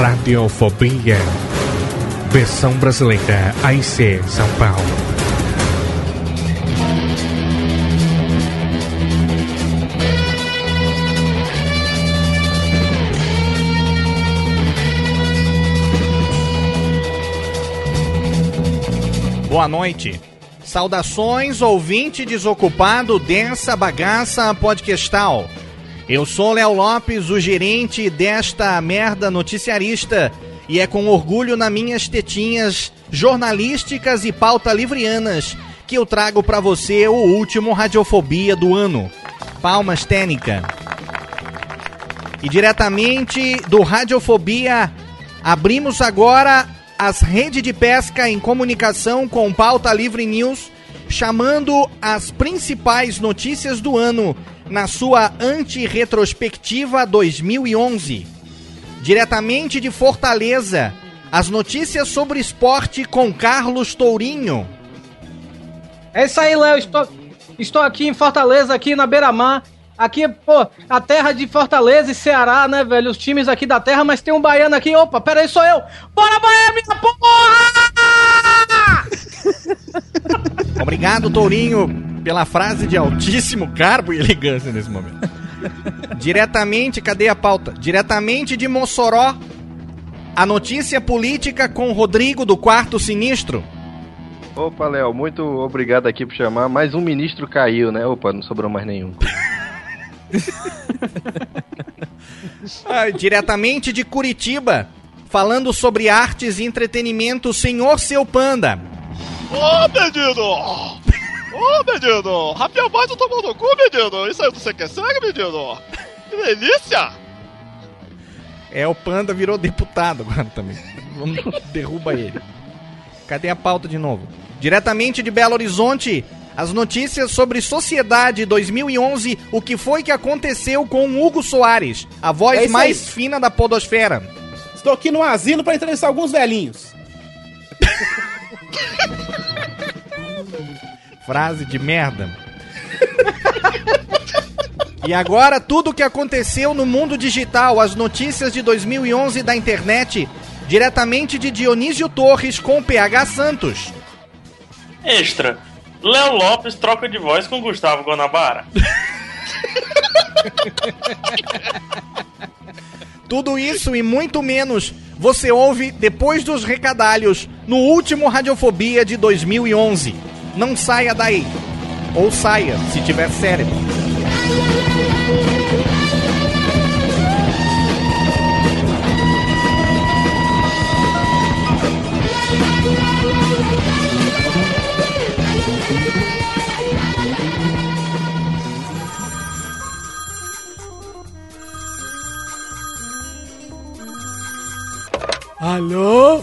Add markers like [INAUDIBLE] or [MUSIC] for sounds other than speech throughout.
Radiofobia. Versão brasileira AIC São Paulo. Boa noite. Saudações, ouvinte desocupado dessa bagaça podcastal. Eu sou Léo Lopes, o gerente desta merda noticiarista, e é com orgulho nas minhas tetinhas jornalísticas e pauta livrianas que eu trago pra você o último Radiofobia do ano. Palmas, Técnica. E diretamente do Radiofobia, abrimos agora as redes de pesca em comunicação com Pauta Livre News, chamando as principais notícias do ano na sua anti-retrospectiva 2011. Diretamente de Fortaleza, as notícias sobre esporte com Carlos Tourinho. É isso aí, Léo. Estou, estou aqui em Fortaleza, aqui na Beira-Mar. Aqui, pô, a terra de Fortaleza e Ceará, né, velho? Os times aqui da terra, mas tem um baiano aqui. Opa, pera aí, sou eu. Bora, Bahia, minha porra! [LAUGHS] Obrigado, Tourinho, pela frase de altíssimo carbo e elegância nesse momento. Diretamente, cadê a pauta? Diretamente de Mossoró, a notícia política com Rodrigo do Quarto Sinistro. Opa, Léo, muito obrigado aqui por chamar. Mais um ministro caiu, né? Opa, não sobrou mais nenhum. [LAUGHS] Ah, diretamente de Curitiba, falando sobre artes e entretenimento, senhor seu panda. Ô, menino! Ô, menino! Rafinha Baixo tomou no cu, menino! Isso aí você quer sangue, menino? Que delícia! É, o panda virou deputado agora também. Vamos derruba ele. Cadê a pauta de novo? Diretamente de Belo Horizonte, as notícias sobre Sociedade 2011, o que foi que aconteceu com o Hugo Soares, a voz É mais aí. fina da podosfera. Estou aqui no asilo para entrevistar alguns velhinhos. [LAUGHS] [LAUGHS] Frase de merda. E agora tudo o que aconteceu no mundo digital, as notícias de 2011 da internet, diretamente de Dionísio Torres com PH Santos. Extra. Léo Lopes troca de voz com Gustavo Guanabara. [LAUGHS] Tudo isso e muito menos você ouve depois dos recadalhos no último Radiofobia de 2011. Não saia daí. Ou saia, se tiver cérebro. Alô?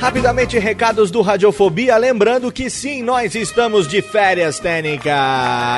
Rapidamente, recados do Radiofobia. Lembrando que sim, nós estamos de férias, Técnica.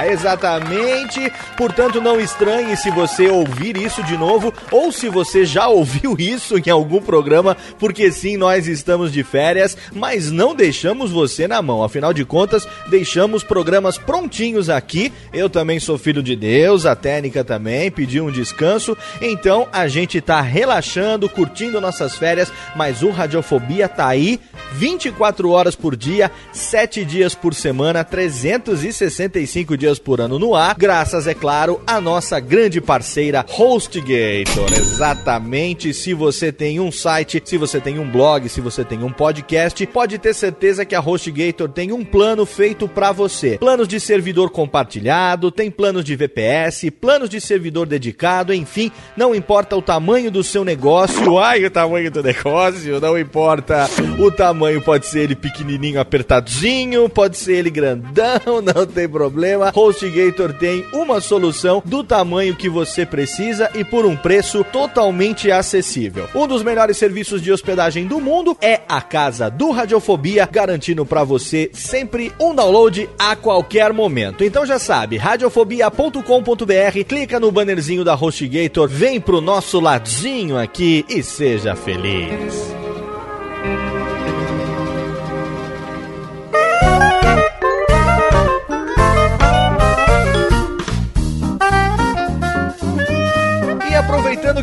Exatamente. Portanto, não estranhe se você ouvir isso de novo ou se você já ouviu isso em algum programa, porque sim, nós estamos de férias, mas não deixamos você na mão. Afinal de contas, deixamos programas prontinhos aqui. Eu também sou filho de Deus, a Técnica também pediu um descanso. Então, a gente tá relaxando, curtindo nossas férias, mas o Radiofobia tá aí 24 horas por dia, 7 dias por semana, 365 dias por ano no ar, graças, é claro, à nossa grande parceira HostGator. Exatamente, se você tem um site, se você tem um blog, se você tem um podcast, pode ter certeza que a HostGator tem um plano feito para você. Planos de servidor compartilhado, tem planos de VPS, planos de servidor dedicado, enfim, não importa o tamanho do seu negócio, ai, o tamanho do negócio, não importa o tamanho pode ser ele pequenininho, apertadinho, pode ser ele grandão, [LAUGHS] não tem problema. HostGator tem uma solução do tamanho que você precisa e por um preço totalmente acessível. Um dos melhores serviços de hospedagem do mundo é a casa do Radiofobia, garantindo para você sempre um download a qualquer momento. Então já sabe, radiofobia.com.br, clica no bannerzinho da HostGator, vem pro nosso ladinho aqui e seja feliz.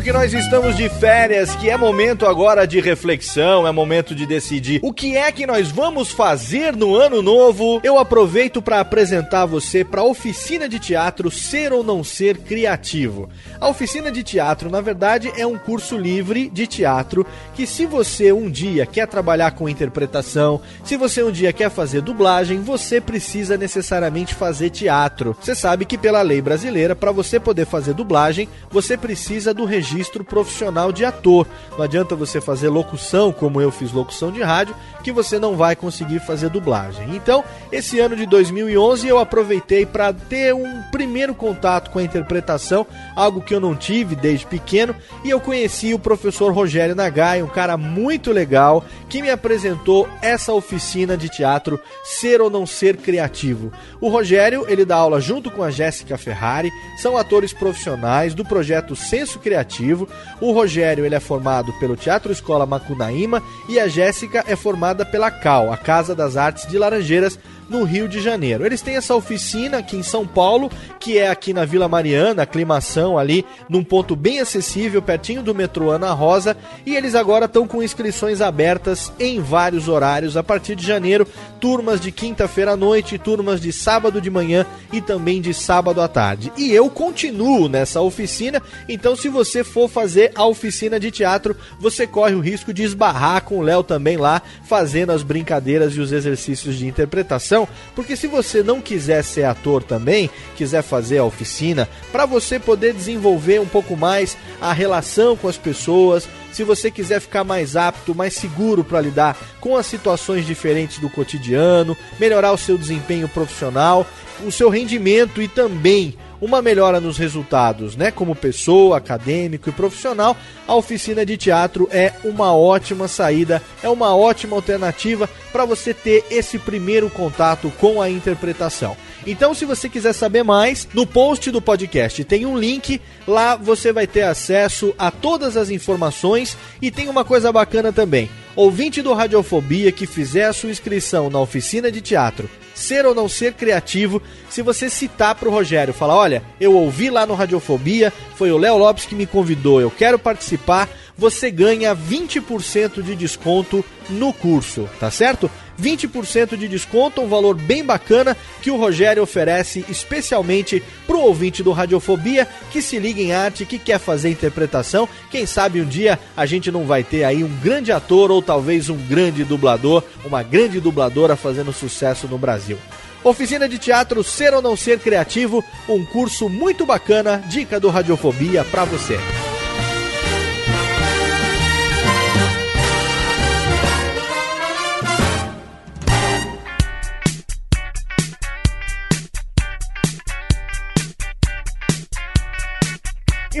Aproveitando que nós estamos de férias, que é momento agora de reflexão, é momento de decidir o que é que nós vamos fazer no ano novo, eu aproveito para apresentar você para a oficina de teatro Ser ou Não Ser Criativo. A oficina de teatro, na verdade, é um curso livre de teatro que se você um dia quer trabalhar com interpretação, se você um dia quer fazer dublagem, você precisa necessariamente fazer teatro. Você sabe que pela lei brasileira, para você poder fazer dublagem, você precisa do registro profissional de ator. Não adianta você fazer locução, como eu fiz locução de rádio, que você não vai conseguir fazer dublagem. Então, esse ano de 2011 eu aproveitei para ter um primeiro contato com a interpretação, algo que eu não tive desde pequeno, e eu conheci o professor Rogério Nagai, um cara muito legal, que me apresentou essa oficina de teatro Ser ou Não Ser Criativo. O Rogério, ele dá aula junto com a Jéssica Ferrari, são atores profissionais do projeto Senso Criativo. O Rogério, ele é formado pelo Teatro Escola Macunaíma e a Jéssica é formada pela CAL, a Casa das Artes de Laranjeiras, no Rio de Janeiro. Eles têm essa oficina aqui em São Paulo, que é aqui na Vila Mariana, aclimação ali, num ponto bem acessível, pertinho do metrô Ana Rosa, e eles agora estão com inscrições abertas em vários horários a partir de janeiro, turmas de quinta-feira à noite, turmas de sábado de manhã e também de sábado à tarde. E eu continuo nessa oficina, então se você for fazer a oficina de teatro, você corre o risco de esbarrar com o Léo também lá, fazendo as brincadeiras e os exercícios de interpretação, porque se você não quiser ser ator também, quiser fazer a oficina, para você poder desenvolver um pouco mais a relação com as pessoas, se você quiser ficar mais apto, mais seguro para lidar com as situações diferentes do cotidiano, melhorar o seu desempenho profissional, o seu rendimento e também uma melhora nos resultados, né? Como pessoa, acadêmico e profissional, a oficina de teatro é uma ótima saída, é uma ótima alternativa para você ter esse primeiro contato com a interpretação. Então, se você quiser saber mais, no post do podcast tem um link, lá você vai ter acesso a todas as informações e tem uma coisa bacana também. Ouvinte do Radiofobia que fizer a sua inscrição na oficina de teatro, ser ou não ser criativo, se você citar pro Rogério, falar, olha, eu ouvi lá no Radiofobia, foi o Léo Lopes que me convidou, eu quero participar, você ganha 20% de desconto no curso, tá certo? 20% de desconto, um valor bem bacana que o Rogério oferece especialmente pro ouvinte do Radiofobia que se liga em arte, que quer fazer interpretação. Quem sabe um dia a gente não vai ter aí um grande ator ou talvez um grande dublador, uma grande dubladora fazendo sucesso no Brasil. Oficina de Teatro Ser ou Não Ser Criativo, um curso muito bacana, dica do Radiofobia pra você.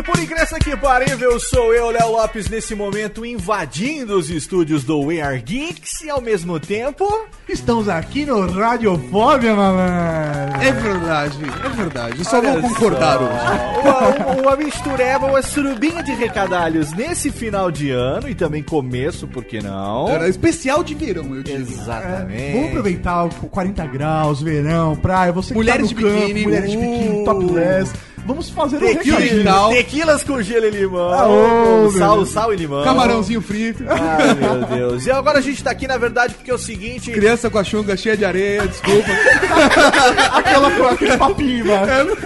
E por incrível que parível, sou eu, Léo Lopes, nesse momento invadindo os estúdios do We Are Geeks e ao mesmo tempo. Estamos aqui no Radiofobia, malandro. É verdade, é verdade. Eu só Olha vou concordar só. hoje. Uma, uma, uma mistureba, uma surubinha de recadalhos nesse final de ano e também começo, por que não? Era especial de verão, eu digo. Exatamente. Vamos aproveitar o 40 graus, verão, praia, você que Mulheres tá de no campo, biquíni, mulheres de uh. biquíni, topless. Vamos fazer um Tequila, recadinho. tequilas com gelo e limão. Ah, sal, sal e limão. Camarãozinho frito. Ai, meu Deus. E agora a gente tá aqui, na verdade, porque é o seguinte. Criança com a chunga cheia de areia, desculpa. [LAUGHS] Aquela, aquele papinho, mano.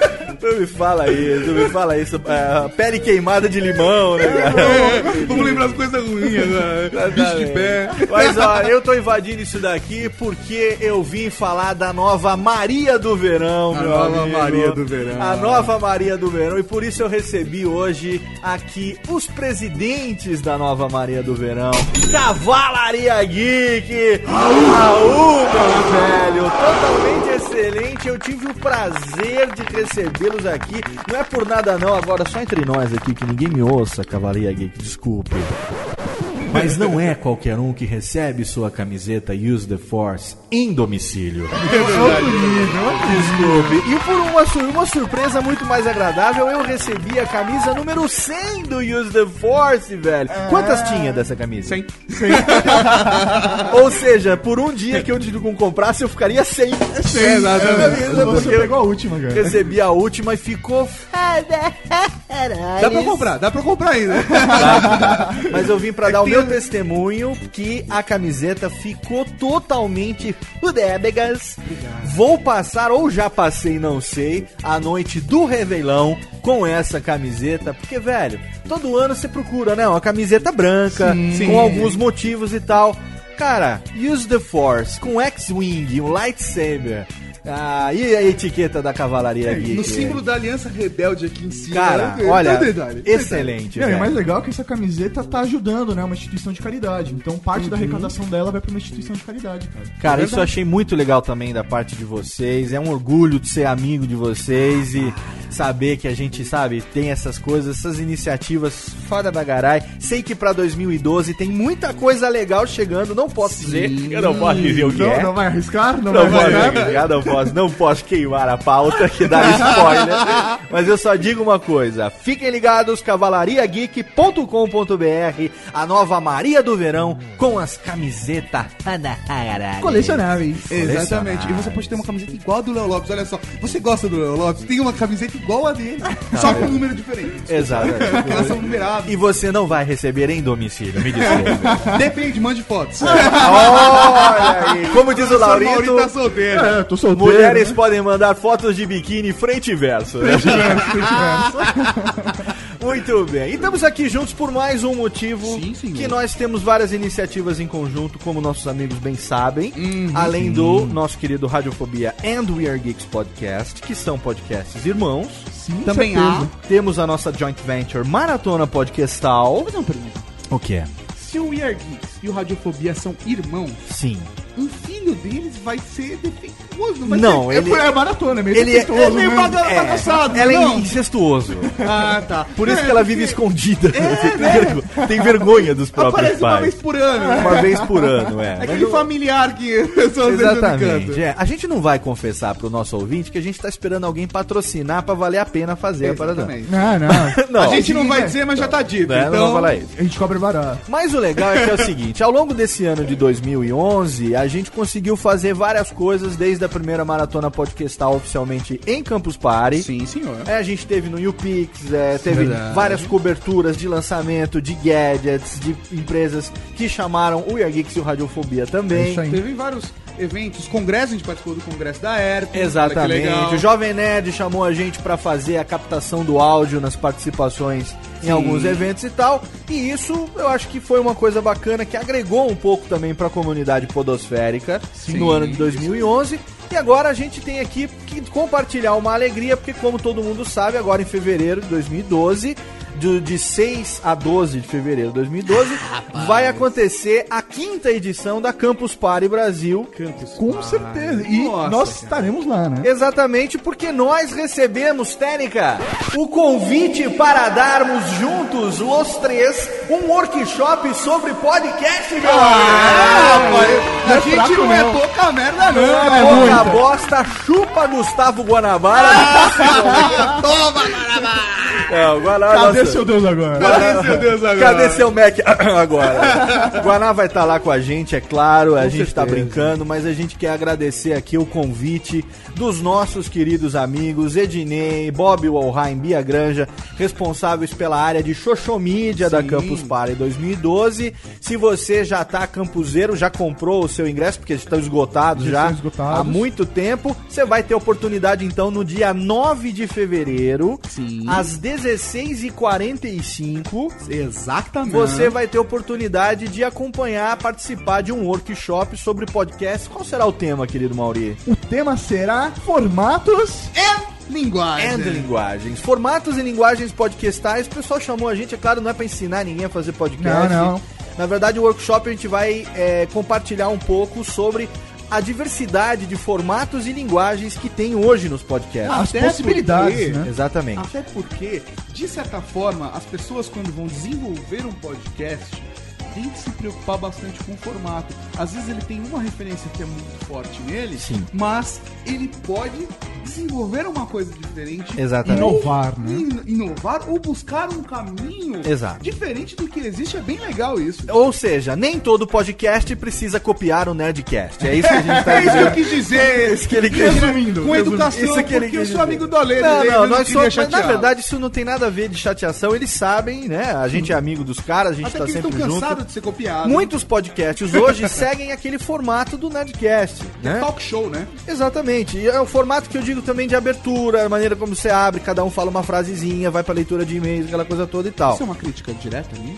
Não me fala isso, não me fala isso. É, pele queimada de limão, né, cara? É, Vamos lembrar as coisas ruins agora. Bicho de pé. Mas ó, eu tô invadindo isso daqui porque eu vim falar da nova Maria do Verão, A meu nova amigo. Maria do Verão. A nova Maria do Verão. E por isso eu recebi hoje aqui os presidentes da nova Maria do Verão. Cavalaria Geek! Raul, meu velho! Totalmente excelente. Eu tive o prazer de aqui. Não é por nada não, agora só entre nós aqui, que ninguém me ouça, Cavalaria Geek, desculpe. Mas não é qualquer um que recebe sua camiseta Use the Force em domicílio. Desculpe. E por uma, sur- uma surpresa muito mais agradável, eu recebi a camisa número 100 do Use the Force, velho. Quantas tinha dessa camisa? 100. [LAUGHS] Ou seja, por um dia que eu com comprasse, eu ficaria sem. É, exatamente. Camisa, Você pegou a última, cara. Recebi a última e ficou. Dá pra comprar, dá pra comprar ainda. Mas eu vim pra É dar o que meu testemunho que a camiseta ficou totalmente fudebegas. Vou passar, ou já passei, não sei, a noite do Revelão com essa camiseta. Porque, velho, todo ano você procura, né? Uma camiseta branca, Sim. com alguns motivos e tal. Cara, use the force com X-Wing, um lightsaber. Ah, e a etiqueta da Cavalaria Geek? No símbolo da Aliança Rebelde aqui em cima. Cara, né? olha, excelente. Velho. mais legal é que essa camiseta tá ajudando, né? Uma instituição de caridade. Então parte da arrecadação dela vai pra uma instituição de caridade, cara. Cara, É isso eu achei muito legal também da parte de vocês. É um orgulho de ser amigo de vocês e saber que a gente, sabe, tem essas coisas, essas iniciativas foda da garai. Sei que pra 2012 tem muita coisa legal chegando, não posso dizer. Eu não posso dizer o que Não, é. não vai arriscar? Não, Não vai arriscar? arriscar, não posso, não posso queimar a pauta que dá spoiler. Mas eu só digo uma coisa: fiquem ligados, cavalariageek.com.br, a nova Maria do Verão com as camisetas. Colecionáveis. Exatamente. E você pode ter uma camiseta igual a do Léo Lopes. Olha só, você gosta do Léo Lopes? Tem uma camiseta igual a dele, só com um número diferente. Exato. [LAUGHS] Elas são numeradas. E você não vai receber em domicílio, me desculpe. [LAUGHS] Depende, mande fotos. Olha aí, como diz o Mauri Laurito, tá solteiro. É, tô solteiro. Mulheres né? podem mandar fotos de biquíni frente e verso. né? [LAUGHS] Muito bem. E estamos aqui juntos por mais um motivo Sim, que nós temos várias iniciativas em conjunto, como nossos amigos bem sabem, Uhum. além do nosso querido Radiofobia and We Are Geeks Podcast, que são podcasts irmãos. Sim, Também certeza. Temos a nossa joint venture Maratona Podcastal. Vou fazer uma pergunta. O que é? Se o We Are Geeks e o Radiofobia são irmãos, Sim. um filho deles vai ser defeituoso, não vai Não, ser... É, ele, por- é maratona, é meio ele é, defeituoso, é meio né? baga- É. bagaçado. Ela é não. incestuoso. [LAUGHS] Ah, tá. Por isso É, que ela porque vive escondida. tem, vergo- tem vergonha dos próprios Aparece uma pais. vez por ano. né? Uma vez por ano, é. Aquele familiar que. [LAUGHS] Exatamente. É. A gente não vai confessar pro nosso ouvinte que a gente tá esperando alguém patrocinar pra valer a pena fazer a parada. Exatamente. Não, não. [LAUGHS] Não, a gente não vai dizer, mas já tá dito. né, não então, vamos falar isso. A gente cobra barato. Mas o legal é que é o seguinte, ao longo desse ano de 2011, a gente conseguiu conseguiu fazer várias coisas desde a primeira maratona podcastal oficialmente em Campus Party. Sim, senhor. É, a gente teve no YouPix, é, teve Verdade. várias coberturas de lançamento, de gadgets, de empresas que chamaram o Year Geeks e o Radiofobia também. Teve vários eventos, congressos, a gente participou do congresso da que Exatamente. O Jovem Nerd chamou a gente pra fazer a captação do áudio nas participações em Sim. alguns eventos e tal. E isso eu acho que foi uma coisa bacana que agregou um pouco também pra comunidade podosférica Sim. no ano de 2011. E agora a gente tem aqui que compartilhar uma alegria, porque como todo mundo sabe, agora em fevereiro de 2012, de, de 6 a 12 de fevereiro de 2012, vai acontecer a quinta edição da Campus Party Brasil. Com certeza. E nós estaremos lá, né? Exatamente porque nós recebemos, Técnica, o convite para darmos juntos, os três, um workshop sobre podcast, meu Ah, rapaz, a gente não é pouca merda, não. Não é pouca bosta, chupa Gustavo Guanabara. [LAUGHS] Toma, Guanabara! É, o Guanabara, Cadê seu Deus agora? Cadê seu Deus agora? Cadê seu Mac [COUGHS] agora? Guaná vai estar lá com a gente, é claro, a Com gente tá certeza. brincando, mas a gente quer agradecer aqui o convite dos nossos queridos amigos Ednei, Bob Walheim, Bia Granja, responsáveis pela área de media da. Campus Party 2012. Se você já tá campuseiro, já comprou o seu ingresso, porque estão esgotados Já estão esgotados. há muito tempo, você vai ter oportunidade então no dia 9 de fevereiro, Sim. às 16h45. Exatamente. Você vai ter oportunidade de acompanhar, participar de um workshop sobre podcast. Qual será o tema, querido Mauri? O tema será formatos É linguagem. And linguagens. Formatos e linguagens podcastais. O pessoal chamou a gente, é claro, não é pra ensinar ninguém a fazer podcast. Não, não. Na verdade, o workshop a gente vai é, compartilhar um pouco sobre a diversidade de formatos e linguagens que tem hoje nos podcasts. As Até possibilidades, porque- né? Exatamente. Até porque, de certa forma, as pessoas quando vão desenvolver um podcast têm que se preocupar bastante com o formato. Às vezes ele tem uma referência que é muito forte nele, Sim. mas ele pode desenvolver uma coisa diferente. Exatamente. Inovar, né? in- inovar ou buscar um caminho Exato. diferente do que existe. É bem legal isso. Ou seja, nem todo podcast precisa copiar o Nerdcast. É isso que a gente tá [LAUGHS] É isso que eu dizendo. quis dizer. Isso que ele quis Resumindo. Com educação, Isso que ele porque eu sou amigo do Ale. Não, não, não nós somos, mas na verdade isso não tem nada a ver de chateação, eles sabem, né? A gente é amigo dos caras, a gente Até tá que eles sempre estão junto. De ser copiados. Muitos podcasts hoje [LAUGHS] seguem aquele formato do Nerdcast, né? Talk show, né? Exatamente. E é o formato que eu digo também de abertura, a maneira como você abre, cada um fala uma frasezinha, vai pra leitura de e-mails, aquela coisa toda e tal. Isso é uma crítica direta a mim?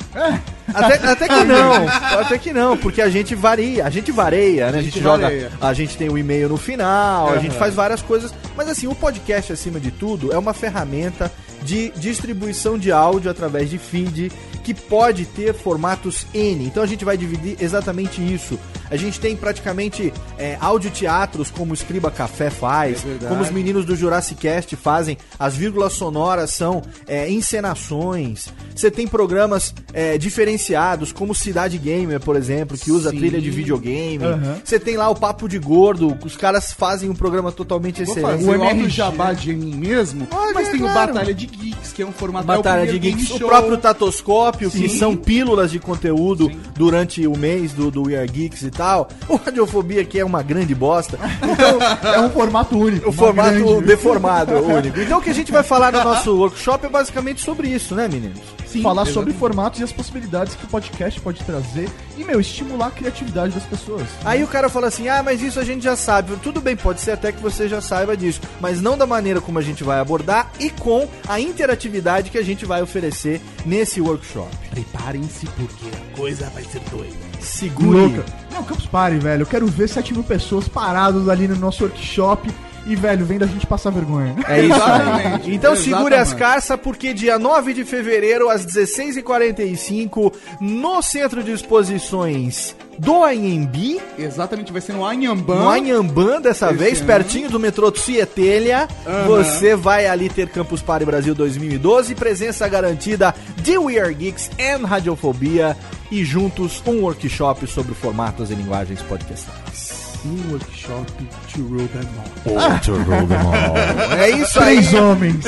Até, até que não, até que não, porque a gente varia, a gente vareia, né? A gente, gente joga, vareia. a gente tem o e-mail no final, a Aham. gente faz várias coisas, mas assim, o podcast acima de tudo é uma ferramenta de distribuição de áudio através de feed que pode ter formatos N. Então a gente vai dividir exatamente isso. A gente tem praticamente é, audioteatros como o Escriba Café faz, É como os meninos do Jurassic Cast fazem. As vírgulas sonoras são é, encenações. Você tem programas é, diferenciados, como Cidade Gamer, por exemplo, que usa Sim. trilha de videogame. Você tem lá o Papo de Gordo, os caras fazem um programa totalmente Vou excelente. fazer o, MRG. jabá de mim mesmo, Pode, mas é tem o claro. Batalha de Geeks, que é um formato Batalha é de o primeiro Geeks, o próprio Tatoscópio, que Sim. são pílulas de conteúdo durante o mês do, do We Are Geeks e tal. O Radiofobia, que é uma grande bosta. Então, [LAUGHS] É um formato único. o formato grande- deformado único. Então, o que a gente vai falar no nosso workshop é basicamente sobre isso, né, meninos? Sim, falar exatamente. sobre formatos e as possibilidades que o podcast pode trazer e, meu, estimular a criatividade das pessoas. Aí o cara fala assim: ah, mas isso a gente já sabe. Tudo bem, pode ser até que você já saiba disso, mas não da maneira como a gente vai abordar e com a interatividade que a gente vai oferecer nesse workshop. Preparem-se porque a coisa vai ser doida. Segure. Louca. Não, Campus Party, velho. Eu quero ver 7 mil pessoas paradas ali no nosso workshop e, velho, vendo a gente passar vergonha. É isso aí. Exatamente. Então segure as Exatamente. carças, porque dia 9 de fevereiro, às 16h45, no Centro de Exposições do Anhembi, Exatamente, vai ser no Anhambam. no Anhambã dessa Esse vez, ano. pertinho do metrô Tietelha. Aham. Você vai ali ter Campus Party Brasil 2012, presença garantida de We Are Geeks and Radiofobia e juntos um workshop sobre formatos e linguagens podcastais. Um workshop to rule them all. Oh, to rule them all. [LAUGHS] É isso aí. Três homens,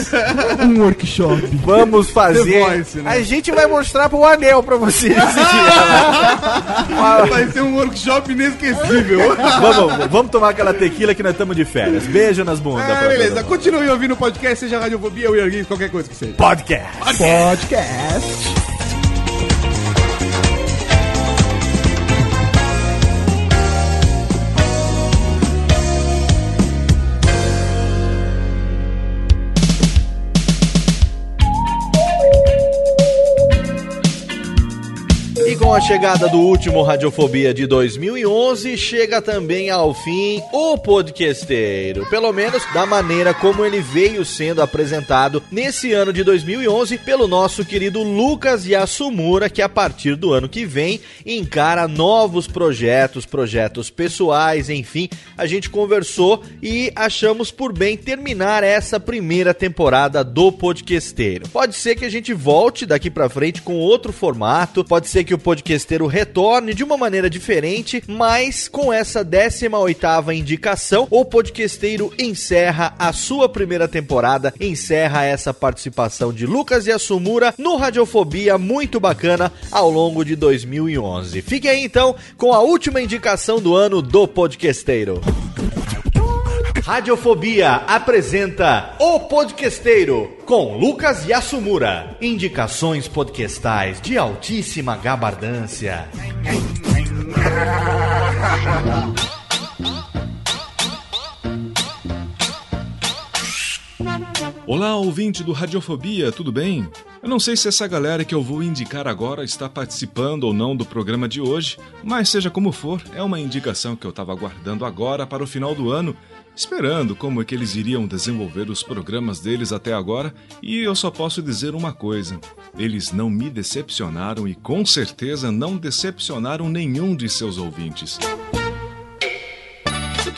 um workshop. Vamos fazer. Voice, né? A gente vai mostrar pro anel pra vocês. [LAUGHS] Vai ser um workshop inesquecível. [LAUGHS] vamos, vamos tomar aquela tequila que nós estamos de férias. Beijo nas bundas. Pra beleza, continue ouvindo o podcast, seja Radiofobia ou Yerguins, qualquer coisa que seja. Podcast. Podcast. E com a chegada do último Radiofobia de 2011, chega também ao fim o podcasteiro. Pelo menos da maneira como ele veio sendo apresentado nesse ano de 2011 pelo nosso querido Lucas Yasumura, que a partir do ano que vem encara novos projetos, projetos pessoais, enfim. A gente conversou e achamos por bem terminar essa primeira temporada do podcasteiro. Pode ser que a gente volte daqui pra frente com outro formato, pode ser que o podcasteiro retorne de uma maneira diferente, mas com essa 18ª indicação, o podcasteiro encerra a sua primeira temporada, encerra essa participação de Lucas Yasumura no Radiofobia, muito bacana ao longo de 2011. Fique aí então com a última indicação do ano do podcasteiro. Radiofobia apresenta O Podquesteiro com Lucas Yasumura. Indicações podcastais de altíssima gabardância. Olá, ouvinte do Radiofobia, tudo bem? Eu não sei se essa galera que eu vou indicar agora está participando ou não do programa de hoje, mas seja como for, é uma indicação que eu estava aguardando agora para o final do ano, esperando como é que eles iriam desenvolver os programas deles até agora, e eu só posso dizer uma coisa: eles não me decepcionaram e com certeza não decepcionaram nenhum de seus ouvintes.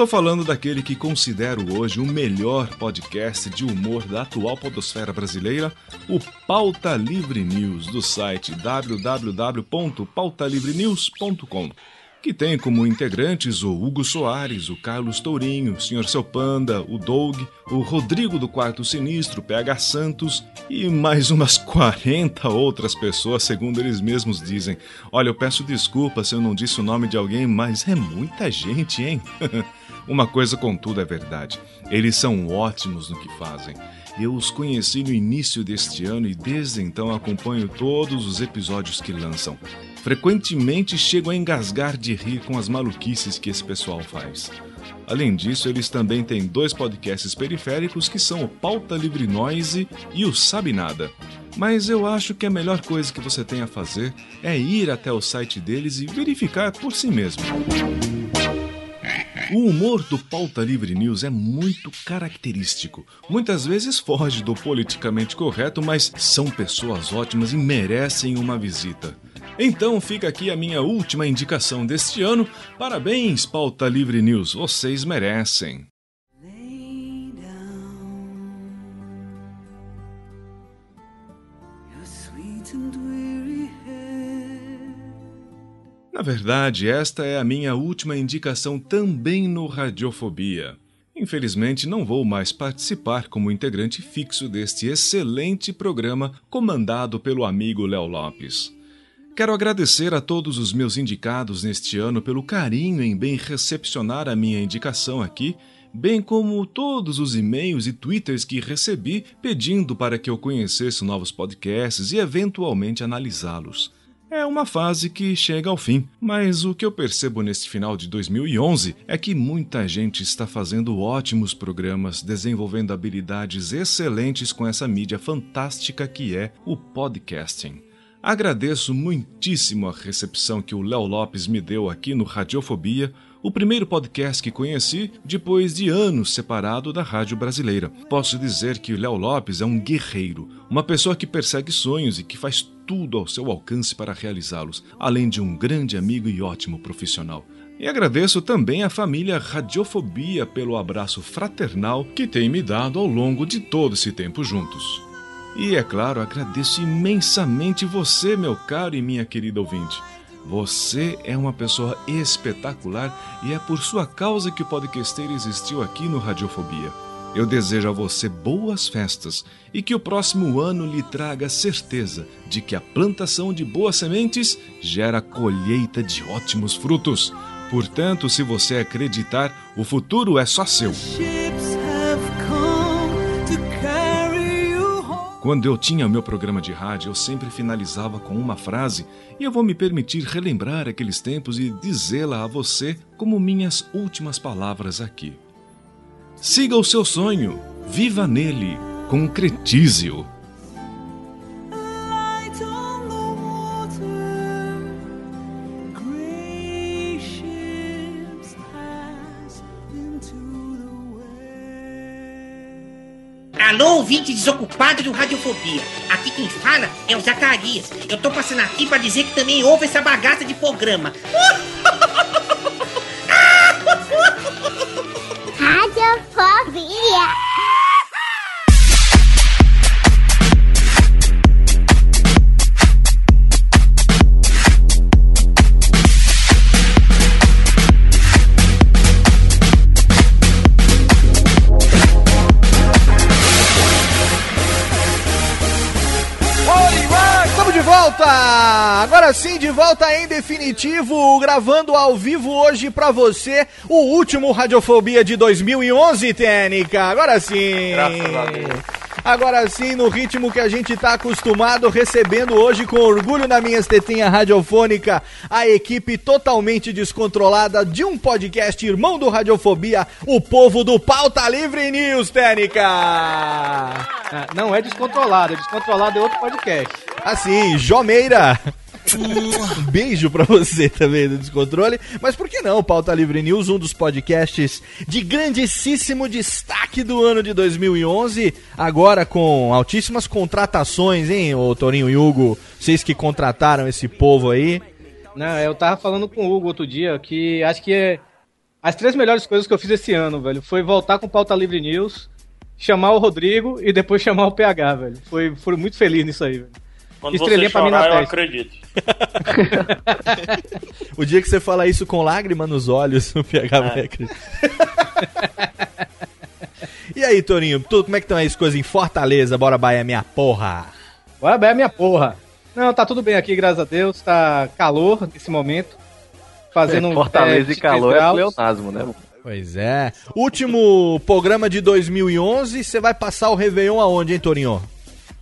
Tô falando daquele que considero hoje o melhor podcast de humor da atual podosfera brasileira, o Pauta Livre News, do site www.pautalivrenews.com, que tem como integrantes o Hugo Soares, o Carlos Tourinho, o Sr. Seu Panda, o Doug, o Rodrigo do Quarto Sinistro, PH Santos e mais umas [LAUGHS] 40 outras pessoas, segundo eles mesmos dizem. Olha, eu peço desculpa se eu não disse o nome de alguém, mas é muita gente, hein? [LAUGHS] Uma coisa, contudo, é verdade. Eles são ótimos no que fazem. Eu os conheci no início deste ano e desde então acompanho todos os episódios que lançam. Frequentemente chego a engasgar de rir com as maluquices que esse pessoal faz. Além disso, eles também têm dois podcasts periféricos que são o Pauta Livre Noise e o Sabe Nada. Mas eu acho que a melhor coisa que você tem a fazer é ir até o site deles e verificar por si mesmo. O humor do Pauta Livre News é muito característico. Muitas vezes foge do politicamente correto, mas são pessoas ótimas e merecem uma visita. Então fica aqui a minha última indicação deste ano. Parabéns, Pauta Livre News, vocês merecem. Na verdade, esta é a minha última indicação também no Radiofobia. Infelizmente, não vou mais participar como integrante fixo deste excelente programa comandado pelo amigo Léo Lopes. Quero agradecer a todos os meus indicados neste ano pelo carinho em bem recepcionar a minha indicação aqui, bem como todos os e-mails e twitters que recebi pedindo para que eu conhecesse novos podcasts e eventualmente analisá-los. É uma fase que chega ao fim, mas o que eu percebo neste final de 2011 é que muita gente está fazendo ótimos programas, desenvolvendo habilidades excelentes com essa mídia fantástica que é o podcasting. Agradeço muitíssimo a recepção que o Léo Lopes me deu aqui no Radiofobia, o primeiro podcast que conheci depois de anos separado da rádio brasileira. Posso dizer que o Léo Lopes é um guerreiro, uma pessoa que persegue sonhos e que faz tudo ao seu alcance para realizá-los, além de um grande amigo e ótimo profissional. E agradeço também à família Radiofobia pelo abraço fraternal que tem me dado ao longo de todo esse tempo juntos. E é claro, agradeço imensamente você, meu caro e minha querida ouvinte. Você é uma pessoa espetacular e é por sua causa que o podcasteiro existiu aqui no Radiofobia. Eu desejo a você boas festas e que o próximo ano lhe traga certeza de que a plantação de boas sementes gera colheita de ótimos frutos. Portanto, se você acreditar, o futuro é só seu. Quando eu tinha o meu programa de rádio, eu sempre finalizava com uma frase e eu vou me permitir relembrar aqueles tempos e dizê-la a você como minhas últimas palavras aqui. Siga o seu sonho, viva nele, concretize-o. Alô, ouvinte desocupado do Radiofobia. Aqui quem fala é o Zacarias. Eu tô passando aqui pra dizer que também houve essa bagaça de programa. [LAUGHS] Radiofobia. Agora sim, de volta em definitivo, gravando ao vivo hoje pra você o último Radiofobia de 2011, Técnica. Agora sim! Graças a Deus. Agora sim, no ritmo que a gente tá acostumado, recebendo hoje com orgulho na minha tetinha radiofônica a equipe totalmente descontrolada de um podcast irmão do Radiofobia, o povo do Pauta Livre News, Técnica! Ah, não é descontrolado, é descontrolado é outro podcast. Assim, Jomeira. Um beijo pra você também do Descontrole. Mas por que não? Pauta Livre News, um dos podcasts de grandíssimo destaque do ano de 2011. Agora com altíssimas contratações, hein, ô Torinho e Hugo? Vocês que contrataram esse povo aí. Não, eu tava falando com o Hugo outro dia que acho que é as três melhores coisas que eu fiz esse ano, velho, foi voltar com Pauta Livre News, chamar o Rodrigo e depois chamar o PH, velho. Foi, fui muito feliz nisso aí, velho. Quando Estrelinha você pra mim na chorar, eu testa. acredito. [LAUGHS] O dia que você fala isso com lágrima nos olhos, [LAUGHS] o PH É. vai acreditar. [LAUGHS] E aí, Torinho, tudo, como é que estão aí as coisas em Fortaleza? Bora, Bahia, minha porra! Bora bem, minha porra. Não, tá tudo bem aqui, graças a Deus. Tá calor nesse momento. Fazendo um. Fortaleza e 23 calor é graus. pleonasmo, né? Pois é. Último programa de 2011, você vai passar o Réveillon aonde, hein, Torinho?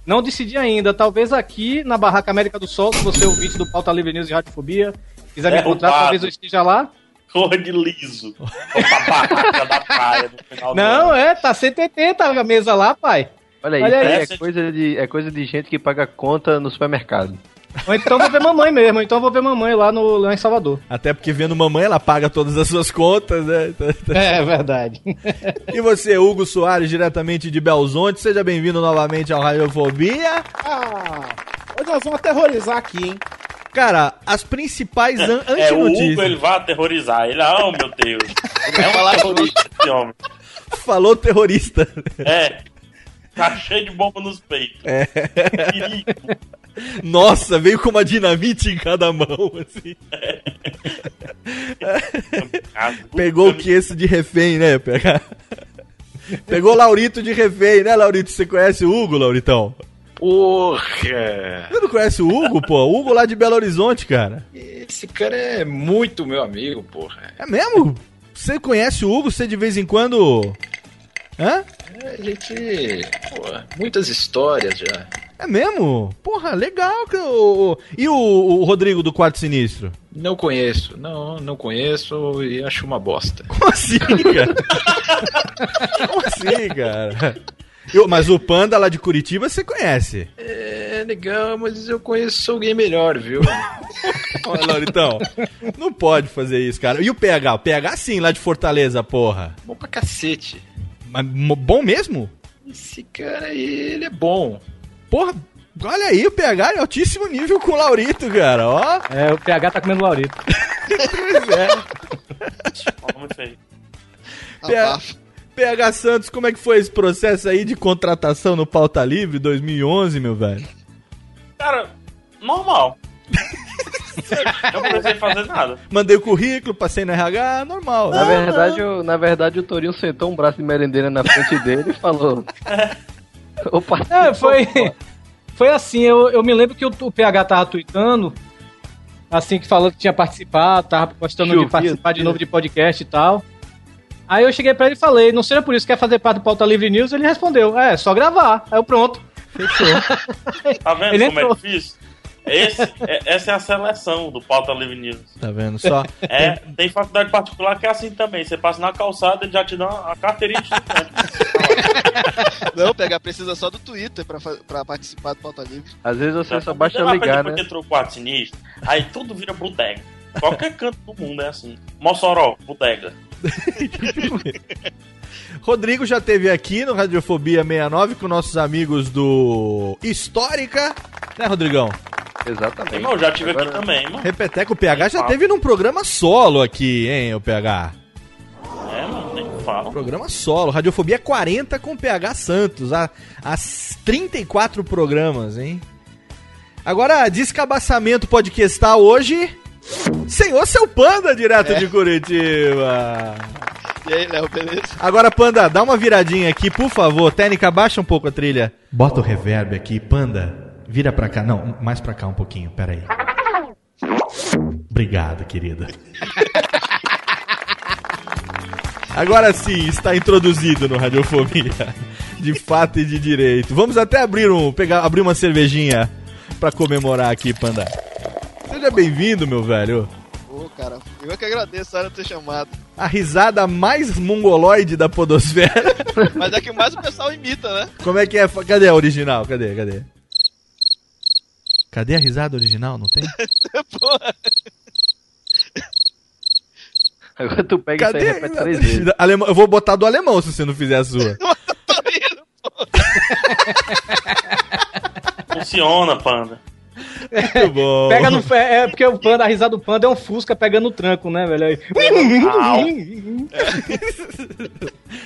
Não decidi ainda. Talvez aqui na Barraca América do Sol, se você é ouvinte do Pauta Livre News e Radiofobia, quiser me É encontrar, roubado. talvez eu esteja lá. [LAUGHS] Cor de liso. Opa, barraca da praia no final do Não, ano. é, tá 180 a mesa lá, pai. Olha aí, Olha isso aí aí. é coisa, de, é coisa de gente que paga conta no supermercado. Ou então vou ver mamãe mesmo, então vou ver mamãe lá, no, lá em Salvador. Até porque vendo mamãe, ela paga todas as suas contas, né? É verdade. [LAUGHS] E você, Hugo Soares, diretamente de Belzonte, seja bem-vindo novamente ao Radiofobia. Ah, hoje nós vamos aterrorizar aqui, hein? Cara, as principais an É, o Hugo, ele vai aterrorizar. Ele, ah, oh, meu Deus. É um terrorista esse homem. Falou terrorista. É. Tá cheio de bomba nos peitos. É. Perigo. Nossa, veio com uma dinamite em cada mão, assim. Pegou o que esse de refém, né? Pegou o Laurito de refém, né, Laurito? Você conhece o Hugo, Lauritão? Porra! Você não conhece o Hugo, pô? O Hugo lá de Belo Horizonte, cara. Esse cara é muito meu amigo, porra. É mesmo? Você conhece o Hugo? Você de vez em quando. Hã? É, A gente. Porra, muitas histórias já. É mesmo? Porra, legal. que o- E o, o Rodrigo do Quarto Sinistro? Não conheço, não, não conheço e acho uma bosta. Como assim, cara? [LAUGHS] Como assim, cara? Eu- mas o Panda lá de Curitiba você conhece. É legal, mas eu conheço alguém melhor, viu? [LAUGHS] Olha, Lauritão, não pode fazer isso, cara. E o PH? O PH sim, lá de Fortaleza, porra. Bom pra cacete. Mas bom mesmo? Esse cara aí, ele é bom. Porra, olha aí, o PH é altíssimo nível com o Laurito, cara, ó. É, o PH tá comendo Laurito. Pois é. Feio. PH, PH Santos, como é que foi esse processo aí de contratação no Pauta Livre 2011, meu velho? Cara, normal. [LAUGHS] Não precisei fazer nada. Mandei o currículo, passei no RH, normal. Na verdade, o, na verdade, o Torinho sentou um braço de merendeira na frente dele e falou. [LAUGHS] [LAUGHS] Opa, É, foi, foi assim, eu, eu me lembro que o, o PH tava tweetando, assim, que falou que tinha participado, tava gostando Chovia, de participar de novo de podcast e tal. Aí eu cheguei pra ele e falei, não seja por isso que quer fazer parte do Pauta Livre News, ele respondeu, é, só gravar. Aí eu pronto. [LAUGHS] Tá vendo Ele como entrou. é difícil? Esse, é- essa é a seleção do Pauta Livre News. Tá vendo? Só. [LAUGHS] É, tem faculdade particular que é assim também. Você passa na calçada e já te dá a carteirinha de estudante. [LAUGHS] Não, pegar precisa só do Twitter pra, pra participar do Pauta Livre. Às vezes você só basta vai ligar, né? entrou o quarto sinistro, aí tudo vira bodega. Qualquer canto do mundo é assim. Mossoró, bodega. [LAUGHS] Rodrigo já teve aqui no Radiofobia 69 com nossos amigos do Histórica, né, Rodrigão? Exatamente. Irmão, eu já tive Agora- aqui também, mano. Repeteco, o PH já teve num programa solo aqui, hein, o PH? É, mano, nem fala. Programa solo, Radiofobia 40 com PH Santos, há, há 34 programas, hein? Agora, descabaçamento podcastal hoje, Senhor Seu Panda, direto de Curitiba. E aí, Léo, beleza? Agora, Panda, dá uma viradinha aqui, por favor. Técnica, baixa um pouco a trilha. Bota o reverb aqui, Panda. Vira pra cá. Não, mais pra cá um pouquinho, pera aí. Obrigado, querida. [LAUGHS] Agora sim, está introduzido no Radiofobia. De fato e de direito. Vamos até abrir um, pegar, abrir uma cervejinha pra comemorar aqui, Panda. Seja bem-vindo, meu velho. Ô, cara, eu é que agradeço a hora de ter chamado. A risada mais mongoloide da podosfera. [LAUGHS] Mas é que mais o pessoal imita, né? Como é que é? Cadê a original? Cadê? Cadê? Cadê a risada original? Não tem? [LAUGHS] Porra. Agora tu pega isso aí e repete três vezes. [LAUGHS] Alemão, eu vou botar do alemão se você não fizer a sua. [LAUGHS] Funciona, panda. Muito bom. Pega no. É, é porque o panda, a risada do panda é um Fusca pegando o tranco, né, velho? Aí-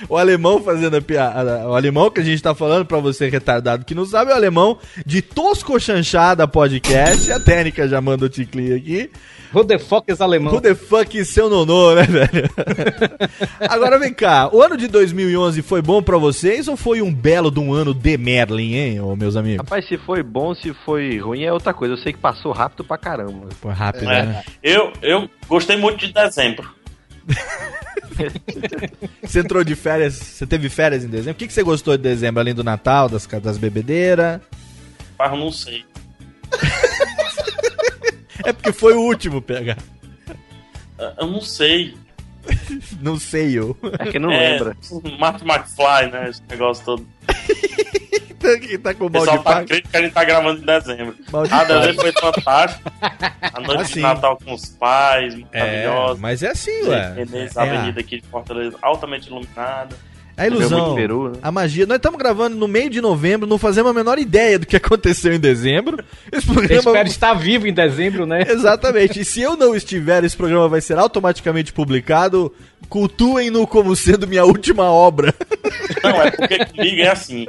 O alemão fazendo a piada. O alemão que a gente tá falando pra você retardado que não sabe é o alemão de Tosco Chanchada Podcast. A técnica já manda o ticli aqui. Who the fuck is alemão? Who the fuck is seu nonô, né, velho? [LAUGHS] Agora vem cá, o ano de 2011 foi bom pra vocês ou foi um belo de um ano de Merlin, hein, ô, meus amigos? Rapaz, se foi bom, se foi ruim é outra coisa. Eu sei que passou rápido pra caramba. Foi rápido, É, né? eu, eu gostei muito de dezembro. [LAUGHS] Você entrou de férias, você teve férias em dezembro? O que, que você gostou de dezembro, além do Natal, das, das bebedeiras? Mas eu não sei. [LAUGHS] É porque foi o último, PH. Eu não sei. Não sei eu. É que não É, lembra. Marty McFly, né? Esse negócio todo. [LAUGHS] que tá com O mal pessoal de tá crente que a gente tá gravando em dezembro. Ah, dezembro foi fantástico. A noite Assim. de Natal com os pais, É, maravilhosa. mas é assim, ué. Independência, É avenida aqui de Fortaleza, altamente iluminada. A ilusão, muito peru, né? a magia. Nós estamos gravando no meio de novembro, não fazemos a menor ideia do que aconteceu em dezembro. Esse Eu programa. espero estar vivo em dezembro, né? [LAUGHS] Exatamente. E se eu não estiver, esse programa vai ser automaticamente publicado. Cultuem-no como sendo minha última obra. Não, é porque comigo é assim.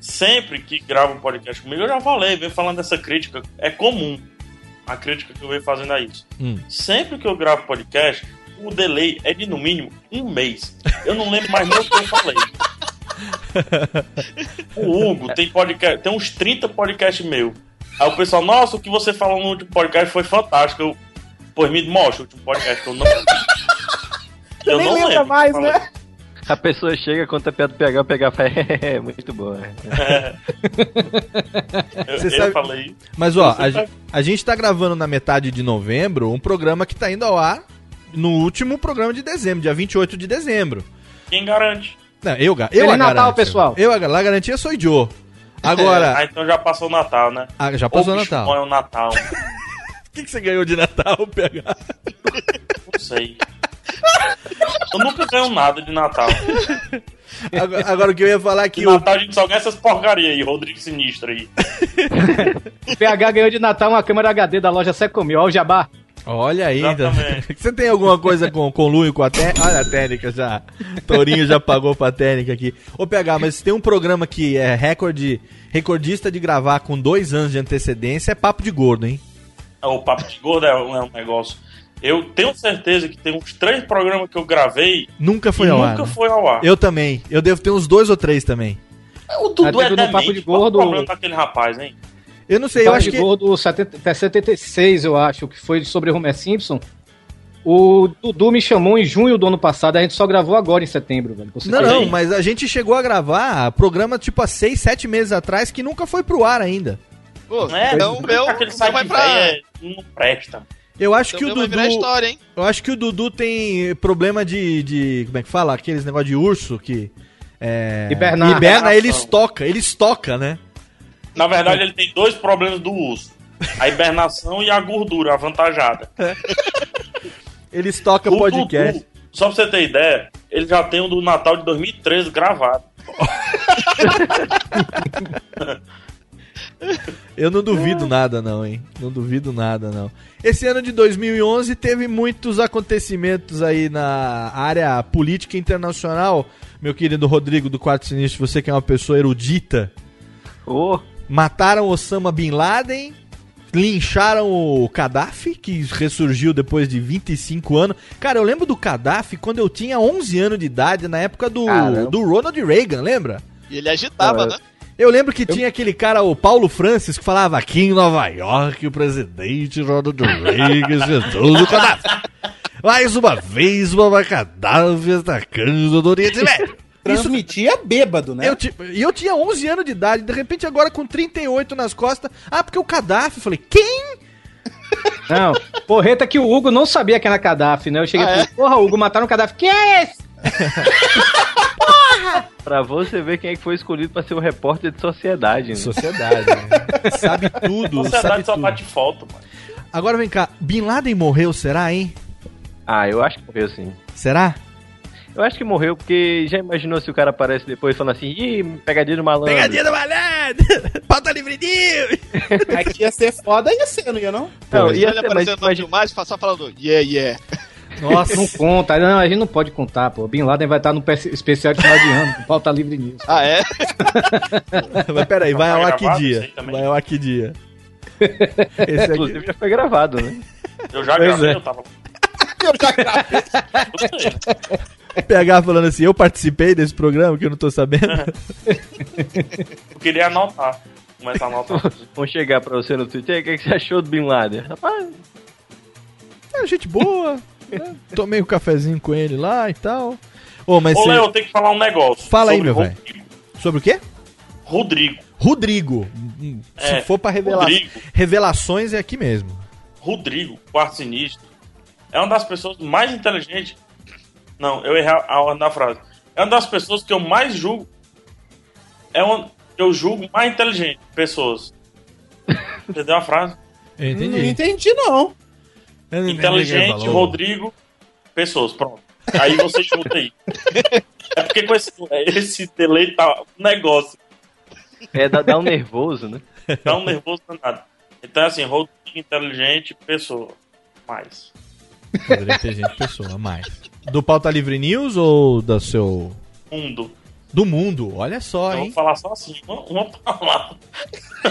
Sempre que gravo um podcast comigo, eu já falei, venho falando dessa crítica. É comum a crítica que eu venho fazendo a isso. Hum. Sempre que eu gravo podcast, o delay é de no mínimo um mês. Eu não lembro mais nem o que eu falei. [LAUGHS] O Hugo tem podcast, tem uns 30 podcasts meu. Aí o pessoal, nossa, o que você falou no último podcast foi fantástico. Eu, pois me mostra o último podcast que eu não. Eu nem não lembra lembro. mais, né? A pessoa chega, conta a piada do PH, o PH fala, é, muito boa. [LAUGHS] Eu, Você eu sabe- falei. Mas ó, a, tá- a gente tá gravando na metade de novembro um programa que tá indo ao ar no último programa de dezembro, dia 28 de dezembro. Quem garante? Não, eu, eu Feliz a Natal, garanto. pessoal. Eu a, lá garantia sou Joe. Agora, [LAUGHS] Ah, então já passou o Natal, né? Ah, já passou o Ô, bicho Natal. bom É o Natal. [LAUGHS] o que, que você ganhou de Natal, [LAUGHS] PH? Não sei. Eu nunca ganho nada de Natal. Agora, agora o que eu ia falar é que De o, Natal a gente só ganha essas porcarias aí, Rodrigo Sinistro aí. PH ganhou de Natal uma câmera HD da loja Secomil. Olha o jabá. Olha aí, então. Exatamente. Você tem alguma coisa com, com o Lu e com a técnica? Olha a técnica já. Tourinho já pagou pra técnica aqui. Ô, PH, mas tem um programa que é recorde, recordista de gravar com dois anos de antecedência, é papo de gordo, hein? O Papo de Gordo é um, é um negócio. Eu tenho certeza que tem uns três programas que eu gravei. Nunca foi ao ar. Nunca né? foi ao ar. Eu também. Eu devo ter uns dois ou três também. O Dudu Aí é no Papo demente. de Qual é o Gordo- problema daquele rapaz, hein? Eu não sei, eu Papo acho que. Gordo 70, até 76, eu acho, que foi sobre Homer Simpson. O Dudu me chamou em junho do ano passado, a gente só gravou agora em setembro, velho. Não, não, mas a gente chegou a gravar programa tipo há seis, sete meses atrás que nunca foi pro ar ainda. Pô, É, então o meu aquele não site vai pra... é- não presta. Eu acho Então que o meu Dudu. história, hein? Eu acho que o Dudu tem problema de. de como é que fala? Aqueles negócio de urso que. É, Hibernar. Hiberna, ele estoca, ele estoca, né? Na verdade, ele tem dois problemas do uso: a hibernação e a gordura avantajada. [LAUGHS] Ele estoca O podcast. Dudu, só pra você ter ideia, ele já tem o do Natal de 2013 gravado. [LAUGHS] Eu não duvido nada, não, hein? Não duvido nada, não. Esse ano de 2011 teve muitos acontecimentos aí na área política internacional. Meu querido Rodrigo do Quarto Sinistro, você que é uma pessoa erudita. Ô, Mataram Osama Bin Laden, lincharam o Gaddafi, que ressurgiu depois de 25 anos. Cara, eu lembro do Gaddafi quando eu tinha 11 anos de idade, na época do, Caramba. do Ronald Reagan, lembra? E ele agitava, Não, né? Eu lembro que tinha aquele cara, o Paulo Francis, que falava aqui em Nova York, o presidente Ronald Reagan [LAUGHS] Jesus o Gaddafi. Mais uma vez, o Gaddafi atacando do Oriente Médio. Transmitia bêbado, né? Eu, ti- E eu tinha 11 anos de idade, de repente agora com 38 nas costas. Ah, porque o Gaddafi. Eu falei, quem? [LAUGHS] Não, porreta que o Hugo não sabia que era Gaddafi, né? Eu cheguei Ah, e falei, porra, Hugo, mataram o Gaddafi. Quem é esse? [LAUGHS] pra você ver quem é que foi escolhido pra ser o repórter de sociedade, né? Sociedade, né? [LAUGHS] Sabe tudo, A sabe sociedade só tudo. bate foto, mano. Agora vem cá, Bin Laden morreu, será, hein? Ah, eu acho que morreu sim. Será? Eu acho que morreu porque já imaginou se o cara aparece depois falando assim, ih, pegadinha do malandro. Pegadinha do malandro! [LAUGHS] Pauta livre news! Mas que ia ser foda, ia ser, não ia não? Não, Ele ia ser, mas aparecendo na imagina- filmagem, só falando yeah, yeah. [LAUGHS] Nossa, Não conta, não, a gente não pode contar, pô. Bin Laden vai estar no pe- especial de final de ano, com pauta livre nisso. Ah, é? [LAUGHS] Mas peraí, vai Tá ao ar que dia? Vai ao ar que dia? Esse aqui. Inclusive já foi gravado, né? Eu já Pois gravei, é. eu tava. Eu já gravei. [LAUGHS] PH falando assim, eu participei desse programa que eu não tô sabendo. [LAUGHS] Eu queria anotar. Começar a anotar. [LAUGHS] Vão chegar pra você no Twitter, "E aí, o que, que você achou do Bin Laden? Rapaz, É, gente boa. né? Tomei um cafezinho com ele lá e tal. Ô, mas Ô, Léo, eu tenho que falar um negócio. Fala aí, meu velho. Rodrigo. Sobre o quê? Rodrigo. Rodrigo. Se É, for pra revela... Rodrigo. revelações, é aqui mesmo. Rodrigo, quarto sinistro, é uma das pessoas mais inteligentes. Não, eu errei a ordem da frase. É uma das pessoas que eu mais julgo. É uma que eu julgo mais inteligente pessoas. [LAUGHS] Entendeu a frase? Eu Não entendi, não. Inteligente, Rodrigo, pessoas, pronto. Aí você junta aí. [LAUGHS] É porque com esse, esse delay tá um negócio. é, dá, dá um nervoso, né? Dá um nervoso danado. Então, assim, Rodrigo, inteligente, pessoa. Mais. Poderia ter gente pessoa, mais. Do Pauta Livre News ou da seu... Mundo. Do mundo? Olha só, Eu hein? vou falar só assim, uma, uma palavra.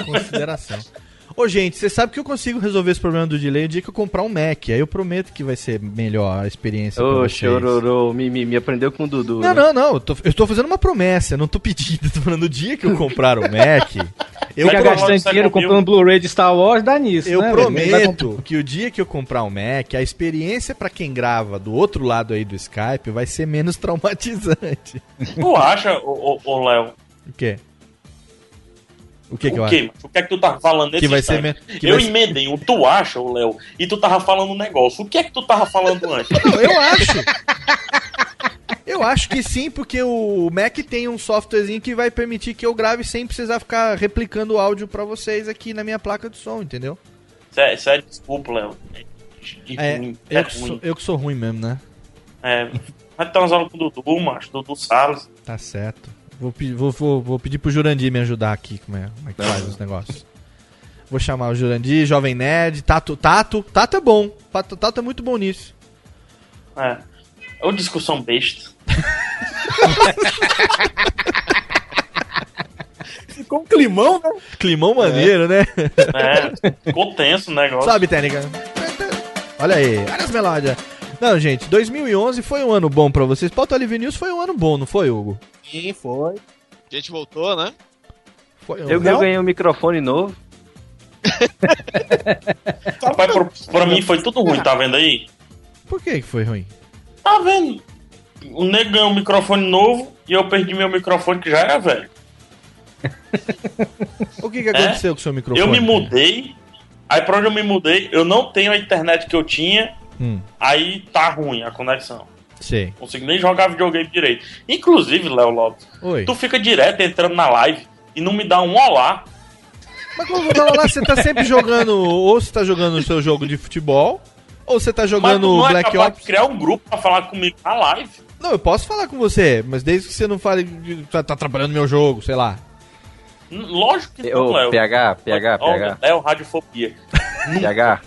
Consideração. Ô, gente, você sabe que eu consigo resolver esse problema do delay o dia que eu comprar um Mac. Aí eu prometo que vai ser melhor a experiência Ô, chororô, me, me, me aprendeu com o Dudu. Não, né? não, não. Eu tô, eu tô fazendo uma promessa. Eu não tô pedindo. [LAUGHS] Eu tô falando o dia que eu comprar o Mac. [LAUGHS] Eu, Fica gastando dinheiro comprando Blu-ray de Star Wars, dá nisso, eu né? prometo que o dia que eu comprar um Mac, a experiência pra quem grava do outro lado aí do Skype vai ser menos traumatizante. Tu acha, ô, ô, ô, Léo? O quê? O que que eu o quê? acho? O que é que tu tava falando nesse Que vai ser me- que Eu vai emendei o tu acha, ô Léo, e tu tava falando um negócio. O que é que tu tava falando antes? [LAUGHS] Não, eu acho. Eu acho que sim, porque o Mac tem um softwarezinho que vai permitir que eu grave sem precisar ficar replicando o áudio pra vocês aqui na minha placa de som, entendeu? Sério, sério desculpa, Léo. Que É, ruim, é eu, que ruim. sou, eu que sou ruim mesmo, né? É, vai transando com o Dudu, macho, Dudu Salles. Tá certo. Vou, vou, vou, vou pedir pro Jurandir me ajudar aqui, como é, como é que faz os negócios. Vou chamar o Jurandir, Jovem Nerd, Tato. Tato, Tato é bom. Tato, Tato é muito bom nisso. É. É uma discussão besta. [LAUGHS] Ficou um climão, né? Climão maneiro, né? É, ficou tenso o negócio. Sobe, técnica. Olha aí, olha as melódias. Não, gente, 2011 foi um ano bom pra vocês. Pauta Livre News foi um ano bom, não foi, Hugo? Sim, foi. A gente voltou, né? Foi Eu, eu ganhei um microfone novo. [LAUGHS] Rapaz, pra, pra mim foi tudo ruim, tá vendo aí? Por que que foi ruim? Tá vendo? O nego ganhou um microfone novo e eu perdi meu microfone que já era velho. [LAUGHS] O que que aconteceu com o seu microfone? É? Eu me mudei, aí pra onde eu me mudei, eu não tenho a internet que eu tinha, Hum, aí tá ruim a conexão. Não consigo nem jogar videogame direito. Inclusive, Léo Lopes, Oi. tu fica direto entrando na live e não me dá um olá. Mas como eu vou lá, você tá sempre jogando, ou você tá jogando o seu jogo de futebol, ou você tá Mas jogando não é Black capaz Ops. criar um grupo pra falar comigo na live. Não, eu posso falar com você, mas desde que você não fale que tá, tá trabalhando meu jogo, sei lá. Lógico que não, Léo. PH, PH, PH. Léo, radiofobia. PH.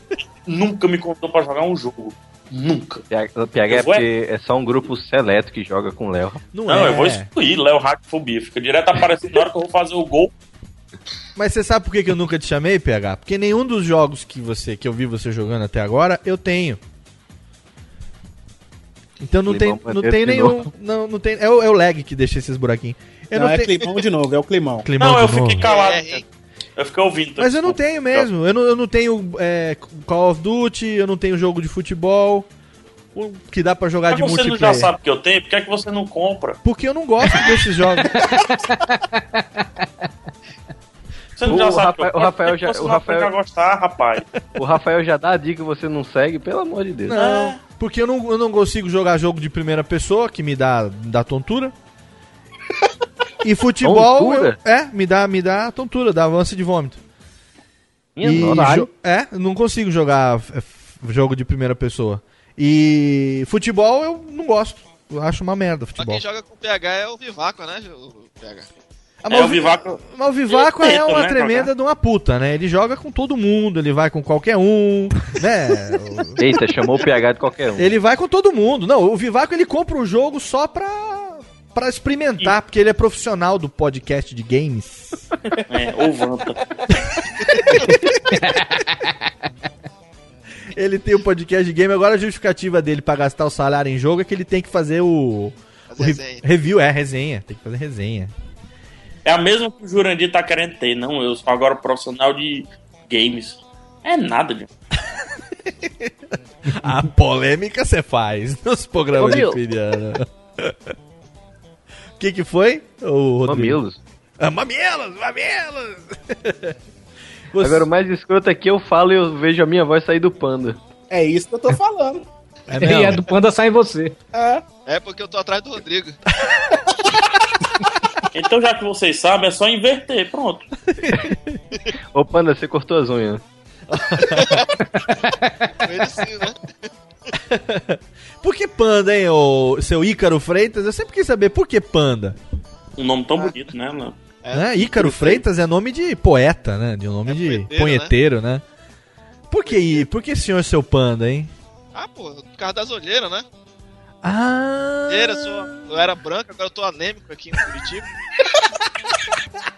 Nunca me convidou pra jogar um jogo. Nunca. PH, PH é é- porque é só um grupo seleto que joga com o Léo. Não, Não, é. eu vou excluir Léo Radiofobia. Fica direto aparecendo na hora que eu vou fazer o gol. Mas você sabe por que, que eu nunca te chamei, PH? Porque nenhum dos jogos que você que eu vi você jogando até agora, eu tenho. Então não tem, não tem nenhum. novo. Não, não tem, é, o, é o lag que deixa esses buraquinhos. Eu não, não, é tenho- climão de novo, é o climão. Climão não, eu novo. fiquei calado. Eu fiquei ouvindo. Mas eu não tenho mesmo. Eu não, eu não tenho é, Call of Duty, eu não tenho jogo de futebol. Que dá pra jogar Mas de você não multiplayer. já sabe que eu tenho, por que, é que você não compra? Porque eu não gosto desses jogos. [LAUGHS] Você não O já sabe Rafael- que eu o Rafael já- você o não Rafael- gostar, rapaz. [LAUGHS] O Rafael já dá a dica que você não segue, pelo amor de Deus. Não, porque eu não, eu não consigo jogar jogo de primeira pessoa, que me dá, dá tontura. [LAUGHS] E futebol, Tontura? eu- é, me dá, me dá tontura, dá avanço de vômito. Minha E é, eu não consigo jogar é, jogo de primeira pessoa. E futebol eu não gosto. Eu acho uma merda Só futebol. quem joga com PH é o Vivaco, né, o PH? Ah, mas o Vi- Mas o Vivaco é uma né, tremenda de uma puta, né? Ele joga com todo mundo, ele vai com qualquer um, né? [LAUGHS] Eita, chamou o PH de qualquer um. Ele vai com todo mundo. Não, o Vivaco ele compra o jogo só pra, pra experimentar, porque ele é profissional do podcast de games. [LAUGHS] É, ou vanta. [LAUGHS] Ele tem o podcast de game, agora a justificativa dele pra gastar o salário em jogo é que ele tem que fazer o, o re- review, é, resenha. Tem que fazer resenha. É a mesma que o Jurandir tá querendo ter. Não, eu sou agora profissional de games. É nada, John. [LAUGHS] A polêmica você faz nos programas Ô, de meu. O que que foi, Rodrigo? Mamilos. Ah, mamilos, mamilos! [LAUGHS] Você- Agora o mais escroto é que eu falo e eu vejo a minha voz sair do panda. É isso que eu tô falando. [LAUGHS] É E é do panda sai em você. É. É porque eu tô atrás do Rodrigo. [LAUGHS] Então, já que vocês sabem, é só inverter. Pronto. Ô panda, você cortou as unhas. Ele sim, né? Por que panda, hein, ô seu Ícaro Freitas? Eu sempre quis saber por que panda. Um nome tão bonito, né, Léo? né? Ícaro Freitas é nome de poeta, né? De um nome de punheteiro, punheteiro, né? Por que, por que senhor seu panda, hein? Ah, pô, por causa das olheiras, né? Ah! Olheira, sou, eu era branco, agora eu tô anêmico aqui em Curitiba. [LAUGHS]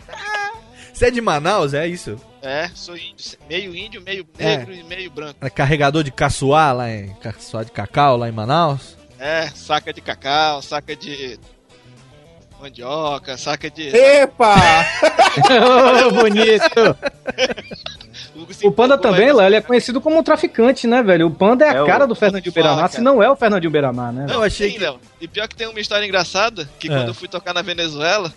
Você é de Manaus, é isso? É, sou índio, meio índio, meio É. negro e meio branco. É carregador de caçoá lá em caçoá de cacau lá em Manaus? É, saca de cacau, saca de mandioca, saca de. Epa! Ô, [LAUGHS] bonito! [LAUGHS] O Panda também, Léo, ele é conhecido como um traficante, né, velho? O Panda é a É o- cara do Fernandinho Beiramar, se não é o Fernandinho Beiramar, né? Não, sim, Léo. E pior que tem uma história engraçada, que É. quando eu fui tocar na Venezuela.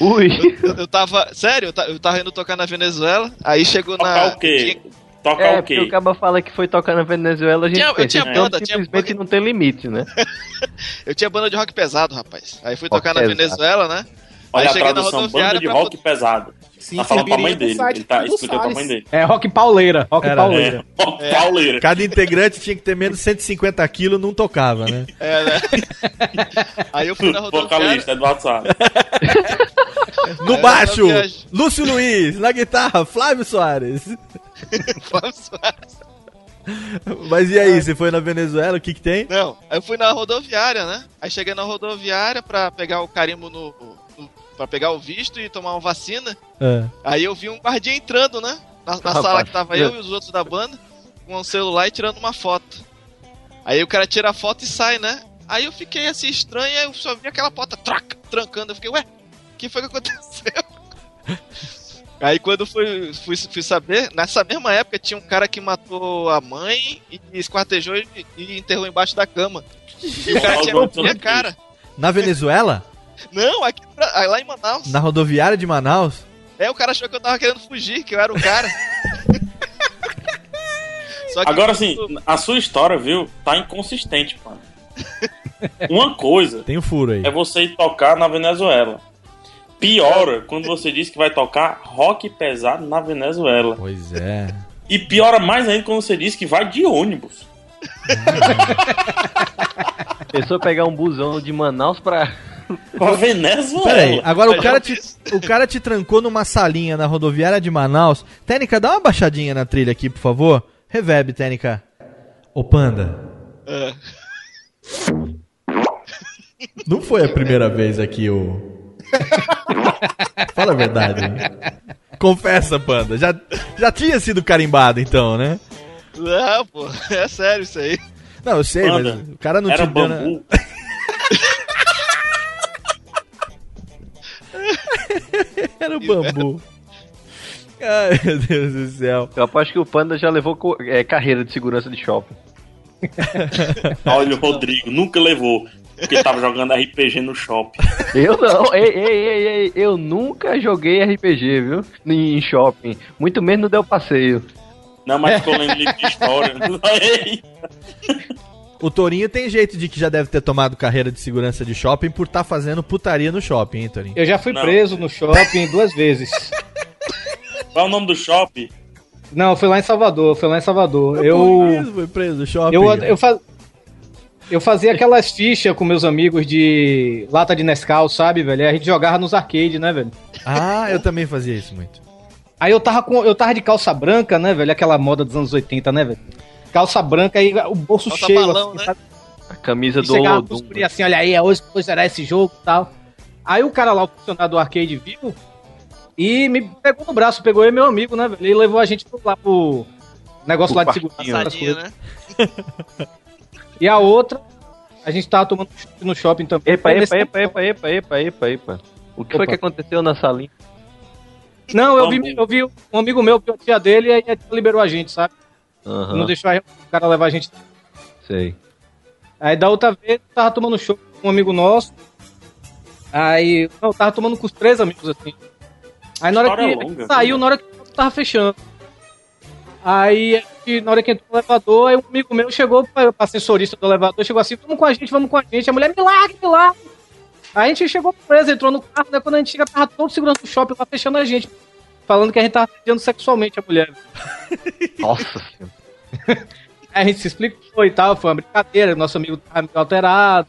Ui! [LAUGHS] Eu, eu tava. Sério, eu, ta- eu tava indo tocar na Venezuela, aí chegou na. Tocar o quê? Tocar é, o quê? o cara fala que foi tocar na Venezuela, a gente Tinha- eu pensa, tinha então banda, tinha simplesmente não tem limite, né? [LAUGHS] Eu tinha banda de rock pesado, rapaz. Aí fui Rock tocar na pesado. Venezuela, né? Olha aí a na tradução, banda de pra rock pesado. Sim, tá falando pra mãe dele. site Ele tá do explicando pra Salles. mãe dele. É rock pauleira, rock Era, pauleira. [LAUGHS] É, rock pauleira. Cada integrante tinha que ter menos de 150 quilos, não tocava, né? É, né? [LAUGHS] Aí eu fui na rodoviária. Vocalista, Eduardo. No É, baixo, eu viajo. Lúcio Luiz. Na guitarra, Flávio Soares. [LAUGHS] Mas e aí, você foi na Venezuela, o que que tem? Não, aí eu fui na rodoviária, né? Aí cheguei na rodoviária pra pegar o carimbo no, no, pra pegar o visto e tomar uma vacina. É. Aí eu vi um guardinha entrando, né? Na, na sala que tava eu e os outros da banda, com o celular e tirando uma foto. Aí o cara tira a foto e sai, né? Aí eu fiquei assim estranho, aí eu só vi aquela porta trac, trancando. Eu fiquei, ué, o que foi que aconteceu? [LAUGHS] Aí quando fui, fui, fui saber, nessa mesma época tinha um cara que matou a mãe e esquartejou e, e enterrou embaixo da cama. E o cara tinha a minha cara. Na Venezuela? [LAUGHS] Não, aqui lá em Manaus. Na rodoviária de Manaus? É, o cara achou que eu tava querendo fugir, que eu era o cara. [LAUGHS] Só que Agora assim, a sua história, viu, tá inconsistente, mano. Uma coisa Tem um furo aí. é você ir tocar na Venezuela. Piora quando você diz que vai tocar rock pesado na Venezuela. Pois é. E piora mais ainda quando você diz que vai de ônibus. [LAUGHS] Pensou pegar um busão de Manaus pra. [LAUGHS] Pra Venezuela. Peraí, agora o cara, te, o cara te trancou numa salinha na rodoviária de Manaus. Técnica, dá uma baixadinha na trilha aqui, por favor. Reverb, Técnica. Ô, Panda. É. Não foi a primeira vez aqui o. [LAUGHS] Fala a verdade. hein? Confessa, Panda. Já, já tinha sido carimbado, então, né? Não, pô, é sério isso aí. Não, eu sei, Panda, mas o cara não era na- bambu. [LAUGHS] Era o bambu. Ai, meu Deus do céu. Eu aposto que o Panda já levou é, carreira de segurança de shopping. Olha o Rodrigo, nunca levou. Porque tava jogando RPG no shopping. Eu não, ei, ei, ei, ei, eu nunca joguei RPG, viu? Em shopping. Muito menos no Del Passeio. Não, mas ficou lendo livro de história. [LAUGHS] O Torinho tem jeito de que já deve ter tomado carreira de segurança de shopping por estar fazendo putaria no shopping, hein, Torinho? Eu já fui Não. preso no shopping duas vezes. Qual é o nome do shopping? Não, foi lá em Salvador, foi lá em Salvador. Eu. Foi preso no shopping. Eu, eu, fa- eu fazia aquelas fichas com meus amigos de lata de Nescau, sabe, velho? E a gente jogava nos arcades, né, velho? Ah, eu também fazia isso muito. Aí eu tava com. Eu tava de calça branca, né, velho? Aquela moda dos anos 80, né, velho? Calça branca e o bolso Calça cheio, balão, assim, né? sabe? A camisa E do chegava Olodum. pros guri assim, olha aí, hoje, hoje será esse jogo e tal. Aí o cara lá, o funcionário do arcade, viu e me pegou no braço, pegou eu e meu amigo, né, velho? E levou a gente pro- lá pro negócio Pro lá de segurança. Passadinha, né? [LAUGHS] E a outra, a gente tava tomando no shopping também. Epa, Foi nesse epa, epa, epa, epa, epa, epa, epa. O que foi Opa. que aconteceu na salinha? Não, eu vi, eu vi um amigo meu, viu a tia dele, e aí a tia liberou a gente, sabe? Aham, Não deixou o cara levar a gente. sei. Aí da outra vez, eu tava tomando show com um amigo nosso. Aí, não, eu tava tomando com os três amigos, assim. Aí na hora História que longa, saiu, viu? na hora que tava fechando. Aí, na hora que entrou no elevador, aí um amigo meu chegou pra, pra sensorista do elevador, chegou assim, vamos com a gente, vamos com a gente. A mulher, milagre, milagre. Aí a gente chegou preso, entrou no carro, né? Quando a gente chega, tava todo segurança do shopping lá fechando a gente. Falando que a gente tava assediando sexualmente a mulher. [LAUGHS] Nossa senhora. Aí a gente se explicou e tal, foi uma brincadeira, nosso amigo tava meio alterado,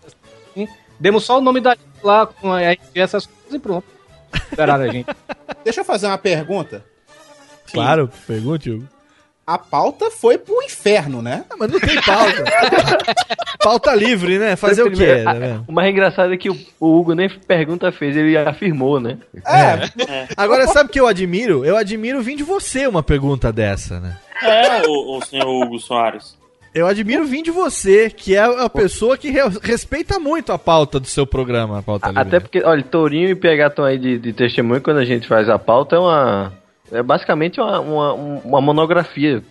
assim. Demos só o nome da gente lá com a RG, essas coisas e pronto. Esperaram a gente. [LAUGHS] Deixa eu fazer uma pergunta. Claro, pergunte, Hugo. A pauta foi pro inferno, né? mas não tem pauta. [LAUGHS] pauta livre, né? Fazer o quê? Vendo? O mais engraçado é que o, o Hugo nem pergunta fez, ele afirmou, né? É. Agora, sabe o que eu admiro? Eu admiro vir de você uma pergunta dessa, né? É, o, o senhor Hugo Soares. Eu admiro vir de você, que é a pessoa que re- respeita muito a pauta do seu programa, a pauta livre. Até porque, olha, Tourinho e PH estão aí de, de testemunho quando a gente faz a pauta, é uma. É basicamente uma, uma, uma monografia.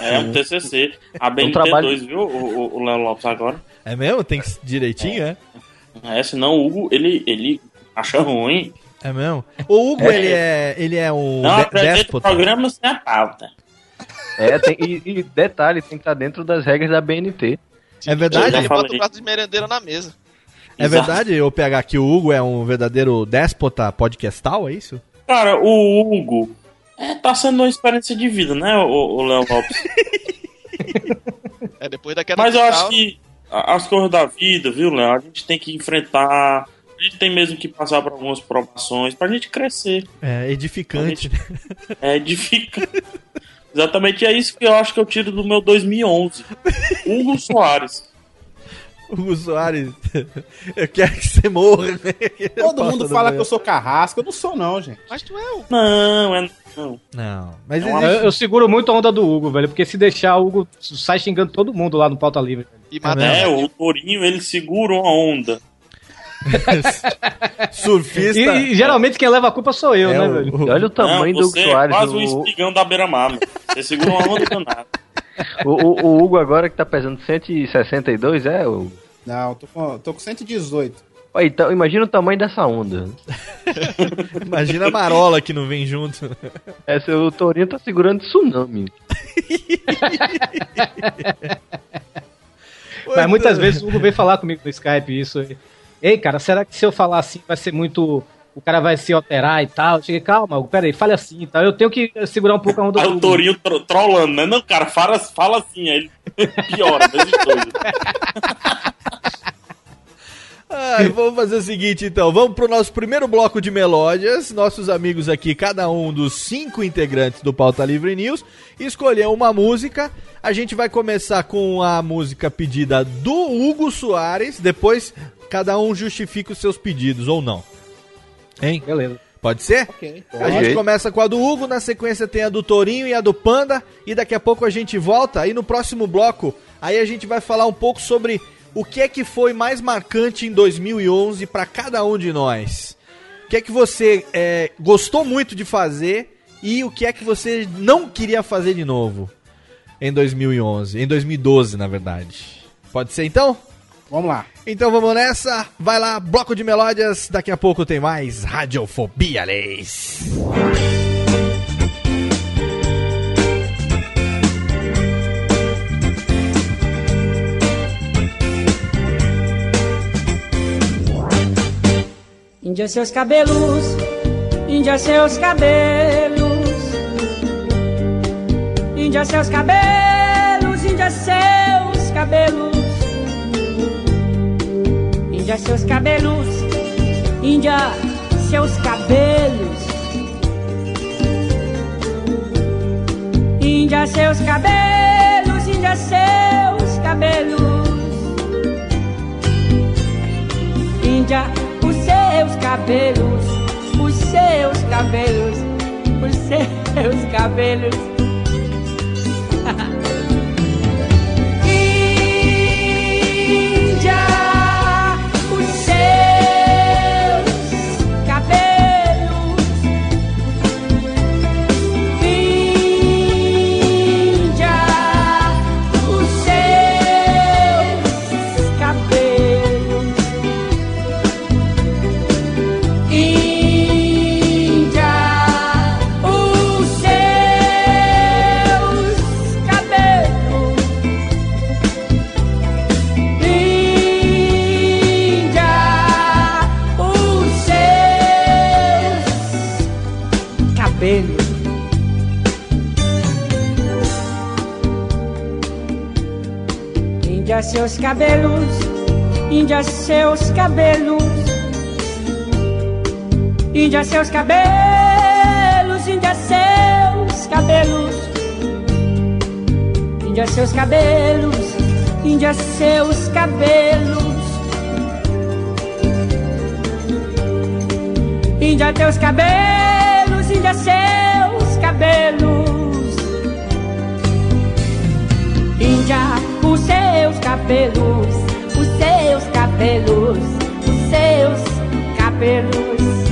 É um TCC. A BNT2, trabalho- viu, o, o- o Léo Lopes agora? É mesmo? Tem que direitinho, é? É, senão o Hugo, ele, ele acha ruim. É mesmo? O Hugo, É. ele é ele é um Não o déspota. programa sem a pauta. É, tem, e, e detalhe, tem que estar dentro das regras da BNT. É verdade? Ele bota o prato de merendeira na mesa. É verdade, o PH, que o Hugo é um verdadeiro déspota podcastal, é isso? Cara, o Hugo é, tá sendo uma experiência de vida, né, o, o Léo Lopes? [LAUGHS] É, depois da queda Mas eu acho que as coisas da vida, viu, Léo? A gente tem que enfrentar. A gente tem mesmo que passar por algumas provações pra gente crescer. É edificante. É edificante. [LAUGHS] Exatamente é isso que eu acho que eu tiro do meu 2011. Hugo Soares. Hugo Soares, [LAUGHS] eu quero que você morra. né? [LAUGHS] Todo mundo fala que eu sou carrasco, eu não sou não, gente. Mas tu é o. Não, é não. Não, mas Eu, eu seguro muito a onda do Hugo, velho, porque se deixar, o Hugo sai xingando todo mundo lá no Pauta Livre. E É, o Torinho, ele segura uma onda. [LAUGHS] Surfista. E, e geralmente quem leva a culpa sou eu, É, né, o- velho? E olha o tamanho não, do Hugo você Soares. é quase um o- espigão da beira-mar. Você segura uma onda danada. O, o- o Hugo agora que tá pesando 162, é? O... Não, tô com, tô com 118. Ó, Então, imagina o tamanho dessa onda. [LAUGHS] Imagina a marola que não vem junto. Essa, o Torinho tá segurando tsunami. [LAUGHS] Mas muitas vezes o Hugo vem falar comigo no Skype isso. Ei, cara, será que se eu falar assim vai ser muito. O cara vai se alterar e tal? Eu cheguei, calma, Hugo, pera aí, fale assim e tal. Eu tenho que segurar um pouco a onda Aí do o. Torinho tro trollando, né? Não, cara, fala, fala assim, aí ele piora, vezes dois. [LAUGHS] Ai, vamos fazer o seguinte então, vamos pro nosso primeiro bloco de melódias. Nossos amigos aqui, cada um dos cinco integrantes do Pauta Livre News, escolheu uma música. A gente vai começar com a música pedida do Hugo Soares, depois cada um justifica os seus pedidos ou não. Hein? Beleza. Pode ser? A gente começa com a do Hugo, na sequência tem a do Torinho e a do Panda, e daqui a pouco a gente volta. Aí no próximo bloco, aí a gente vai falar um pouco sobre o que é que foi mais marcante em 2011 para cada um de nós. O que é que você é, gostou muito de fazer e o que é que você não queria fazer de novo em 2011, em 2012, na verdade. Pode ser então? Vamos lá. Então vamos nessa. Vai lá, bloco de melódias. Daqui a pouco tem mais Radiofobia, Leis. Índia seus cabelos, Índia seus cabelos, Índia seus cabelos, Índia seus cabelos, Índia seus cabelos, Índia seus cabelos, Índia seus cabelos, Índia seus cabelos, Índia os seus cabelos, os seus cabelos, os seus cabelos. Cabelos. Índia, seus cabelos. Índia, seus cabelos, Índia, seus cabelos. Índia, seus cabelos, Índia, seus cabelos. Índia, teus cabelos, Índia, seus cabelos. Os seus cabelos, os seus cabelos, os seus cabelos.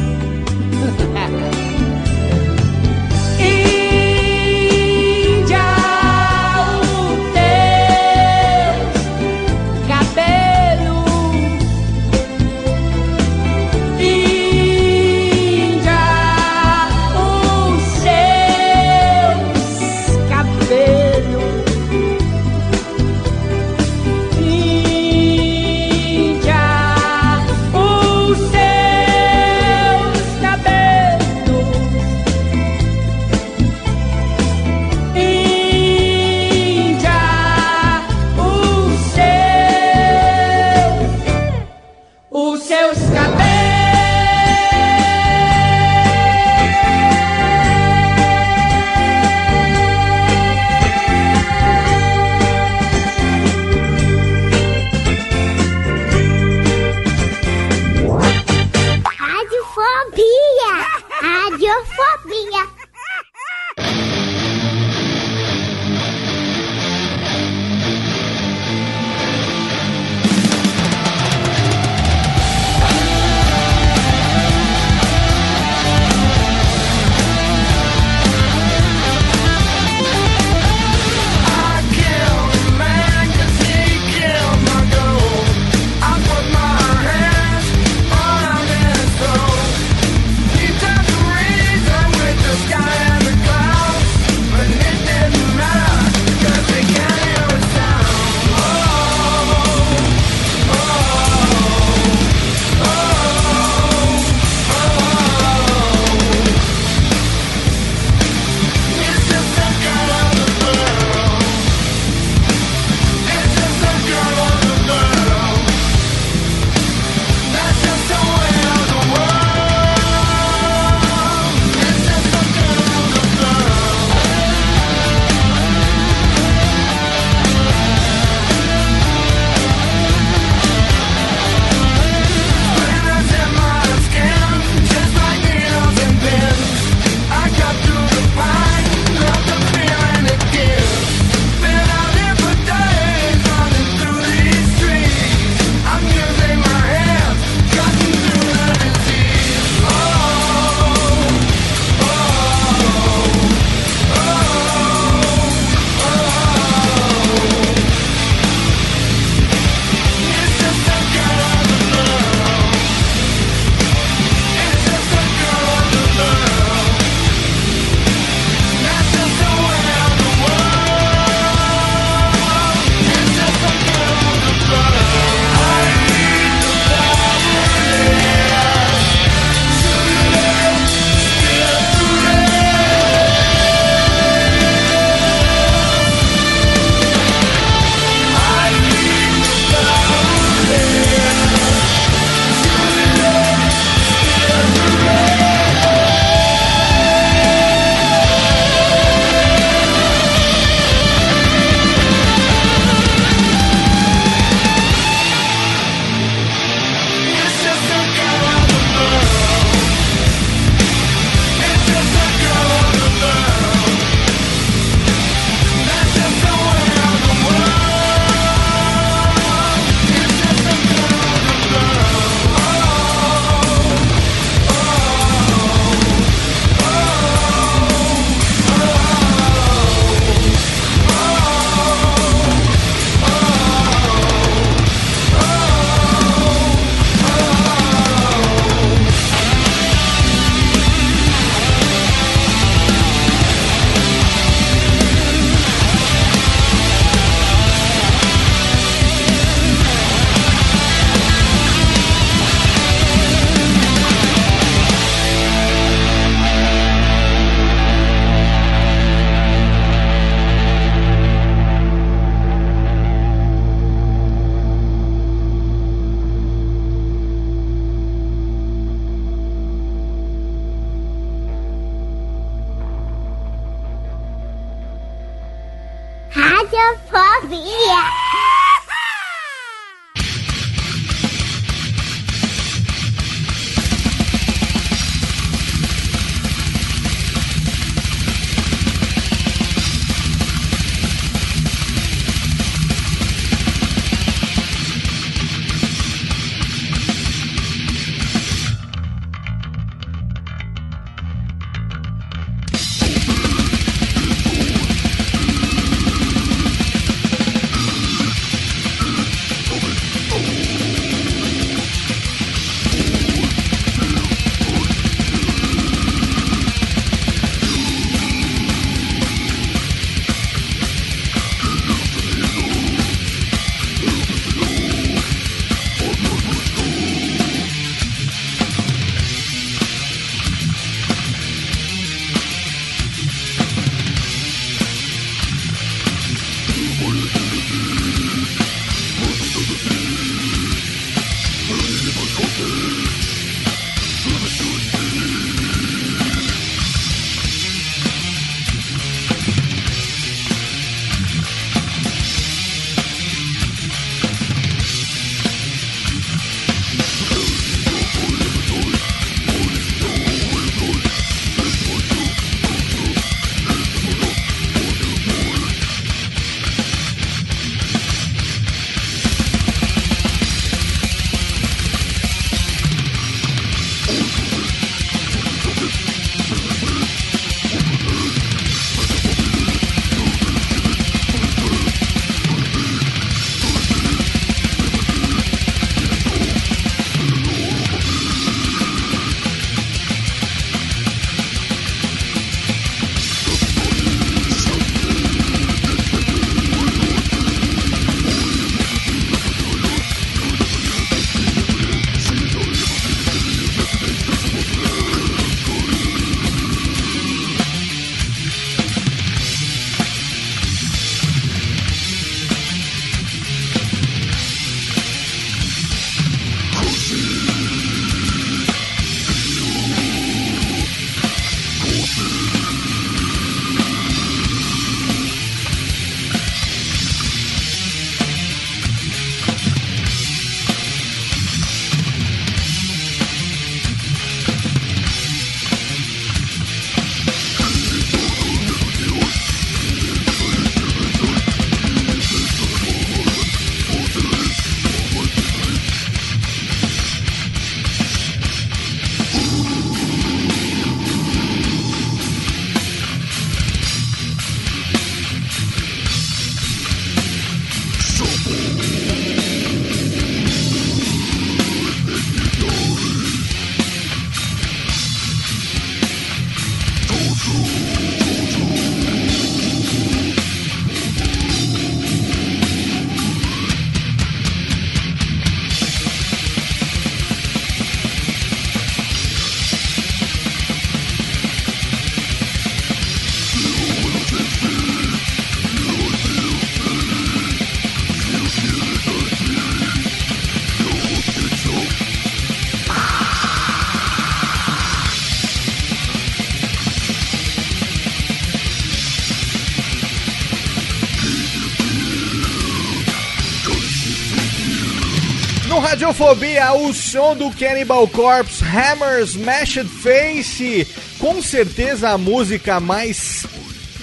No Radiofobia, o som do Cannibal Corpse, Hammer Smashed Face, com certeza a música mais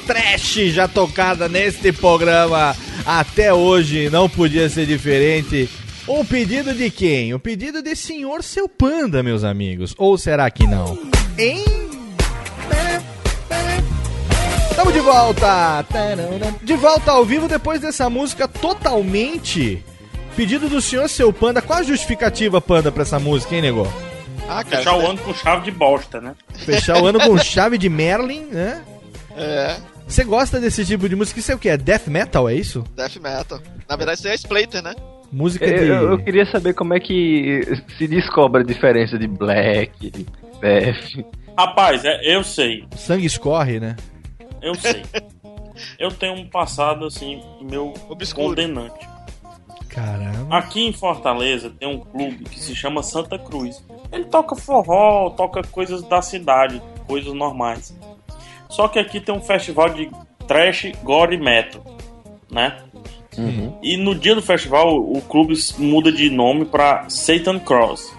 trash já tocada neste programa até hoje, não podia ser diferente. O pedido de quem? O pedido de senhor seu panda, meus amigos. Ou será que não? Hein? Estamos de volta! De volta ao vivo depois dessa música totalmente. Pedido do senhor seu panda. Qual a justificativa, panda, pra essa música, hein, nego? Ah, Fechar o ano com chave de bosta, né? Fechar o ano com chave de Merlin, né? É, Você gosta desse tipo de música? Isso é o que? É death metal, é isso? death metal. Na verdade, isso é Splater, né? Música Eu, de. eu- eu queria saber como é que se descobre a diferença de black, de death. Rapaz, é, eu sei. Sangue escorre, né? Eu sei. eu tenho um passado, assim, meu condenante. Caramba. Aqui em Fortaleza tem um clube que se chama Santa Cruz. Ele toca forró, toca coisas da cidade, coisas normais. Só que aqui tem um festival de trash, gore e metal, né? E no dia do festival o clube muda de nome pra Satan Cross.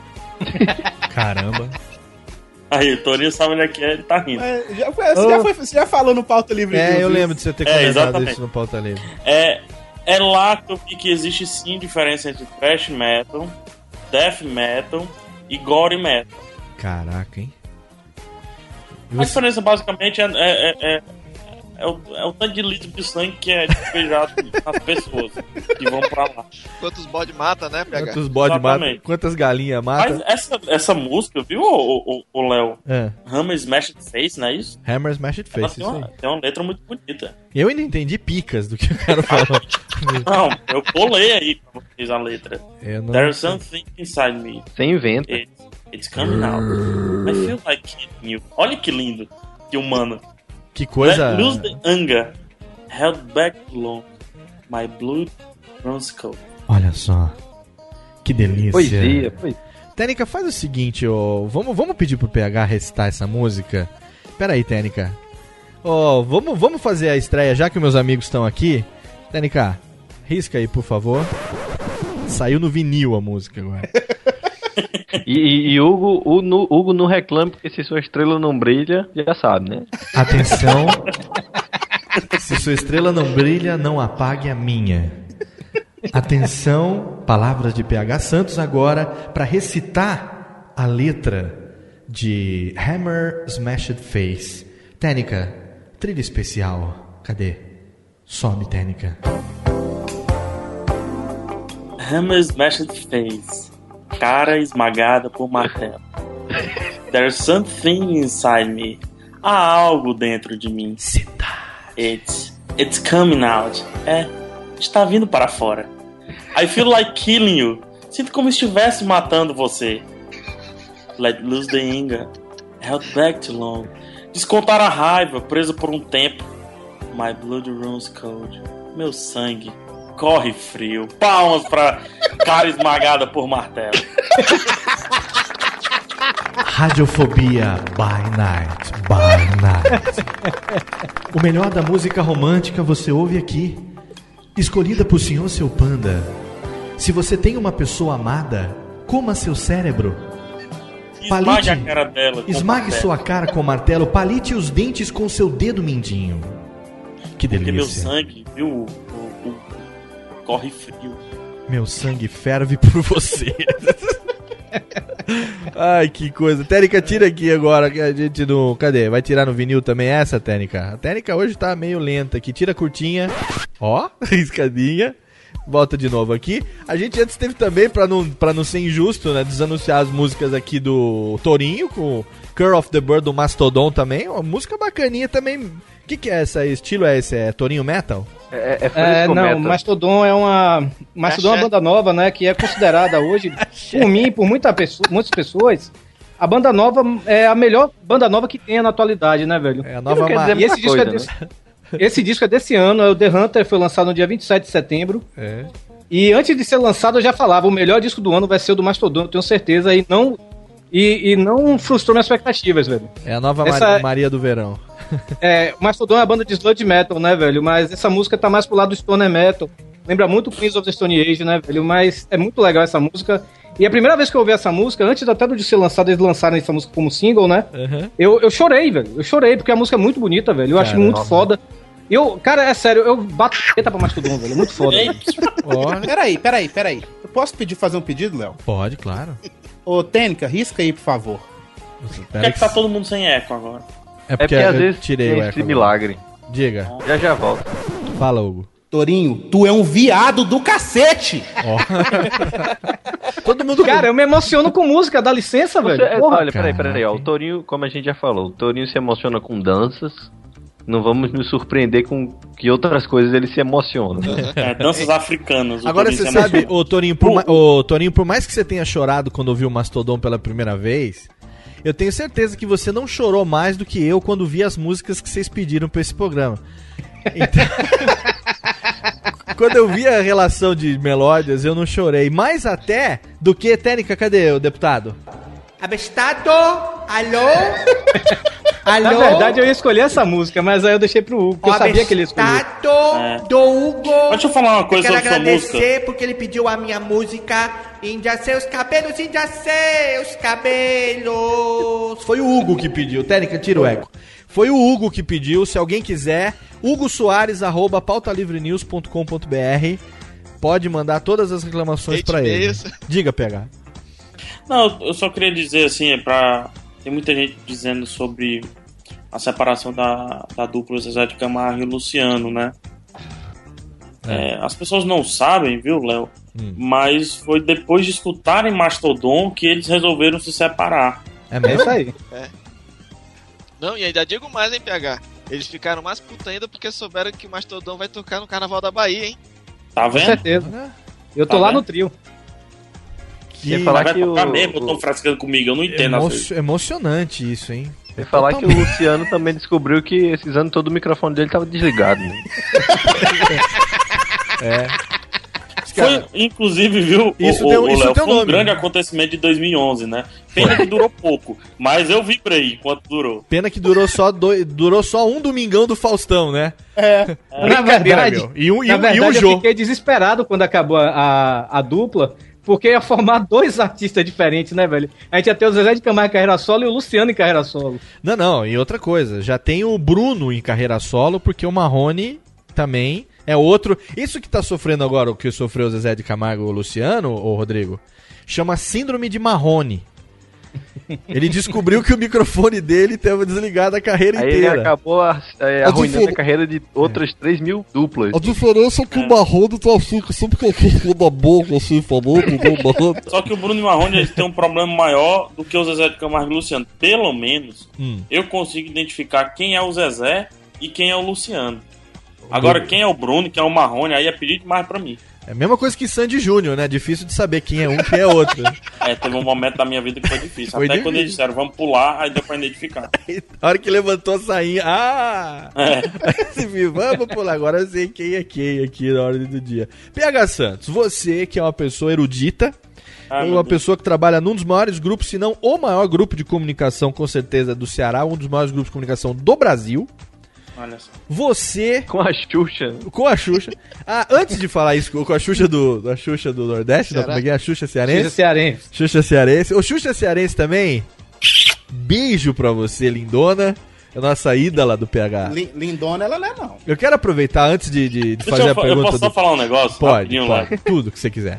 Caramba. Aí, o Torinho sabe onde é que é, ele tá rindo. É, já, foi- você, já foi- você já falou no pauta livre É, eu lembro de você ter É, comentado exatamente. isso no pauta livre. É, é lá que eu vi que existe sim diferença entre thrash metal, death metal e gore metal. Caraca, hein? A diferença basicamente é, é, é, é, o, é o tanto de litro de sangue que é despejado [LAUGHS] nas pessoas que vão pra lá. Quantos bode mata, né, PH? Quantos bode mata? Quantas galinhas Mas mata? essa, essa música, viu, o, Léo? É. Hammer Smashed Face, não é isso? Hammer Smashed Face, tem isso uma, aí. tem uma letra muito bonita. Eu ainda entendi picas do que o cara falou. [LAUGHS] Não, eu colei aí pra vocês a letra. Eu não There's something inside me. Você inventa. It's, it's coming out. I feel like killing you. Olha que lindo. Que humano. Que coisa- Let lose the anger. Held back long. My blood runs cold. Olha só. Que delícia. Poesia, poesia. Tênica, faz o seguinte, ó. Vamos, vamos pedir pro PH recitar essa música? Pera aí, Tênica. Ó, vamos, vamos fazer a estreia, já que meus amigos estão aqui. Tênica, risca aí, por favor. Saiu no vinil a música agora. [LAUGHS] E, e- e Hugo, o, no, Hugo não reclama porque se sua estrela não brilha, já sabe, né? Atenção. [LAUGHS] Se sua estrela não brilha, não apague a minha. Atenção, palavras de PH Santos agora para recitar a letra de Hammer Smashed Face. Técnica, trilha especial. Cadê? Some, Técnica. Hammer Smashed Face. Cara esmagada por martelo. There's something inside me. Há algo dentro de mim. It's, it's coming out. É, está vindo para fora. I feel like killing you. Sinto como se estivesse matando você. Let loose the anger. Held back too long. Descontar a raiva, preso por um tempo. My blood runs cold. Meu sangue corre frio. Palmas pra cara esmagada por martelo. Radiofobia by Night, by Night. O melhor da música romântica você ouve aqui. Escolhida por senhor seu panda. Se você tem uma pessoa amada, coma seu cérebro. Esmague a cara dela. Esmague martelo. sua cara com martelo, palite os dentes com seu dedo mindinho. Que Porque meu delícia. sangue, viu? Corre frio. Meu sangue ferve por você. [LAUGHS] Ai, que coisa. Técnica, tira aqui agora que a gente não. Cadê? Vai tirar no vinil também essa, Técnica? A Técnica hoje tá meio lenta aqui. Tira curtinha. Ó, [LAUGHS] escadinha. Volta de novo aqui. A gente antes teve também, pra não, pra não ser injusto, né? Desanunciar as músicas aqui do Torinho, com Curl of the Bird do Mastodon também. Uma música bacaninha também. O que, que é essa? Estilo é esse? É Torinho Metal? É, É, não, Mastodon é uma. Mastodon é uma banda nova, né? Que é considerada hoje, [LAUGHS] por mim e por muita pessoa, muitas pessoas, a banda nova é a melhor banda nova que tem na atualidade, né, velho? É a nova e, ma- e esse, disco coisa, é desse, esse disco é desse ano, é o The Hunter, foi lançado no dia 27 de setembro. É. E antes de ser lançado, eu já falava, o melhor disco do ano vai ser o do Mastodon, eu tenho certeza, e não. E, e não frustrou minhas expectativas, velho. É a nova Essa Mari- Maria do Verão. É, o Mastodon é uma banda de sludge metal, né, velho? Mas essa música tá mais pro lado do stoner metal. Lembra muito Queens of the Stone Age, né, velho? Mas é muito legal essa música. E a primeira vez que eu ouvi essa música, antes até do de ser lançada, eles lançaram essa música como single, né? Eu, eu chorei, velho. Eu chorei, porque a música é muito bonita, velho. Eu acho Caramba. muito foda. Eu, cara, é sério, eu bato teta pra Mastodon, velho. É muito foda. Peraí, peraí, peraí. Eu posso pedir fazer um pedido, Léo? Pode, claro. Ô, Tênica, risca aí, por favor. Por que, é que tá todo mundo sem eco agora? É porque, porque às eu vezes tirei o eco esse milagre. Diga. Já já volto. Fala, Hugo. Torinho, tu é um viado do cacete! [LAUGHS] Todo mundo. Cara, eu me emociono com música, dá licença, Você- velho. é, Porra. olha, peraí, peraí, ó. O Torinho, como a gente já falou, o Torinho se emociona com danças. Não vamos nos surpreender com que outras coisas ele se emociona. É, danças africanas. o Agora você se sabe, ô Torinho, por, ma- ô, Torinho, por mais que você tenha chorado quando ouviu o Mastodon pela primeira vez, eu tenho certeza que você não chorou mais do que eu quando vi as músicas que vocês pediram pra esse programa. Então- [LAUGHS] quando eu vi a relação de melódias, eu não chorei. Mais até do que. Técnica, cadê o deputado? Abestado, alô? [LAUGHS] Alô? Na verdade, eu ia escolher essa música, mas aí eu deixei pro Hugo, porque eu sabia que ele ia escolher. Abestado do Hugo. Deixa eu falar uma coisa eu sobre quero sua música. agradecer porque ele pediu a minha música. Índia seus cabelos, índia seus cabelos. Foi o Hugo que pediu. Técnica, tira o eco. Foi o Hugo que pediu. Se alguém quiser, Hugo Soares, arroba pautalivrenews.com.br. Pode mandar todas as reclamações pra ele. Diga, PH. Não, eu só queria dizer assim, é pra. Tem muita gente dizendo sobre a separação da, da dupla Zezé de Camargo e o Luciano, né? É, as pessoas não sabem, viu, Léo? Mas foi depois de escutarem Mastodon que eles resolveram se separar. É É isso aí. É. Não, e ainda digo mais, hein, PH? Eles ficaram mais putos ainda porque souberam que o Mastodon vai tocar no Carnaval da Bahia, hein? Tá Com vendo? certeza. Eu tô Tá lá vendo? no trio. Que falar vai tocar mesmo, eu tô frescando comigo, eu não entendo Emo emocionante isso, hein? Sem falar que o Luciano também descobriu que esses anos todo o microfone dele tava desligado. Né? [LAUGHS] É. Foi, inclusive, viu, Isso o, deu- o, isso Léo, tem um foi um nome. grande acontecimento de 2011, né? Pena que durou pouco, mas eu vibrei enquanto durou. Pena que durou só, dois, durou só um domingão do Faustão, né? É. Na verdade, meu. E um, e na um, verdade e um eu Jô. fiquei desesperado quando acabou a, a, a dupla, porque ia formar [LAUGHS] dois artistas diferentes, né, velho? A gente ia ter o Zezé de Camargo em carreira solo e o Luciano em carreira solo. Não, não, e outra coisa, já tem o Bruno em carreira solo, porque o Marrone também é outro. Isso que tá sofrendo agora, o que sofreu o Zezé de Camargo o Luciano, ô Rodrigo, chama Síndrome de Marrone. Ele descobriu que o microfone dele estava desligado a carreira Aí ele inteira. acabou a- é, A arruinando a carreira de outras 3 mil duplas. A diferença é que o Marrone tá assim, sempre que eu tô da boca, assim, falando, [LAUGHS] o. Só que o Bruno e o Marrone têm um problema maior do que o Zezé de Camargo e o Luciano. Pelo menos Hum. eu consigo identificar quem é o Zezé e quem é o Luciano. Agora, quem é o Bruno, quem é o Marrone, aí é pedir demais pra mim. É a mesma coisa que Sandy Júnior, né? Difícil de saber quem é um e quem é outro. [LAUGHS] É, teve um momento da minha vida que foi difícil. Foi Até difícil. quando eles disseram, vamos pular, aí deu pra identificar. A hora que levantou a sainha. Ah! É. [LAUGHS] Filme, Vamos pular. Agora eu sei quem é quem aqui na ordem do dia. PH Santos, você que é uma pessoa erudita. Ah, uma pessoa que trabalha num dos maiores grupos, se não o maior grupo de comunicação, com certeza, do Ceará, um dos maiores grupos de comunicação do Brasil. Olha só. Você. Com a Xuxa. Com a Xuxa. Ah, antes de falar isso, com a Xuxa do, da Xuxa do Nordeste, não, Ceará. como é que é? A Xuxa Cearense? Xuxa Cearense. Xuxa Cearense. Ô, Xuxa Cearense também. Beijo pra você, lindona. É a nossa ídola do PH. Lin- Lindona ela não é, não. Eu quero aproveitar antes de, de- de fazer eu a fa- eu pergunta. posso só do- falar um negócio Pode, pode. Léo? Tudo que você quiser.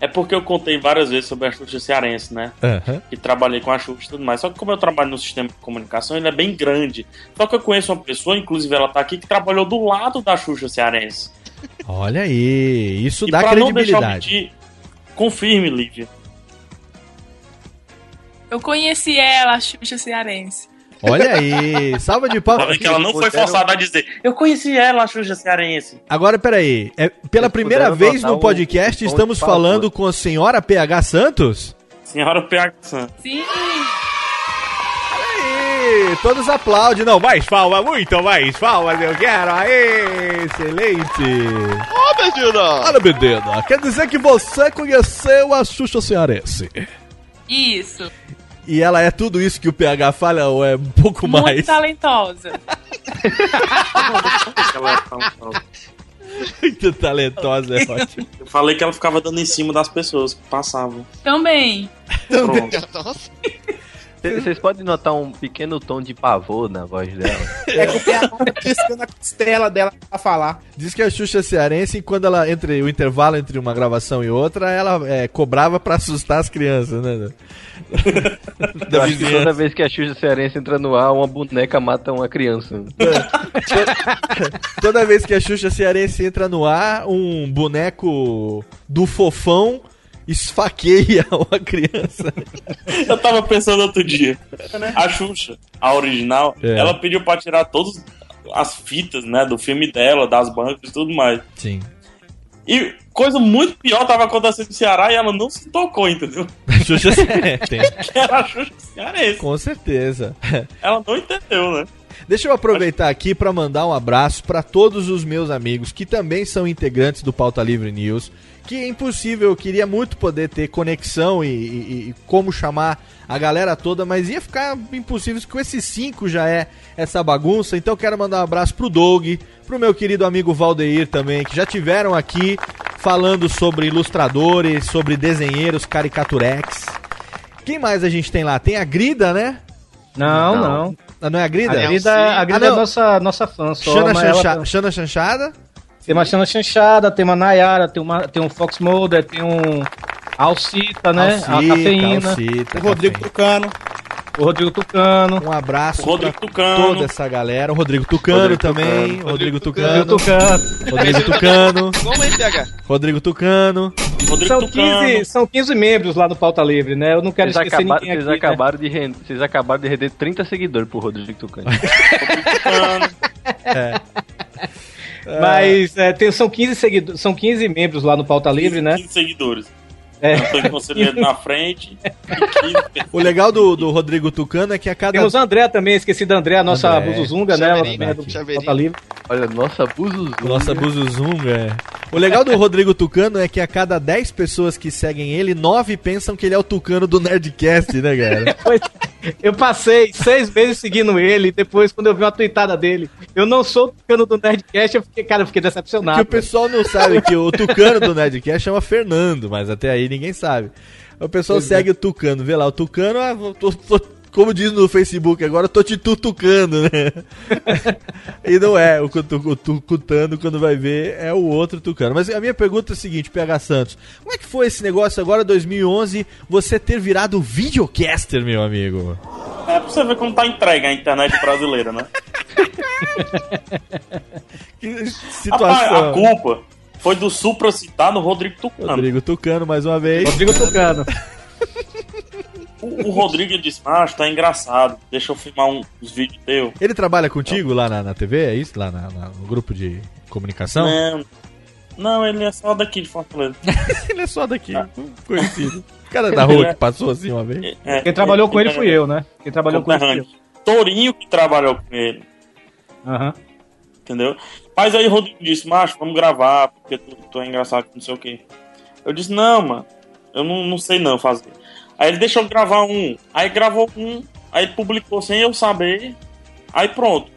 É porque eu contei várias vezes sobre a Xuxa Cearense, né? Aham. Que trabalhei com a Xuxa e tudo mais. Só que como eu trabalho no sistema de comunicação, ele é bem grande. Só que eu conheço uma pessoa, inclusive ela tá aqui, que trabalhou do lado da Xuxa Cearense. Olha aí, isso e dá pra não deixar eu credibilidade. mentir, confirme, Lívia. Eu conheci ela, a Xuxa Cearense. Olha aí, salva de palmas. vendo que ela não foi forçada a dizer, eu conheci ela, a Xuxa Cearense. Agora, peraí. É, pela primeira vez no podcast, um estamos falando com a senhora PH Santos? Senhora PH Santos. Sim. Aí, todos aplaudem. Não, mais palma, muito mais palmas eu quero. Aê, excelente. Ô, Medina! Olha, menina, quer dizer que você conheceu a Xuxa Cearense. Isso. E ela é tudo isso que o PH fala ou é um pouco Muito mais? talentosa. [LAUGHS] Muito talentosa, é ótimo. Eu falei que ela ficava dando em cima das pessoas que passavam. Também. Pronto. Cê- Vocês [LAUGHS] podem notar um pequeno tom de pavor na voz dela. É que o PH tá piscando a costela dela pra falar. Diz que a Xuxa Cearense, quando ela, entre o intervalo entre uma gravação e outra, ela é, cobrava pra assustar as crianças, né? [LAUGHS] Que toda vez que a Xuxa Cearense entra no ar, uma boneca mata uma criança. [LAUGHS] Toda vez que a Xuxa Cearense entra no ar, um boneco do fofão esfaqueia [LAUGHS] uma criança. [LAUGHS] Eu tava pensando outro dia. A Xuxa, a original, É. ela pediu pra tirar todas as fitas, né, do filme dela, das bancas e tudo mais. Sim. E coisa muito pior tava acontecendo no Ceará e ela não se tocou, entendeu? A Xuxa Cearense. [LAUGHS] Que era a Xuxa Cearense. Com certeza. Ela não entendeu, né? Deixa eu aproveitar aqui para mandar um abraço para todos os meus amigos que também são integrantes do Pauta Livre News. Que é impossível, eu queria muito poder ter conexão e, e- e como chamar a galera toda, mas ia ficar impossível, com esses cinco já é essa bagunça. Então eu quero mandar um abraço pro Doug, pro meu querido amigo Valdeir também, que já tiveram aqui falando sobre ilustradores, sobre desenheiros, caricaturex. Quem mais a gente tem lá? Tem a Grida, né? Não, não. Ah, Não é a Grida? A Grida, a Grida Ah, é não. nossa, nossa fã. Só, Xana, ela- Xana Chanchada? Tem uma Xana Chanchada, tem uma Nayara, tem, uma, tem um Fox Mulder, tem um Alcita, né? Alcita, a cafeína. Alcita, o Rodrigo Tucano. O Rodrigo Tucano. Um abraço Rodrigo pra Tucano. toda essa galera. O Rodrigo Tucano Rodrigo também. Tucano. Rodrigo Tucano. Tucano. Rodrigo Tucano. Como é, PH? Rodrigo Tucano. São 15, são 15 membros lá no Pauta Livre, né? Eu não quero Vocês, esquecer acabaram, ninguém vocês, aqui, né? acabaram de render, vocês acabaram de render 30 seguidores pro Rodrigo Tucano. [LAUGHS] É. Mas é, tem, são, 15 seguido- são 15 membros lá no Pauta Livre, né? 15 seguidores. É. Antônio Conselheiro na frente. O legal do, do Rodrigo Tucano é que a cada. Temos o André também, esqueci da André, a nossa André. Buzuzunga, né? Ela Chaveirinho. também é do Pauta Livre. Olha, nossa Buzuzunga. Nossa Buzuzunga. é. O legal do Rodrigo Tucano é que a cada 10 pessoas que seguem ele, 9 pensam que ele é o Tucano do Nerdcast, né, cara? Pois, [LAUGHS] eu passei seis meses seguindo ele, e depois, quando eu vi uma tweetada dele, eu não sou o Tucano do Nerdcast, eu fiquei, cara, eu fiquei decepcionado. Que o pessoal não sabe que o Tucano do Nerdcast chama Fernando, mas até aí ninguém sabe. O pessoal Pois é. segue o Tucano, vê lá, o Tucano, ah, vou- tô, tô Como diz no Facebook agora, eu tô te tutucando, né? [LAUGHS] e não é o, tucutando quando vai ver, é o outro tucano. Mas a minha pergunta é a seguinte, PH Santos. Como é que foi esse negócio agora, 2011, você ter virado videocaster, meu amigo? É pra você ver como tá entregue a internet brasileira, né? [LAUGHS] que situação. a culpa foi do Supra citar no Rodrigo Tucano. Rodrigo Tucano, mais uma vez. Rodrigo Tucano. [LAUGHS] O, o Rodrigo disse, ah, tá engraçado, deixa eu filmar um, uns vídeos teu. Ele trabalha contigo lá na, na TV, é isso? Lá na, na, no grupo de comunicação? Não, não, ele é só daqui de Fortaleza. [LAUGHS] ele é só daqui, ah. conhecido. O cara da rua que passou assim uma vez. É, Quem trabalhou com ele fui eu, né? Quem trabalhou com ele. Torinho que trabalhou com ele. Aham. Uhum. Entendeu? Mas aí o Rodrigo disse, macho, vamos gravar, porque tu, tu é engraçado, não sei o quê. Eu disse, não, mano, eu não, não sei não fazer. Aí ele deixou gravar um, aí gravou um, aí publicou sem eu saber, aí pronto.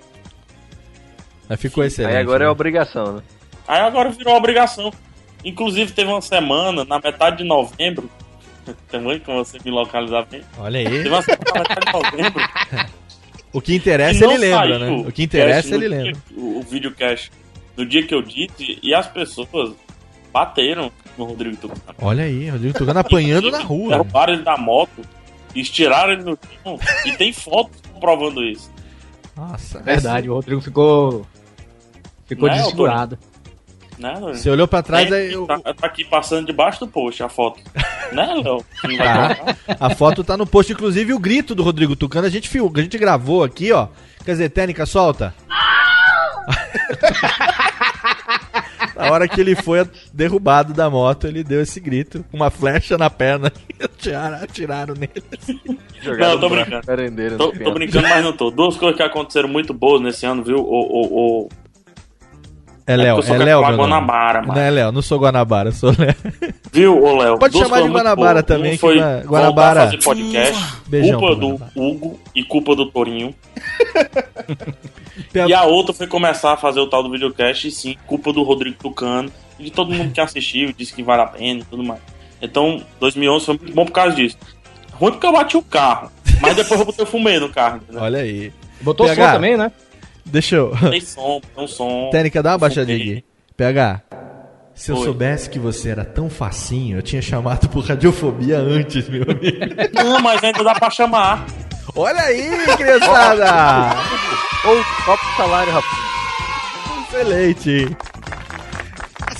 Aí ficou excelente. Aí agora né? é obrigação, né? Aí agora virou obrigação. Inclusive teve uma semana, na metade de novembro, [LAUGHS] também que você me localizar bem. Olha aí. Teve uma semana na metade de novembro. [LAUGHS] o que interessa ele lembra, né? O que interessa ele lembra. O, o videocast do dia que eu disse e as pessoas bateram no Rodrigo Tucano. Olha aí, Rodrigo Tucano apanhando na rua. Derrubaram ele da moto, estiraram ele no chão e tem fotos comprovando isso. Nossa, verdade, essa... o Rodrigo ficou ficou Não é, desfigurado. Né, Você olhou pra trás aí. Eu... Tá, tá, aqui passando debaixo do post a foto. né, Léo? Tá. A foto tá no post, inclusive o grito do Rodrigo Tucano. A gente, fio, a gente gravou aqui, ó. Quer dizer, técnica, solta. [LAUGHS] Na hora que ele foi derrubado da moto, ele deu esse grito, com uma flecha na perna. [LAUGHS] Atiraram, atiraram nele. Jogaram não, tô brincando. Tô, tô, brincando, mas não tô. Duas coisas que aconteceram muito boas nesse ano, viu? O, o, o... É Léo, é, é Léo, meu Guanabara, mano. Não é Léo, não sou Guanabara, sou Léo. [LAUGHS] Viu, ô Léo? Pode chamar de Guanabara também, um foi que Guanabara. fazer podcast, Beijão, culpa do Hugo e culpa do Torinho. [LAUGHS] e a outra foi começar a fazer o tal do videocast, e sim, culpa do Rodrigo Tucano e de todo mundo que assistiu, disse que vale a pena e tudo mais. Então, 2011 foi muito bom por causa disso. Ruim porque eu bati o carro, mas depois eu botei fumê no carro. Entendeu? Olha aí. Botou PH, som também, né? Deixa eu. Tem som, tem um som. Técnica, dá uma baixadinha aqui. PH. Se eu Oi. soubesse que você era tão facinho, eu tinha chamado por radiofobia antes, meu amigo. Não, mas ainda dá pra chamar. Olha aí, criançada! Ou de salário, rapaz. Excelente.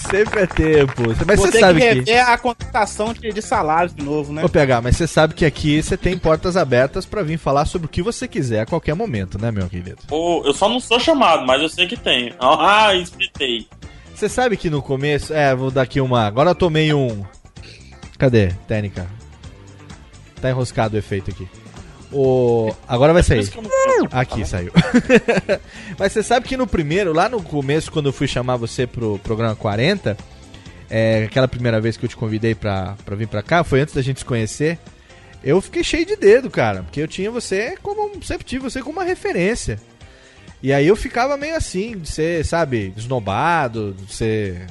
Sempre é tempo. Mas Vou você sabe que... que... a contratação de, de salários de novo, né? Ô, PH, mas você sabe que aqui você tem portas abertas para vir falar sobre o que você quiser a qualquer momento, né, meu querido? Oh, eu só não sou chamado, mas eu sei que tem. Ah, expliquei. Você sabe que no começo... É, vou dar aqui uma... Agora eu tomei um... Cadê? Técnica. Tá enroscado o efeito aqui. O... Agora vai sair. Aqui saiu. [LAUGHS] Mas você sabe que no primeiro, lá no começo, quando eu fui chamar você pro programa 40, é, aquela primeira vez que eu te convidei pra, pra vir pra cá, foi antes da gente se conhecer. Eu fiquei cheio de dedo, cara, porque eu tinha você como. Sempre tive você como uma referência. E aí eu ficava meio assim, de ser, sabe, esnobado, de ser.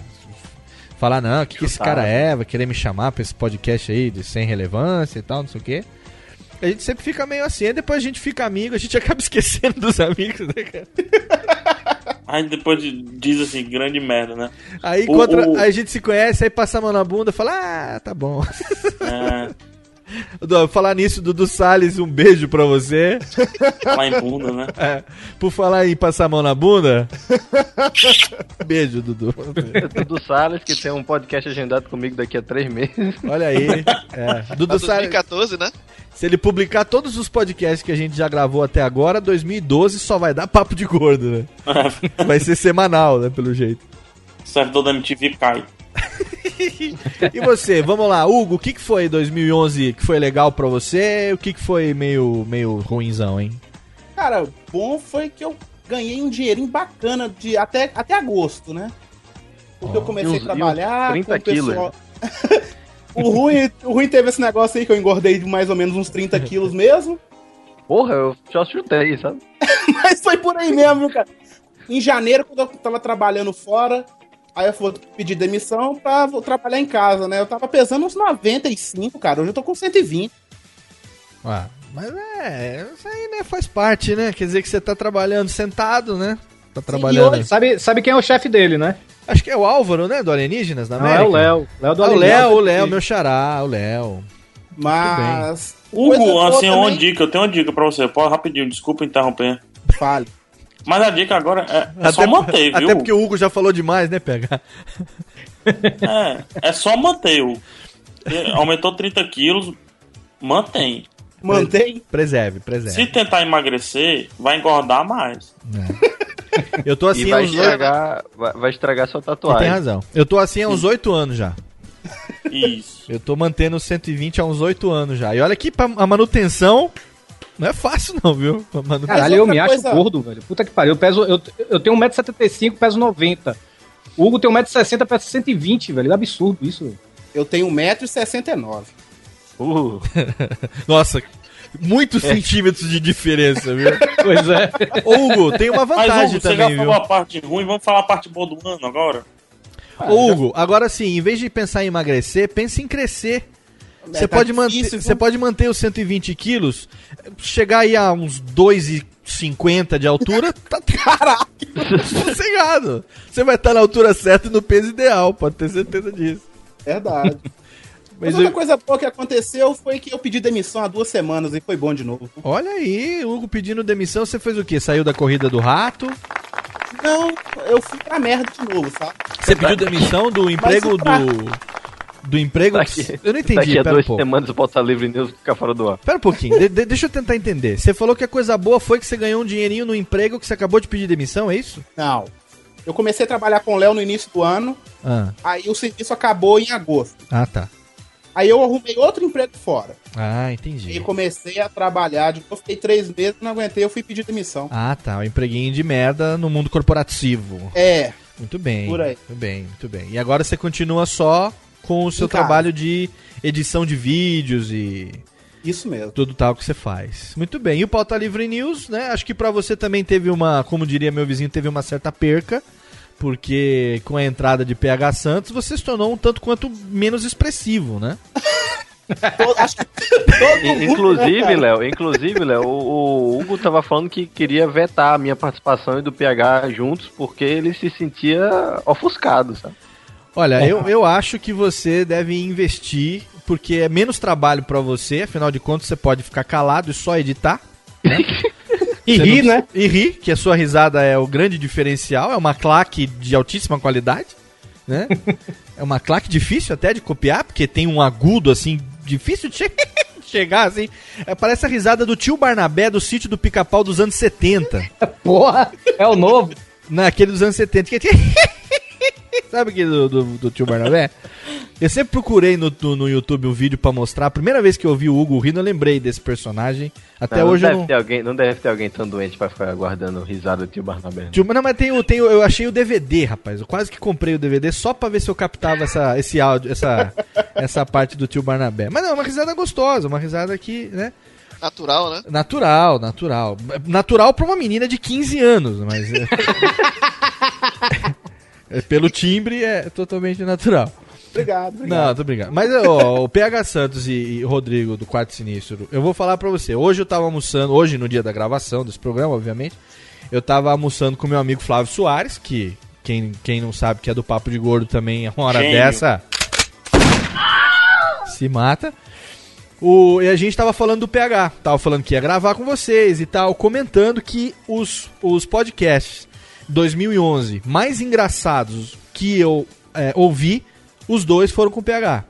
Falar, não, o que, que esse cara é? Vai querer me chamar pra esse podcast aí de sem relevância e tal, não sei o quê. A gente sempre fica meio assim, aí depois a gente fica amigo, a gente [LAUGHS] acaba esquecendo dos amigos, né, cara? Aí depois diz assim, grande merda, né? Aí, o, contra, o... aí a gente se conhece, aí passa a mão na bunda e fala, ah, tá bom. É. [LAUGHS] Falar nisso, Dudu Salles, um beijo pra você. Falar em bunda, né? É. Por falar em passar a mão na bunda. beijo, Dudu. Dudu Salles, que tem um podcast agendado comigo daqui a três meses. Olha aí. É. [LAUGHS] Dudu Salles. 2014, né? Se ele publicar todos os podcasts que a gente já gravou até agora, 2012 só vai dar papo de gordo, né? [LAUGHS] vai ser semanal, né? Pelo jeito. O servidor da MTV cai. [LAUGHS] e você, vamos lá, Hugo, o que, que foi 2011 que foi legal pra você? O que, que foi meio, meio ruinzão, hein? Cara, bom foi que eu ganhei um dinheirinho bacana de até, até agosto, né? Porque oh. eu comecei a trabalhar 30 com o pessoal. [LAUGHS] o, ruim, o ruim teve esse negócio aí que eu engordei de mais ou menos uns 30 quilos mesmo. Porra, eu só chutei, sabe? [LAUGHS] Mas foi por aí mesmo, cara. Em janeiro, quando eu tava trabalhando fora, Aí eu fui pedir demissão pra vou trabalhar em casa, né? Eu tava pesando uns 95, cara. Hoje eu tô com 120. Ué, Mas é, isso aí, né, faz parte, né? Quer dizer que você tá trabalhando sentado, né? Tá trabalhando. E hoje, sabe, sabe quem é o chefe dele, né? Acho que é o Álvaro, né? Do Alienígenas Não, América. é o Léo. Léo do Ah, o. Léo, o Léo, meu xará, o Léo. Mas. Hugo, assim, uma também- dica, eu tenho uma dica pra você. Pode rapidinho, desculpa interromper. Fale. Mas a dica agora é, é só manter, viu? Até porque o Hugo já falou demais, né, PH? É, é só manter. o- e Aumentou 30 quilos, mantém. Mantém? Preserve, preserve. Se tentar emagrecer, vai engordar mais. Eu tô assim e vai há uns estragar, vai, vai estragar sua Você tatuagem. tem razão. Eu tô assim há uns 8 anos já. Isso. Eu tô mantendo os 120 há uns 8 anos já. E olha que pra- a manutenção não é fácil não, viu? Caralho, eu me acho gordo, velho. Puta que pariu. Eu, peso, eu, eu tenho 1,75m, peso 90. O Hugo tem 1,60m, pesa 120, velho. É absurdo isso, velho. Eu tenho 1,69m. Uh. [LAUGHS] Nossa, muitos centímetros de diferença, viu? [LAUGHS] Pois é. Ô, Hugo, tem uma Mas vantagem Hugo, você também, já viu? falou a parte ruim, vamos falar a parte boa do ano agora? Ô, Hugo, agora sim, em vez de pensar em emagrecer, pense em crescer. Você tá pode, manter, você pode manter os 120 quilos, chegar aí a uns 2,50 de altura, [LAUGHS] tá sossegado. Você vai estar na altura certa e no peso ideal, pode ter certeza disso. Verdade. Mas, Mas outra eu- coisa boa que aconteceu foi que eu pedi demissão há duas semanas e foi bom de novo. Olha aí, Hugo pedindo demissão, você fez o quê? Saiu da corrida do rato? Não, eu fui pra merda de novo, sabe? Você pediu demissão do emprego pra- do. Do emprego. Daqui, eu não entendi, Daqui a pera um duas pouco. semanas o Pauta Livre News fica fora do ar. Pera um pouquinho, de- de- deixa eu tentar entender. Você falou que a coisa boa foi que você ganhou um dinheirinho no emprego que você acabou de pedir demissão, é isso? Não. Eu comecei a trabalhar com o Léo no início do ano, Ah, aí o serviço acabou em agosto. ah tá. Aí eu arrumei outro emprego fora. Ah, entendi. comecei a trabalhar, de novo, fiquei três meses, não aguentei, eu fui pedir demissão. Ah, tá. O empreguinho de merda no mundo corporativo. É. Muito bem. Por aí. Muito bem, muito bem. E agora você continua só com o seu Em casa. trabalho de edição de vídeos e Isso mesmo. tudo tal que você faz. Muito bem. E o Pauta Livre News, né? Acho que pra você também teve uma, como diria meu vizinho, teve uma certa perca, porque com a entrada de PH Santos você se tornou um tanto quanto menos expressivo, né? [LAUGHS] In- Inclusive, Léo, inclusive, Léo, o, o Hugo tava falando que queria vetar a minha participação e do PH juntos porque ele se sentia ofuscado, sabe? Olha, eu, eu acho que você deve investir, porque é menos trabalho pra você, afinal de contas você pode ficar calado e só editar. né? [LAUGHS] E Você rir, não- né? E rir, que a sua risada é o grande diferencial, é uma claque de altíssima qualidade, né? [LAUGHS] é uma claque difícil até de copiar, porque tem um agudo assim, difícil de che- [LAUGHS] chegar assim. É, parece a risada do tio Barnabé do sítio do pica-pau dos anos 70. [LAUGHS] Porra, é o novo. Naquele dos anos 70. Que... [LAUGHS] Sabe aquele do, do, do tio Barnabé? Eu sempre procurei no, no, no YouTube um vídeo pra mostrar. A primeira vez que eu vi o Hugo rindo, eu lembrei desse personagem. Até não, hoje não eu deve não. ter alguém, não deve ter alguém tão doente pra ficar guardando risada do tio Barnabé. né? Tio- Não, mas tem, tem, eu achei o DVD, rapaz. Eu quase que comprei o DVD só pra ver se eu captava essa, esse áudio, essa, [LAUGHS] essa parte do tio Barnabé. Mas não, é uma risada gostosa, uma risada que, né? Natural, né? Natural, natural. Natural pra uma menina de 15 anos, mas. [LAUGHS] é- pelo timbre é totalmente natural. Obrigado, Não, obrigado. tô brincando. Mas ó, o PH Santos e, e o Rodrigo do Quarto Sinistro, eu vou falar pra você. Hoje eu tava almoçando, hoje no dia da gravação desse programa, obviamente, eu tava almoçando com meu amigo Flávio Soares, que quem, quem não sabe que é do Papo de Gordo também, uma hora Gênio. dessa se mata. O, e a gente tava falando do PH, tava falando que ia gravar com vocês e tal, comentando que os, os podcasts 2011 mais engraçados que eu é, ouvi, os dois foram com o PH.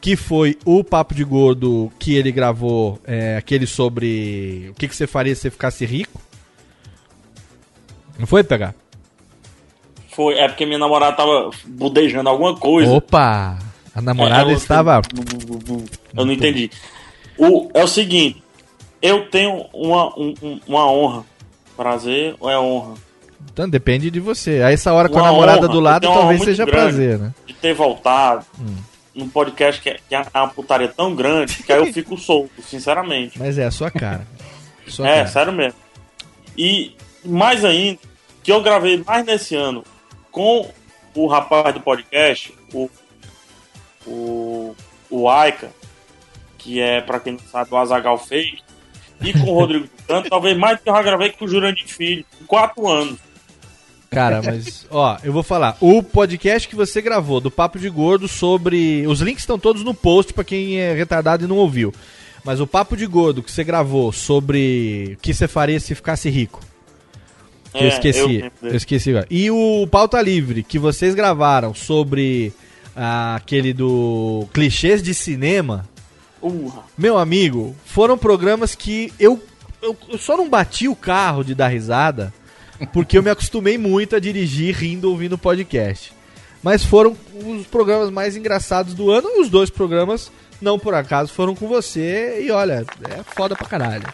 Que foi o Papo de Gordo que ele gravou, é, aquele sobre o que, que você faria se você ficasse rico. Não foi, PH? Foi, é porque minha namorada tava budejando alguma coisa. Opa! A namorada É, estava. Eu não entendi. O, é o seguinte, eu tenho uma, um- um- uma honra. Prazer ou é honra? Então depende de você. A essa hora com a namorada honra, do lado, talvez seja prazer, né? De ter voltado Hum. num podcast que é, é uma putaria tão grande que aí eu fico [LAUGHS] solto, sinceramente. Mas é a sua cara. Sua é, cara. sério mesmo. E mais ainda, que eu gravei mais nesse ano com o rapaz do podcast, o, o, o Aika, que é, pra quem não sabe, o Azagal fez. e com o [LAUGHS] Rodrigo Tucano, talvez mais do que eu já gravei com o Jurandir Filho, em quatro anos. Cara, mas, ó, eu vou falar. O podcast que você gravou do Papo de Gordo sobre. Os links estão todos no post pra quem é retardado e não ouviu. Mas o Papo de Gordo que você gravou sobre o que você faria se ficasse rico. Que eu É, esqueci. eu Eu, esqueci. E o Pauta Livre que vocês gravaram sobre ah, aquele do clichês de cinema. Meu amigo, foram programas que eu, eu, eu só não bati o carro de dar risada porque eu me acostumei muito a dirigir rindo ouvindo podcast. Mas foram os programas mais engraçados do ano e os dois programas, não por acaso, foram com você e olha, é foda pra caralho.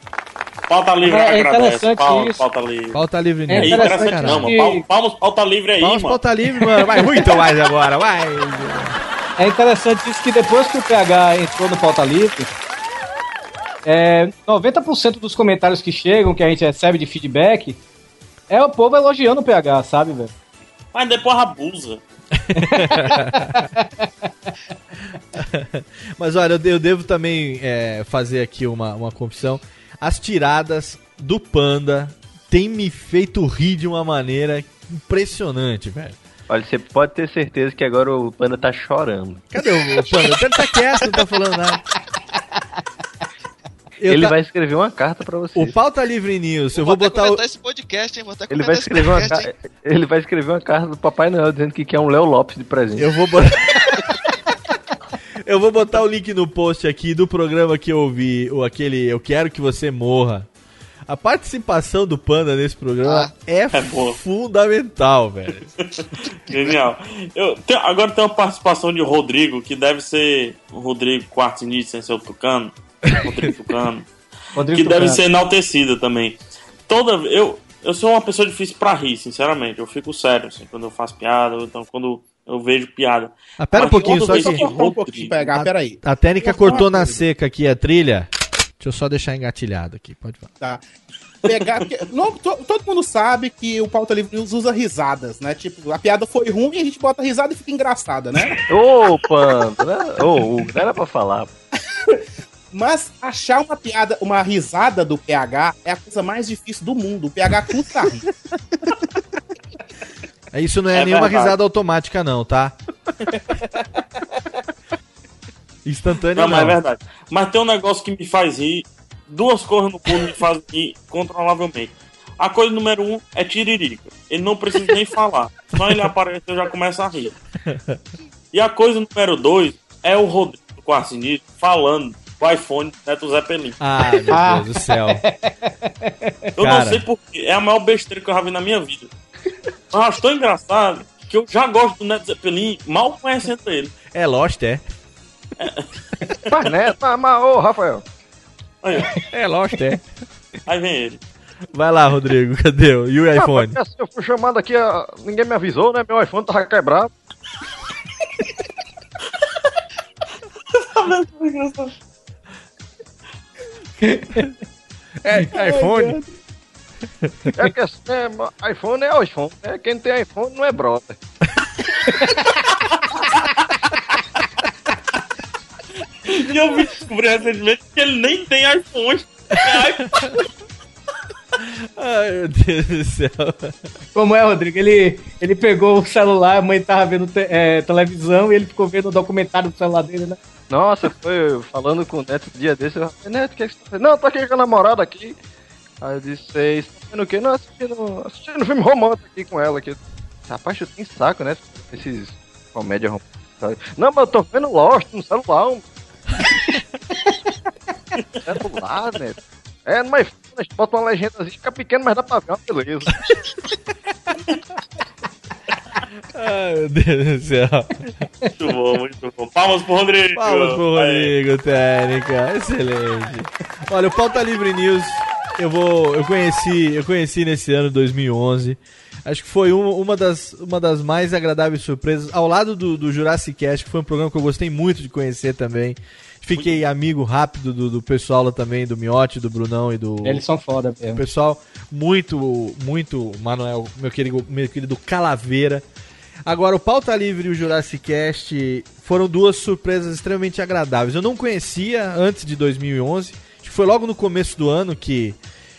Pauta livre, É agradece. interessante Pauta, isso. pauta livre. Pauta livre É nisso. interessante, não, mano. Palmas, palmas, pauta livre aí, Palmas mano. pauta livre, mano. Vai muito mais agora, vai. É interessante isso que depois que o PH entrou no Pauta Livre, é, 90% dos comentários que chegam, que a gente recebe de feedback, é o povo elogiando o PH, sabe, velho? Mas depois abusa. [LAUGHS] Mas olha, eu de- eu devo também é, fazer aqui uma, uma confissão. As tiradas do Panda têm me feito rir de uma maneira impressionante, velho. Olha, você pode ter certeza que agora o Panda tá chorando. Cadê o, o Panda? Ele tá quieto, não tá falando nada. [LAUGHS] Eu Ele tá- vai escrever uma carta pra você. O Pauta Livre News, eu vou botar o... Esse podcast, hein? Vou até Ele vai esse escrever uma. Ele vai escrever uma carta do Papai Noel dizendo que quer um Léo Lopes de presente. Eu vou botar. [LAUGHS] eu vou botar o link no post aqui do programa que eu ouvi, o aquele Eu Quero Que Você Morra. A participação do Panda nesse programa é, boa. fundamental, velho. [LAUGHS] Genial. Eu, tem- agora tem uma participação de Rodrigo, que deve ser o Rodrigo Quartzinich, sem ser o Tucano. Rodrigo [LAUGHS] Tucano. Rodrigo que deve Tucano. ser enaltecida também. Toda eu Eu sou uma pessoa difícil pra rir, sinceramente. Eu fico sério, assim, quando eu faço piada, ou então quando eu vejo piada. Ah, pera um Mas pouquinho, toda só que- um Rodrigo- pegar, peraí. A técnica falar cortou na seca aqui a trilha. Deixa eu só deixar engatilhado aqui, pode falar. Tá. Pegar. porque- não, to- todo mundo sabe que o Pauta Livre News usa risadas, né? Tipo, a piada foi ruim e a gente bota risada e fica engraçada, né? Né? Ô, Hugo, não era pra falar. [LAUGHS] Mas achar uma piada, uma risada do PH é a coisa mais difícil do mundo. O PH custa rir. É, Isso não é, É nenhuma verdade. risada automática, não, tá? Instantânea Não, não. mas é verdade. Mas tem um negócio que me faz rir. Duas coisas no mundo me fazem rir controlavelmente. A coisa número um é tiririca. Ele não precisa nem falar. Só ele aparecer eu já começo a rir. E a coisa número dois é o Rodrigo Quarcinito falando do iPhone Neto Zeppelin. Ah, meu Ah. Deus do céu. Eu Cara. não sei porquê. É a maior besteira que eu já vi na minha vida. Mas eu acho tão engraçado que eu já gosto do Neto Zeppelin mal conhecendo ele. É Lost, é? Mas, né? Mas, ô, Rafael. Aí, É Lost, é. aí vem ele. Vai lá, Rodrigo, cadê? E o iPhone? Ah, eu fui chamado aqui, ninguém me avisou, né? Meu iPhone tava quebrado. [LAUGHS] [LAUGHS] É, iPhone? É que assim, é, iPhone é iPhone, né? Quem tem iPhone não é brother. [LAUGHS] E eu vi descobrir recentemente que ele nem tem iPhone. É iPhone. Ai, meu Deus do céu. Como é, Rodrigo? Ele, ele pegou o celular, a mãe tava vendo te- é, televisão e ele ficou vendo o documentário do celular dele, né? Nossa, foi falando com o Neto um dia desse. Eu falei, Neto, o que, é que você tá fazendo? Não, tô aqui com a namorada aqui. Aí eu disse, "Vocês estão vendo o quê? Não, assistindo, assistindo filme romântico aqui com ela. Aqui. Rapaz, tu tem saco, né? Esses comédia romântica. Não, mas eu tô vendo Lost no celular. Um... [LAUGHS] celular, né? É, no iPhone, a gente bota uma legendazinha, fica pequeno, mas dá pra ver uma beleza. [LAUGHS] Ai, meu Deus do céu. Muito bom, muito bom. Palmas pro Rodrigo. Palmas pro Aí. Rodrigo, técnica. Excelente. Olha, o Pauta Livre News, eu vou. Eu conheci, eu conheci nesse ano 2011. Acho que foi um- uma, das, uma das mais agradáveis surpresas. Ao lado do, do Jurassic Cast, que foi um programa que eu gostei muito de conhecer também. Fiquei amigo rápido do, do pessoal lá também, do Miotti, do Brunão e do. Eles são foda mesmo. Pessoal, muito, muito, Manuel, meu querido, meu querido Calaveira. Agora, o Pauta Livre e o Jurassic Cast foram duas surpresas extremamente agradáveis. Eu não conhecia antes de 2011, que foi logo no começo do ano que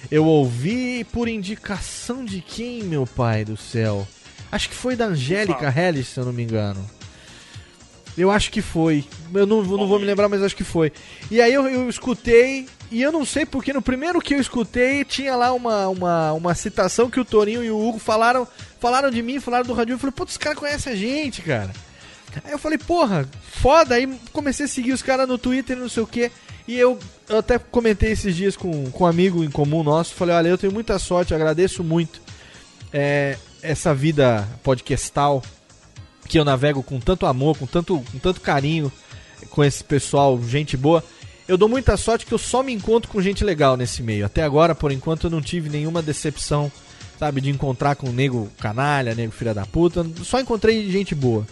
eu ouvi por indicação de quem, meu pai do céu? Acho que foi da Angélica Hellis, se eu não me engano. Eu acho que foi. Eu não, não vou me lembrar, mas acho que foi. E aí eu, eu escutei, e eu não sei porque no primeiro que eu escutei tinha lá uma, uma, uma citação que o Torinho e o Hugo falaram, falaram de mim, falaram do rádio. Eu falei, putz, os caras conhecem a gente, cara. Aí eu falei, porra, foda. Aí comecei a seguir os caras no Twitter, não sei o que. E eu, eu até comentei esses dias com, com um amigo em comum nosso. Falei, olha, eu tenho muita sorte, agradeço muito é, essa vida podcastal que eu navego com tanto amor, com tanto, com tanto carinho com esse pessoal, gente boa. Eu dou muita sorte que eu só me encontro com gente legal nesse meio. Até agora, por enquanto, eu não tive nenhuma decepção, sabe, de encontrar com um nego canalha, nego filha da puta. Só encontrei gente boa.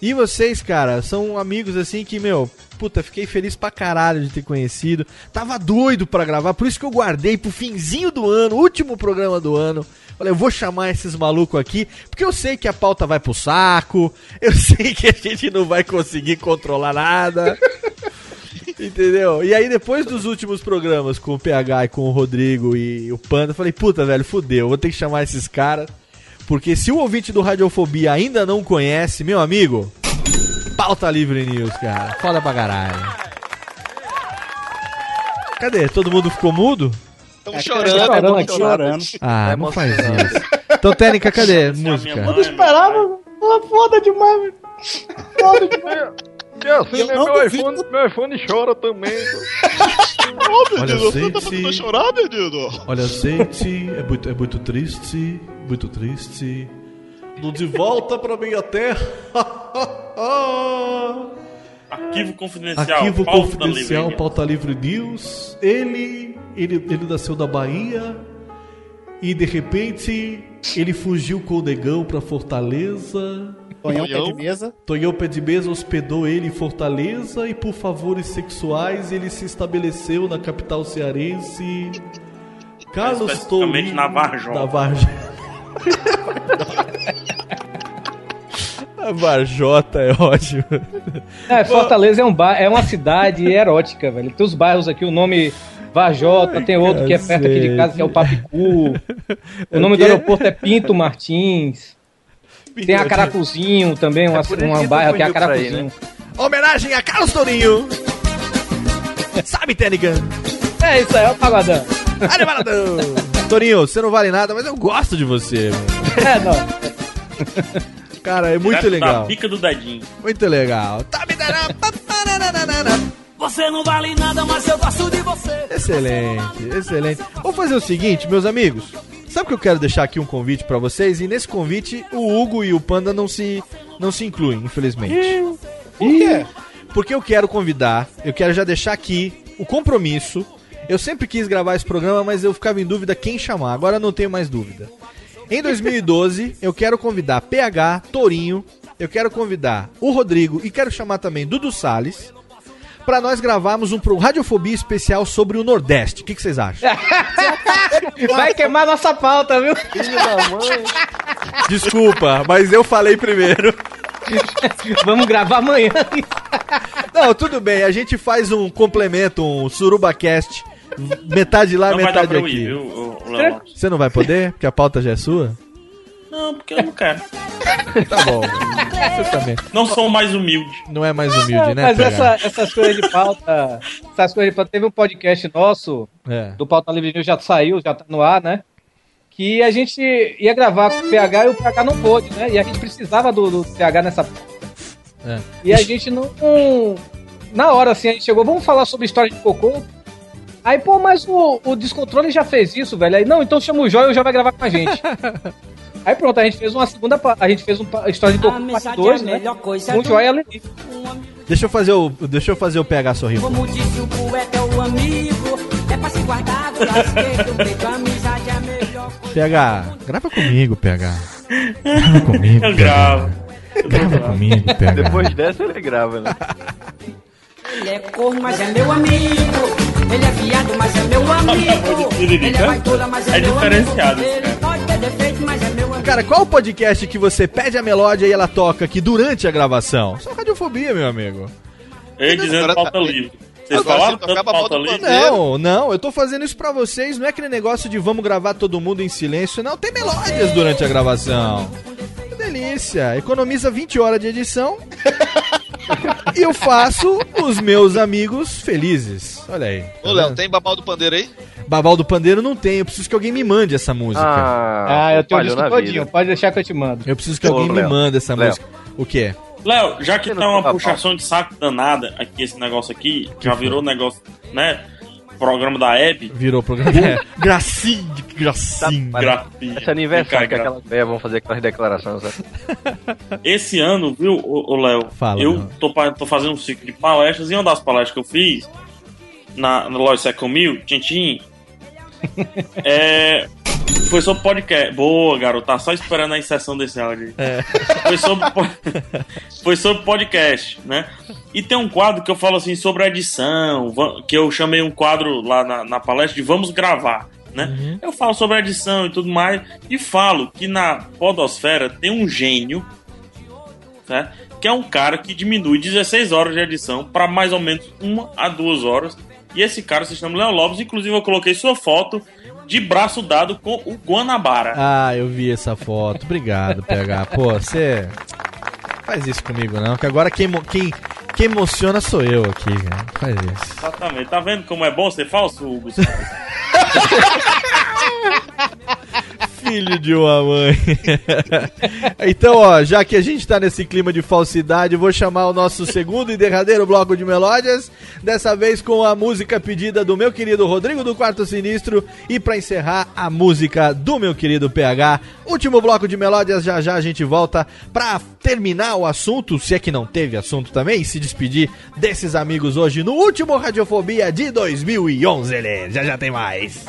E vocês, cara, são amigos assim que, meu, puta, fiquei feliz pra caralho de ter conhecido. Tava doido pra gravar, por isso que eu guardei pro finzinho do ano, último programa do ano. Falei, eu vou chamar esses malucos aqui, porque eu sei que a pauta vai pro saco, [LAUGHS] eu sei que a gente não vai conseguir controlar nada. [LAUGHS] Entendeu? E aí, depois dos últimos programas com o PH e com o Rodrigo e o Panda, eu falei, puta, velho, fudeu, vou ter que chamar esses caras. Porque se o ouvinte do Radiofobia ainda não conhece, meu amigo, pauta livre news, cara. Foda pra caralho. Cadê? Todo mundo ficou mudo? Estamos chorando, aqui, chorando. Ah, não faz isso. Então, técnica, cadê? Música. Eu não esperava. Pô, Foda demais, velho. Foda demais. Que assim, Eu né, não meu, duvido. iPhone, meu iPhone chora também. Olha, gente. chorar, menino? Olha, gente, é muito, é muito triste, muito triste. No de volta pra minha terra. [LAUGHS] Arquivo confidencial. Arquivo pauta confidencial, livre. pauta livre news. Ele, ele, ele nasceu da Bahia e de repente ele fugiu com o negão pra Fortaleza. Tonhão pé de mesa. Tonhão pé de mesa hospedou ele em Fortaleza e por favores sexuais ele se estabeleceu na capital cearense. Carlos Tourinho na Varjota. Da Varjota. [LAUGHS] A Varjota é ótimo. É, Fortaleza é, um ba é uma cidade [LAUGHS] erótica, velho. Tem os bairros aqui, o nome Vajota, tem outro que é perto aqui de casa, que é o Papicu. O [LAUGHS] nome do aeroporto é Pinto Martins. Tem a Caracuzinho também, uma, isso uma que bairro que é a aí, Caracuzinho. Homenagem a Carlos Tourinho. [LAUGHS] Sabe, Técnica? É isso aí, é o pagodão. Animadão. Torinho, você não vale nada, mas eu gosto de você. É, não. Cara, é muito Direto legal. Da pica do dedinho. Muito legal. Você não vale nada, mas eu gosto de você. Excelente, excelente. Vamos fazer o seguinte, meus amigos. Sabe que eu quero deixar aqui um convite pra vocês? E nesse convite, o Hugo e o Panda não se, não se incluem, infelizmente. Por quê? Porque eu quero convidar, eu quero já deixar aqui o compromisso. Eu sempre quis gravar esse programa, mas eu ficava em dúvida quem chamar. Agora eu não tenho mais dúvida. Em 2012, eu quero convidar PH, Torinho, eu quero convidar o Rodrigo e quero chamar também Dudu Salles pra nós gravarmos um pro Radiofobia especial sobre o Nordeste. O que, que vocês acham? [LAUGHS] Vai queimar nossa pauta, viu? Filho da mãe. Desculpa, mas eu falei primeiro. Vamos gravar amanhã. Não, tudo bem, a gente faz um complemento, um surubacast. Metade lá, Não vai dar metade pra eu aqui. ir, viu? Você não vai poder? Porque a pauta já é sua? Não, porque eu não quero. Tá bom. Você também. Não sou mais humilde. Não é mais humilde, né, Mas essa, essas coisas de pauta. Essas coisas de pauta. Teve um podcast nosso, É. do Pauta Livre News, já saiu, já tá no ar, né? Que a gente ia gravar com o PH e o PH não pôde, né? E a gente precisava do, do PH nessa. É. E a gente não. Na hora, assim, a gente chegou, vamos falar sobre história de cocô. Aí, pô, mas o, o Descontrole já fez isso, velho. Aí, não, então chama o Joia e o Joia vai gravar com a gente. [LAUGHS] Aí pronto, a gente fez uma segunda. A gente fez um pa- história de cocô parte 2, né? Com o Joia e a Lili. Deixa eu fazer o, deixa eu fazer o PH sorrir. Como disse o poeta, o amigo. É pra se guardar do lasqueiro. Feito amizade é a melhor coisa. PH, grava comigo, PH. Grava [LAUGHS] comigo. Eu PH. gravo. Grava comigo, PH. Depois dessa ele grava, né? [LAUGHS] Ele é corno, mas é meu amigo. Ele é viado, mas é meu amigo. Ele é baitola, mas é, É meu diferenciado amigo. Ele pode ter defeito, mas é meu amigo. Cara, qual o podcast que você pede a melódia e ela toca aqui durante a gravação? Só radiofobia, meu amigo. Ia dizendo pauta tá- livre. Vocês falaram tanto pauta livre. Não, não, eu tô fazendo isso pra vocês, não é aquele negócio de vamos gravar todo mundo em silêncio, não. Tem melódias durante a gravação. Que delícia. Economiza 20 horas de edição. E eu faço os meus amigos felizes. Olha aí. Ô, Léo, tem babal do pandeiro aí? Babal do Pandeiro não tem, eu preciso que alguém me mande essa música. Ah, eu tenho o disco todinho, pode deixar que eu te mando. Eu preciso que Ô, alguém me Léo, mande essa Léo. música. O quê? Léo, já que tá uma tá puxação de saco danada aqui, esse negócio aqui, já virou negócio, né? Programa da Hebe. Virou programa. É, [LAUGHS] gracinha, gracinha. Gracinha. Esse aniversário que aquelas velhas vão fazer aquelas declarações. sabe? [LAUGHS] Esse ano, viu, ô, Léo? Fala, eu tô, tô fazendo um ciclo de palestras e uma das palestras que eu fiz na, na loja Second Mil, Tintim, [LAUGHS] é, foi sobre podcast. Boa, garoto, tá só esperando a inserção desse áudio. aí. Foi, sobre, foi sobre podcast, né? E tem um quadro que eu falo assim sobre a edição, que eu chamei um quadro lá na, na palestra de Vamos Gravar. Né? Eu falo sobre a edição e tudo mais, e falo que na Podosfera tem um gênio né? Que é um cara que diminui 16 horas de edição para mais ou menos uma a duas horas. E esse cara se chama Léo Lopes. Inclusive, eu coloquei sua foto de braço dado com o Guanabara. Ah, eu vi essa foto. Obrigado, PH. Pô, você faz isso comigo não, que agora quem, quem, quem emociona sou eu aqui, cara. Faz isso. Exatamente. Tá vendo como é bom ser falso, Hugo? [LAUGHS] Filho de uma mãe. [LAUGHS] então, ó, já que a gente tá nesse clima de falsidade, vou chamar o nosso segundo e derradeiro bloco de melódias. Dessa vez com a música pedida do meu querido Rodrigo do Quarto Sinistro. E pra encerrar, a música do meu querido PH. Último bloco de melódias, já já a gente volta pra terminar o assunto, se é que não teve assunto também, e se despedir desses amigos hoje no último Radiofobia de 2011. né? Já já tem mais.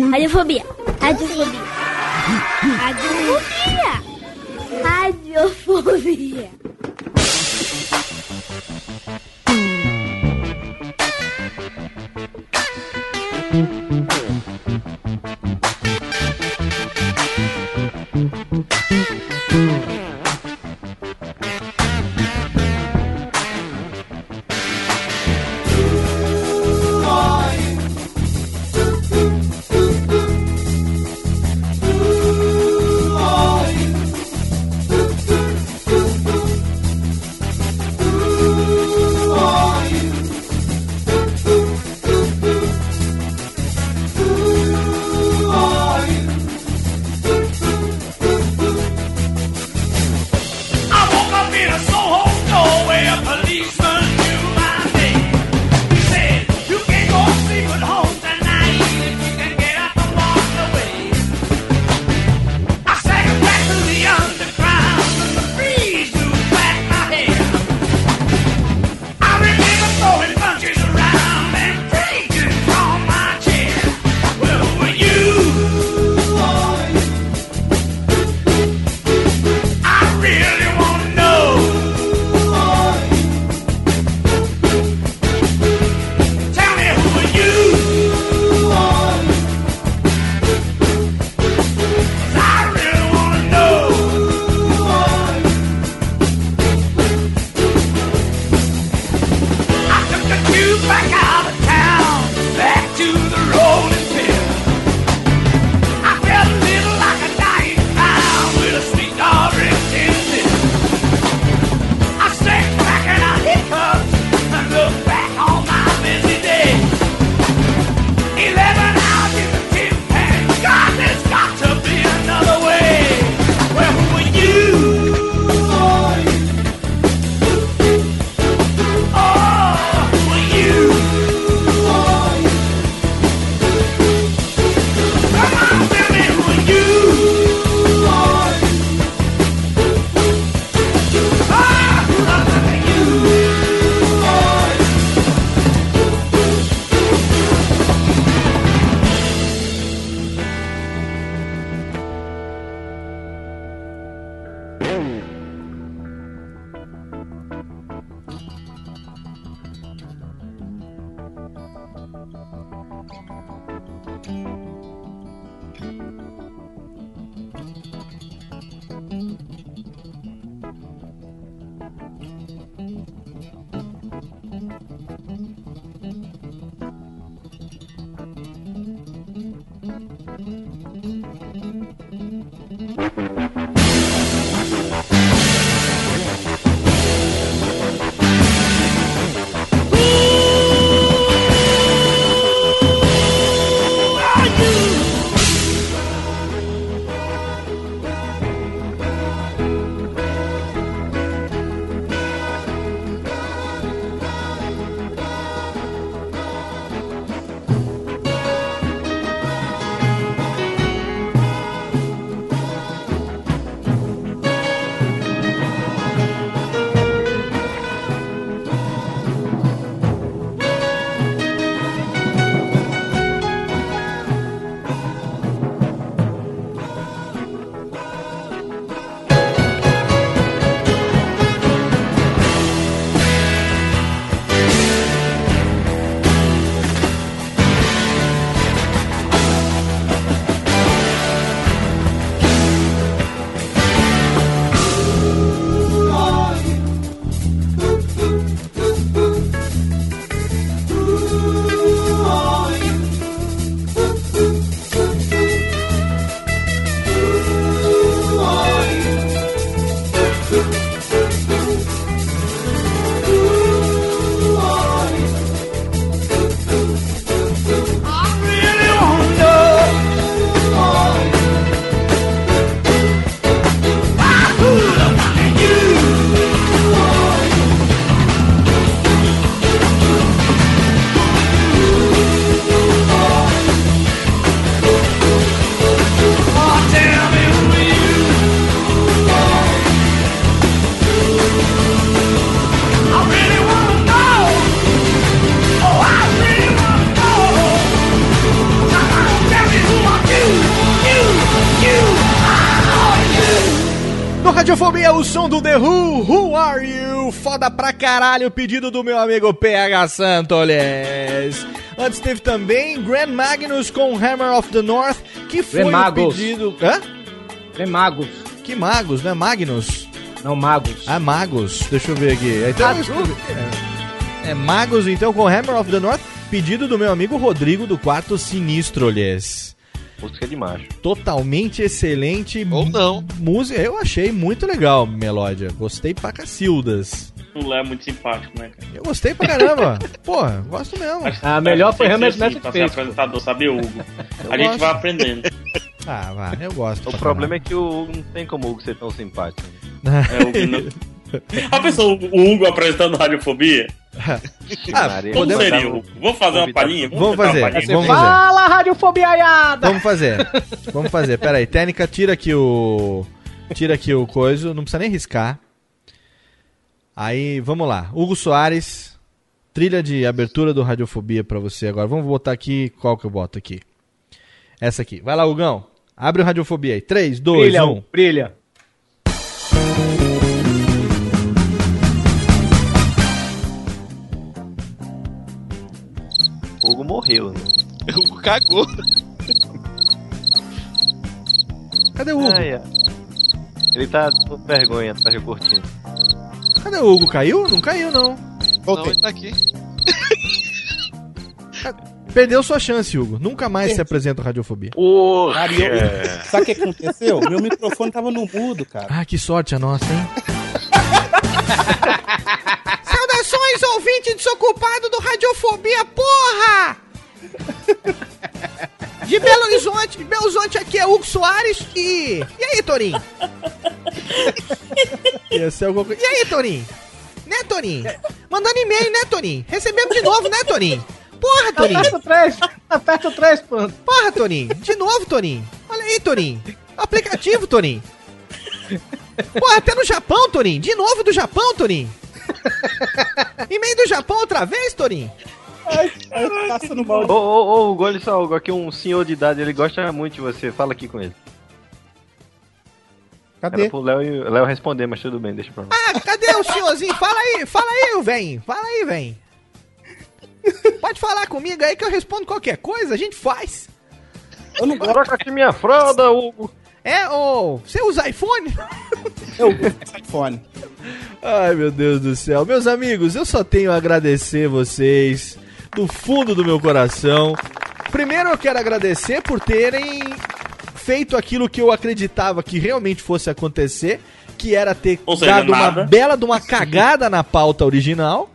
Radiofobia. O som do The Who, Who Are You? Foda pra caralho, pedido do meu amigo PH Santoles. Antes teve também Grand Magnus com Hammer of the North, que foi Grand o Magus. pedido... Hã? É Magos. Que Magos, né? Magnus? Não, Magos. Ah, Magos. Deixa eu ver aqui. Então, Ah, eu escrevi- é, é Magos, então, com Hammer of the North, pedido do meu amigo Rodrigo do Quarto Sinistro, lhes. Música de macho. Totalmente excelente. Ou não. Música, eu achei muito legal, Melódia. Gostei pra cacildas. O Léo é muito simpático, né, cara? Eu gostei pra caramba. [LAUGHS] Porra, gosto mesmo. A melhor foi que Hammer ser Metal assim, pra ser apresentador, sabe, Hugo? [LAUGHS] Eu a gente gosto. vai aprendendo. Ah, vai, eu gosto. O problema é que o Hugo não tem como o Hugo ser tão simpático. [LAUGHS] É, o Hugo não... A pessoa, o Hugo apresentando Radiofobia? [LAUGHS] Ah, Como seria, Hugo? Vamos fazer uma palhinha? Vamos tentar fazer, uma palhinha? vamos fazer. Fala, radiofobiaiada! Vamos fazer. Vamos fazer. Pera aí, técnica, tira aqui o. Tira aqui o coisa, não precisa nem riscar. Aí, vamos lá. Hugo Soares, trilha de abertura do Radiofobia pra você agora. Vamos botar aqui, qual que eu boto aqui? Essa aqui. Vai lá, Hugão. Abre o Radiofobia aí. 3, 2, Brilha, 1. brilha. Morreu, né? [LAUGHS] O Hugo cagou. Cadê o Hugo? Ai, ai. Ele tá com vergonha atrás do. Cadê o Hugo? Caiu? Não caiu, não. Não, ele tá aqui. [LAUGHS] Perdeu sua chance, Hugo. Nunca mais se apresenta o Radiofobia. Cara, e eu- Sabe o que aconteceu? Meu microfone tava no mudo, cara. Ah, que sorte a nossa, hein? [LAUGHS] Saudações, ouvinte desocupado do Radiofobia, porra! De Belo Horizonte, de Belo Horizonte aqui é Hugo Soares e... E aí, Torinho? Ser alguma coisa. E aí, Torinho? Né, Torinho? Mandando e-mail, né, Torinho? Recebemos de novo, né, Torinho? Porra, Torinho! Aperta o 3, aperta o 3, pronto. Porra, Torinho! De novo, Torinho! Olha aí, Torinho! Aplicativo, Torinho! Porra, até no Japão, Torinho! De novo do Japão, Torinho! E-mail do Japão outra vez, Torinho? Passa no Ô, balde. ô, ô, Hugo, olha só, Hugo, aqui um senhor de idade, ele gosta muito de você. Fala aqui com ele. Cadê? Era pro Léo, e- Léo responder, mas tudo bem, deixa pra lá. Ah, cadê o senhorzinho? Fala aí, fala aí, o velho. Fala aí, velho. Pode falar comigo aí que eu respondo qualquer coisa, a gente faz. Eu não. Coloca aqui minha fralda, Hugo. É, ô, você usa iPhone? Eu uso iPhone. Ai, meu Deus do céu. Meus amigos, eu só tenho a agradecer vocês do fundo do meu coração. Primeiro eu quero agradecer por terem feito aquilo que eu acreditava que realmente fosse acontecer, que era ter seja, dado uma nada. bela de uma cagada na pauta original.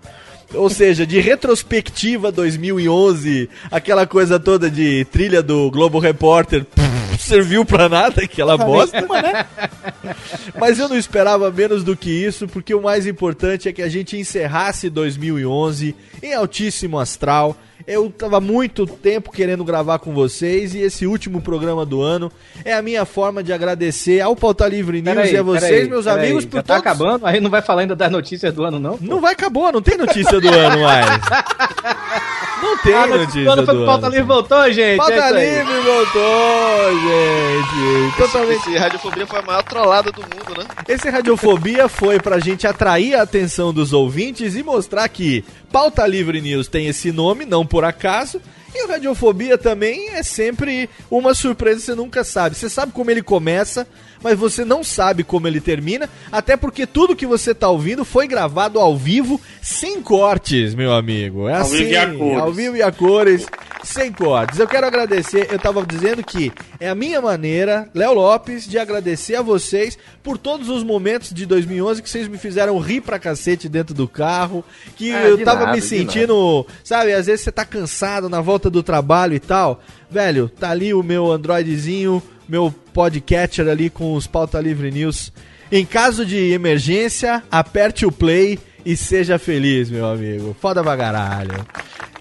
Ou seja, de retrospectiva 2011, aquela coisa toda de trilha do Globo Repórter, pff, serviu pra nada aquela bosta. [LAUGHS] Mas eu não esperava menos do que isso, porque o mais importante é que a gente encerrasse 2011 em altíssimo astral. Eu tava muito tempo querendo gravar com vocês e esse último programa do ano é a minha forma de agradecer ao Pauta Livre News Peraí, e a vocês, peraí, meus amigos, Já por tá todos... acabando? Aí não vai falar ainda das notícias do ano, não? Não vai acabou, não tem notícia do ano mais. [LAUGHS] Não tem Ah, notícia quando foi Pauta. Livre voltou, gente. é Pauta aí. Livre voltou, gente. Totalmente. Esse Radiofobia foi a maior trollada do mundo, né? Esse Radiofobia foi pra gente atrair a atenção dos ouvintes e mostrar que Pauta Livre News tem esse nome, não por acaso. E o Radiofobia também é sempre uma surpresa, você nunca sabe. Você sabe como ele começa, mas você não sabe como ele termina, até porque tudo que você tá ouvindo foi gravado ao vivo, sem cortes, meu amigo. É Ao assim, vivo e a cores. ao vivo e a cores, sem cortes. Eu quero agradecer, eu tava dizendo que é a minha maneira, Léo Lopes, de agradecer a vocês por todos os momentos de 2011 que vocês me fizeram rir pra cacete dentro do carro, que Ah, eu tava nada, me sentindo, sabe, às vezes você tá cansado na volta do trabalho e tal. Velho, tá ali o meu Androidzinho, meu podcatcher ali com os Pauta Livre News. Em caso de emergência, aperte o play e seja feliz, meu amigo. Foda pra caralho.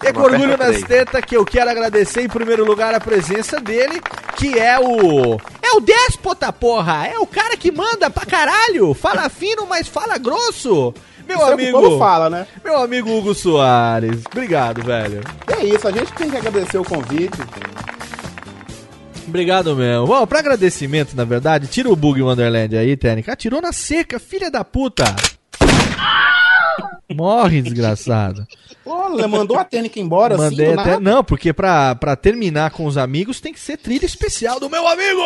E é com orgulho nas tetas que eu quero agradecer em primeiro lugar a presença dele, que é o. É o déspota, porra! É o cara que manda pra caralho! Fala [LAUGHS] fino, mas fala grosso! Meu Isso é amigo. o povo fala, né? Meu amigo Hugo Soares. Obrigado, velho. É isso, a gente tem que agradecer o convite. Obrigado mesmo. Bom, pra agradecimento, na verdade, tira o bug Wonderland aí, Técnica. Atirou na seca, filha da puta. Morre, desgraçado. Olha, mandou a técnica embora Mandei assim, até. nada. Não, porque pra, pra terminar com os amigos tem que ser trilha especial do meu amigo!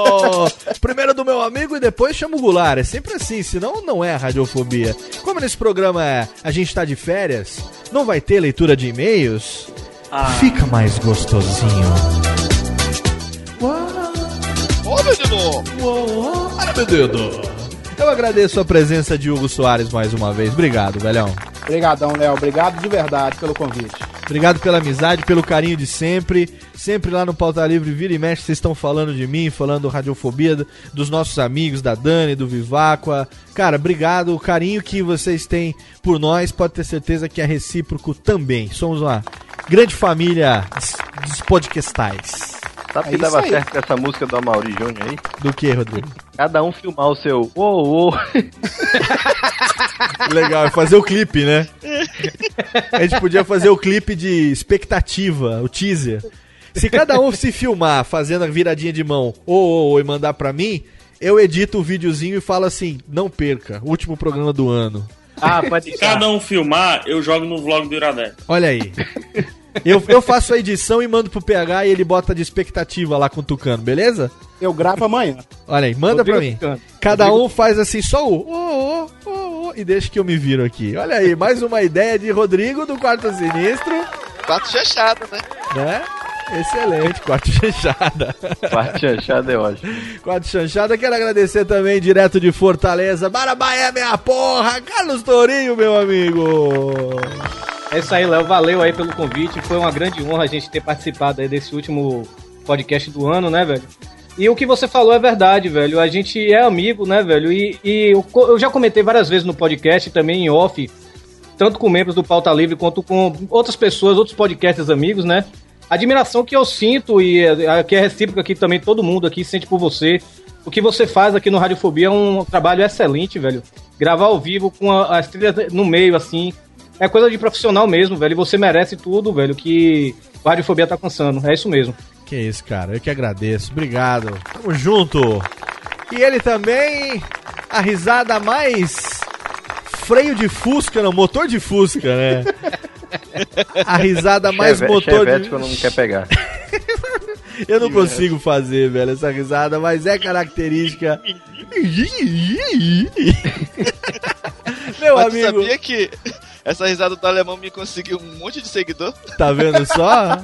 [LAUGHS] Primeiro do meu amigo e depois chama o Goulart. É sempre assim, senão não é radiofobia. Como nesse programa é, a gente tá de férias, não vai ter leitura de e-mails, fica mais gostosinho. Ô, menino! Olha, meu dedo! Eu agradeço a presença de Hugo Soares mais uma vez. Obrigado, velhão. Obrigadão, Léo. Obrigado de verdade pelo convite. Obrigado pela amizade, pelo carinho de sempre. Sempre lá no Pauta Livre, vira e mexe, vocês estão falando de mim, falando radiofobia, do- dos nossos amigos, da Dani, do Viváqua. Cara, obrigado. O carinho que vocês têm por nós, pode ter certeza que é recíproco também. Somos uma grande família dos- dos podcastais. Sabe É que dava aí. certo com essa música do Amaury Júnior aí? Do que, Rodrigo? Cada um filmar o seu uou, [LAUGHS] uou. Legal, é fazer o clipe, né? A gente podia fazer o clipe de expectativa, o teaser. Se cada um se filmar fazendo a viradinha de mão ô, ô, ô, e mandar pra mim, eu edito o videozinho e falo assim: não perca, último programa do ano. Ah, pode Se cada um filmar, eu jogo no vlog do Iradex. Olha aí. Eu, eu faço a edição e mando pro PH e ele bota de expectativa lá com o Tucano, beleza? Eu gravo amanhã. Olha aí, manda Rodrigo pra mim. Tucano. Cada Rodrigo- um faz assim, só o ô, ô, ô, ô, e deixa que eu me viro aqui. Olha aí, mais uma ideia de Rodrigo do Quarto Sinistro, Quatro fechado, né? né? Excelente, quarto [LAUGHS] chanchada. Quarto chanchada é ótimo. Quarto chanchada, quero agradecer também, direto de Fortaleza, Barabaé, minha porra, Carlos Tourinho, meu amigo. É isso aí, Léo. Valeu aí pelo convite. Foi uma grande honra a gente ter participado aí desse último podcast do ano, né, velho? E o que você falou é verdade, velho. A gente é amigo, né, velho? E, e eu, eu já comentei várias vezes no podcast, também em off, tanto com membros do Pauta Livre quanto com outras pessoas, outros podcasts amigos, né? A admiração que eu sinto e é, que é recíproca aqui também, todo mundo aqui sente por você. O que você faz aqui no Radiofobia é um trabalho excelente, velho. Gravar ao vivo com a- as trilhas no meio, assim, é coisa de profissional mesmo, velho. E você merece tudo, velho, que o Radiofobia tá alcançando. É isso mesmo. Que isso, cara, eu que agradeço, obrigado. Tamo junto. E ele também, a risada mais freio de Fusca, não, motor de Fusca, né? [LAUGHS] [LAUGHS] A risada mais Cheve- motor Chevette de... quando não quer pegar. [LAUGHS] Eu não consigo fazer, velho, essa risada, mas é característica. [LAUGHS] Meu Mas amigo, sabia que essa risada do alemão me conseguiu um monte de seguidor? tá vendo só?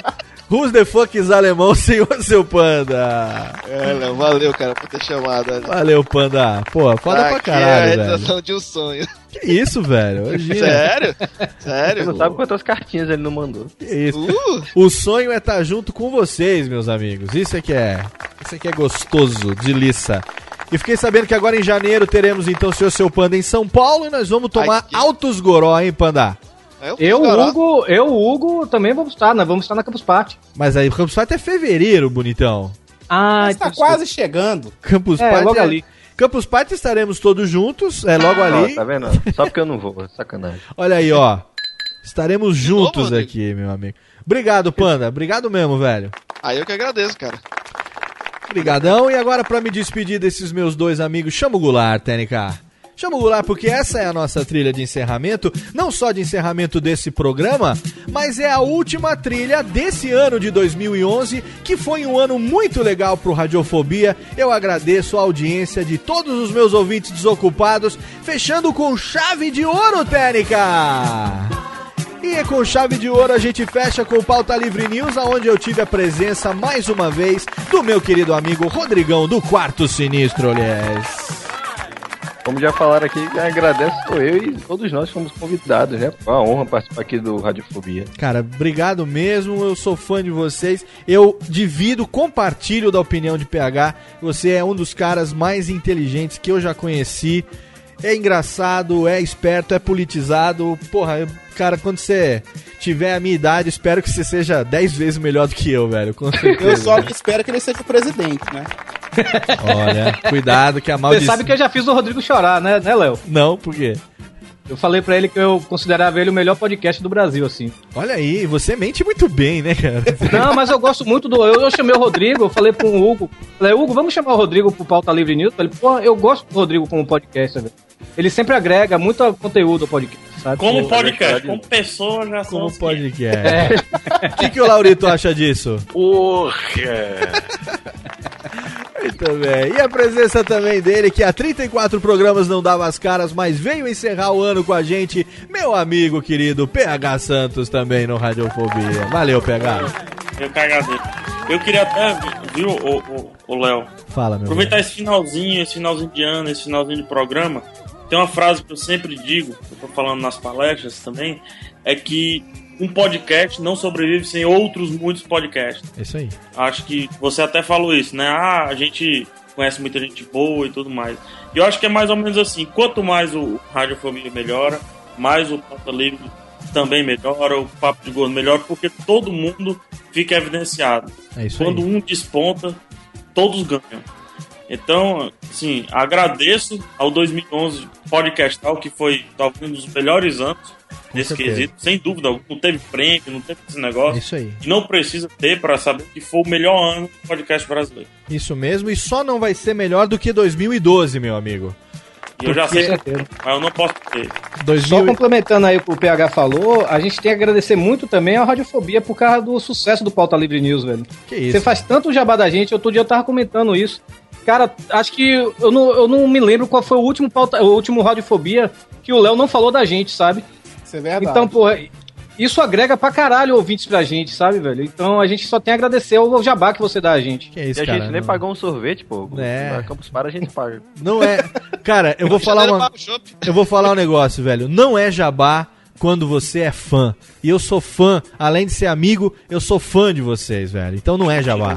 Who's the fuck is alemão, [LAUGHS] senhor seu panda? É, Léo, valeu, cara, por ter chamado. velho. Valeu, panda. Pô, foda pra Aqui caralho, é a velho. realização de um sonho. Que isso, velho? Imagina. Sério? [LAUGHS] Sério? Você não sabe quantas cartinhas ele não mandou. Que isso. Uh! O sonho é estar junto com vocês, meus amigos. Isso é que é. Isso é que é gostoso, de liça. E fiquei sabendo que agora em janeiro teremos então o seu seu Panda em São Paulo e nós vamos tomar altos goró, hein, Panda? Eu, Hugo, eu, Hugo, também vamos estar, né? Vamos estar na Campus Party. Mas aí o Campus Party é fevereiro, bonitão. Ah, Mas tá quase chegando. Campus É, Party logo ali. Campus Party estaremos todos juntos, é logo Ó, ali. tá vendo? Só porque eu não vou, é sacanagem. Olha aí, ó. Estaremos juntos aqui, meu amigo. Obrigado, Panda. Obrigado mesmo, velho. Aí eu que agradeço, cara. Obrigadão. E agora, pra me despedir desses meus dois amigos, chama o Goulart, TNK. Chama o Goulart porque essa é a nossa trilha de encerramento, não só de encerramento desse programa, mas é a última trilha desse ano de 2011, que foi um ano muito legal pro Radiofobia. Eu agradeço a audiência de todos os meus ouvintes desocupados, fechando com chave de ouro, Técnica! E com chave de ouro a gente fecha com o Pauta Livre News, aonde eu tive a presença mais uma vez do meu querido amigo Rodrigão do Quarto Sinistro, aliás. Como já falaram aqui, sou eu e todos nós fomos convidados, né? Foi uma honra participar aqui do Radiofobia. Cara, obrigado mesmo, eu sou fã de vocês. Eu divido, compartilho da opinião de PH. Você é um dos caras mais inteligentes que eu já conheci. É engraçado, é esperto, é politizado. Porra, cara, quando você tiver a minha idade, espero que você seja 10 vezes melhor do que eu, velho. Com certeza. Eu só espero que ele seja o presidente, né? [LAUGHS] Olha, cuidado que a Você maldição. sabe que eu já fiz o Rodrigo chorar, né, né Léo? Não, por quê? Eu falei pra ele que eu considerava ele o melhor podcast do Brasil, assim. Olha aí, você mente muito bem, né, cara? [LAUGHS] Não, mas eu gosto muito do. Eu, eu chamei o Rodrigo, eu falei pro Hugo. Falei, Hugo, vamos chamar o Rodrigo pro Pauta Livre News? Falei, pô, eu gosto do Rodrigo como podcast, velho. Ele sempre agrega muito conteúdo ao podcast, sabe? Como podcast, como pessoa já são Como os podcast. O que, que o Laurito acha disso? Porra! [LAUGHS] Muito bem. E a presença também dele, que há 34 programas não dava as caras, mas veio encerrar o ano com a gente, meu amigo querido PH Santos também no Radiofobia. Valeu, PH. Eu que agradeço. Eu queria até, viu, o, Léo? Fala, meu Aproveitar esse finalzinho, esse finalzinho de ano, esse finalzinho de programa. Tem uma frase que eu sempre digo, eu tô falando nas palestras também, é que um podcast não sobrevive sem outros muitos podcasts. É Isso aí. Acho que você até falou isso, né? Ah, a gente conhece muita gente boa e tudo mais. E eu acho que é mais ou menos assim. Quanto mais o Radiofobia melhora, mais o Pauta Livre também melhora, o Papo de Gordo melhora, porque todo mundo fica evidenciado. É isso Quando aí. um desponta, todos ganham. Então, assim, agradeço ao 2011 Podcastal, que foi talvez um dos melhores anos certeza. quesito, sem dúvida alguma. Não teve prêmio, não teve esse negócio. Isso aí. E não precisa ter para saber que foi o melhor ano do podcast brasileiro. Isso mesmo, e só não vai ser melhor do que 2012, meu amigo. E eu já sei, mas eu não posso ter. Só 2000... complementando aí o que o PH falou, a gente tem que agradecer muito também à Radiofobia por causa do sucesso do Pauta Livre News, velho. Que isso? Você faz tanto jabá da gente, outro dia eu tava comentando isso. Cara, acho que eu não, eu não me lembro qual foi o último, pauta, o último Radiofobia que o Léo não falou da gente, sabe? Isso é verdade. Então, porra, isso agrega pra caralho ouvintes pra gente, sabe, velho? Então a gente só tem a agradecer ao jabá que você dá a gente. Que e a gente nem pagou um sorvete, pô. É. Na Campus Para a gente paga. Não é. Cara, eu vou falar uma. Eu vou falar um negócio, velho. Não é jabá quando você é fã. E eu sou fã, além de ser amigo, eu sou fã de vocês, velho. Então não é jabá.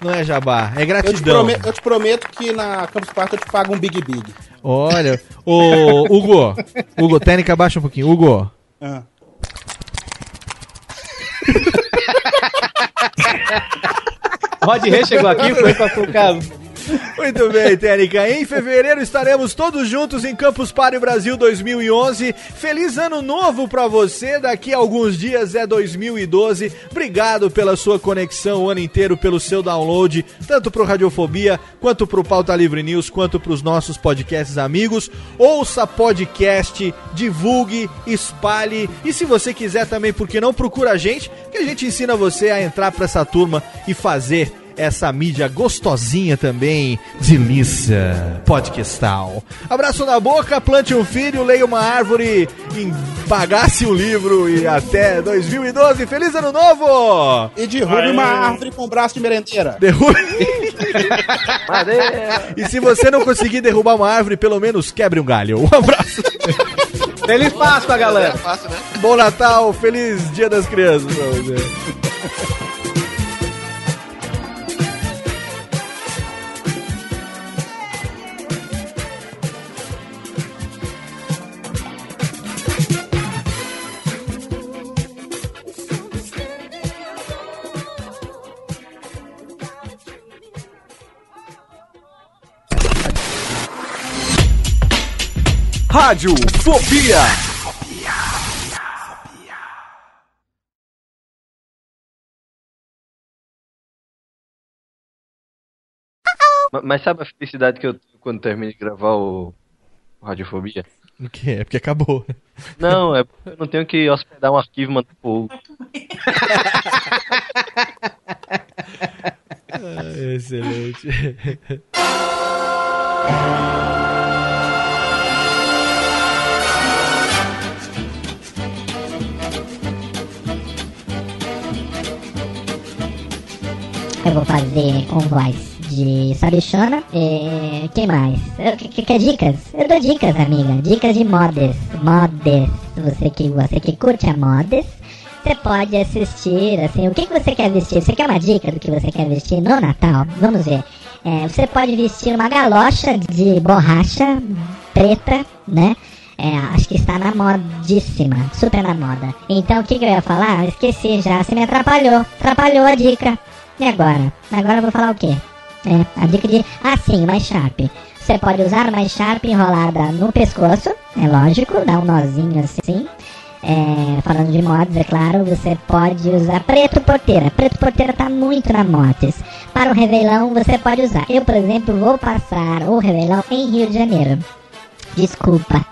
Não é jabá, é Eu te, gratidão. prometo, eu te prometo que na Campus Party eu te pago um Big Big. Olha, ô Hugo, Hugo, técnica abaixa um pouquinho. Hugo, Ah. [LAUGHS] Rod Rei chegou aqui, foi pra o caso. Muito bem, Técnica. Em fevereiro estaremos todos juntos em Campus Party Brasil 2011. Feliz ano novo pra você. Daqui a alguns dias é 2012. Obrigado pela sua conexão o ano inteiro, pelo seu download, tanto pro Radiofobia, quanto pro Pauta Livre News, quanto pros nossos podcasts amigos. Ouça podcast, divulgue, espalhe. E se você quiser também, por que não, procura a gente, que a gente ensina você a entrar pra essa turma e fazer essa mídia gostosinha também, delícia, podcastal. Abraço na boca, plante um filho, leia uma árvore, pagasse um livro e até 2012. Feliz ano novo! E derrube uma árvore com braço de merendeira. Derrube. e se você não conseguir derrubar uma árvore, pelo menos quebre um galho. Um abraço. Feliz Páscoa, galera. Fácil, né? Bom Natal, feliz Dia das Crianças pra você. Rádio Fobia. Ma- Mas sabe a felicidade que eu tenho quando termino de gravar o o Radiofobia? O que? É porque acabou. Não, é porque eu não tenho que hospedar um arquivo e mandar pro Hugo. [LAUGHS] Ah, excelente. [LAUGHS] Eu vou fazer com voz de sabichona. E quem mais? Eu- que- que- Quer dicas? Eu dou dicas, amiga. Dicas de modas. Modas. Você que, você que curte a modas. Você pode assistir, assim, o que, que você quer vestir? Você quer uma dica do que você quer vestir no Natal? Vamos ver. É, você pode vestir uma galocha de borracha preta, né? É, acho que está na modíssima, super na moda. Então o que, que eu ia falar? Esqueci já, você me atrapalhou. Atrapalhou a dica. E agora? Agora eu vou falar o quê? É, a dica de. Ah, sim, mais Sharp. Você pode usar uma Sharp enrolada no pescoço, é lógico, dá um nozinho assim. É, falando de mods, é claro, você pode usar preto porteira. Preto porteira tá muito na mods. Para o Reveilão você pode usar. Eu, por exemplo, vou passar o Reveilão em Rio de Janeiro. Desculpa.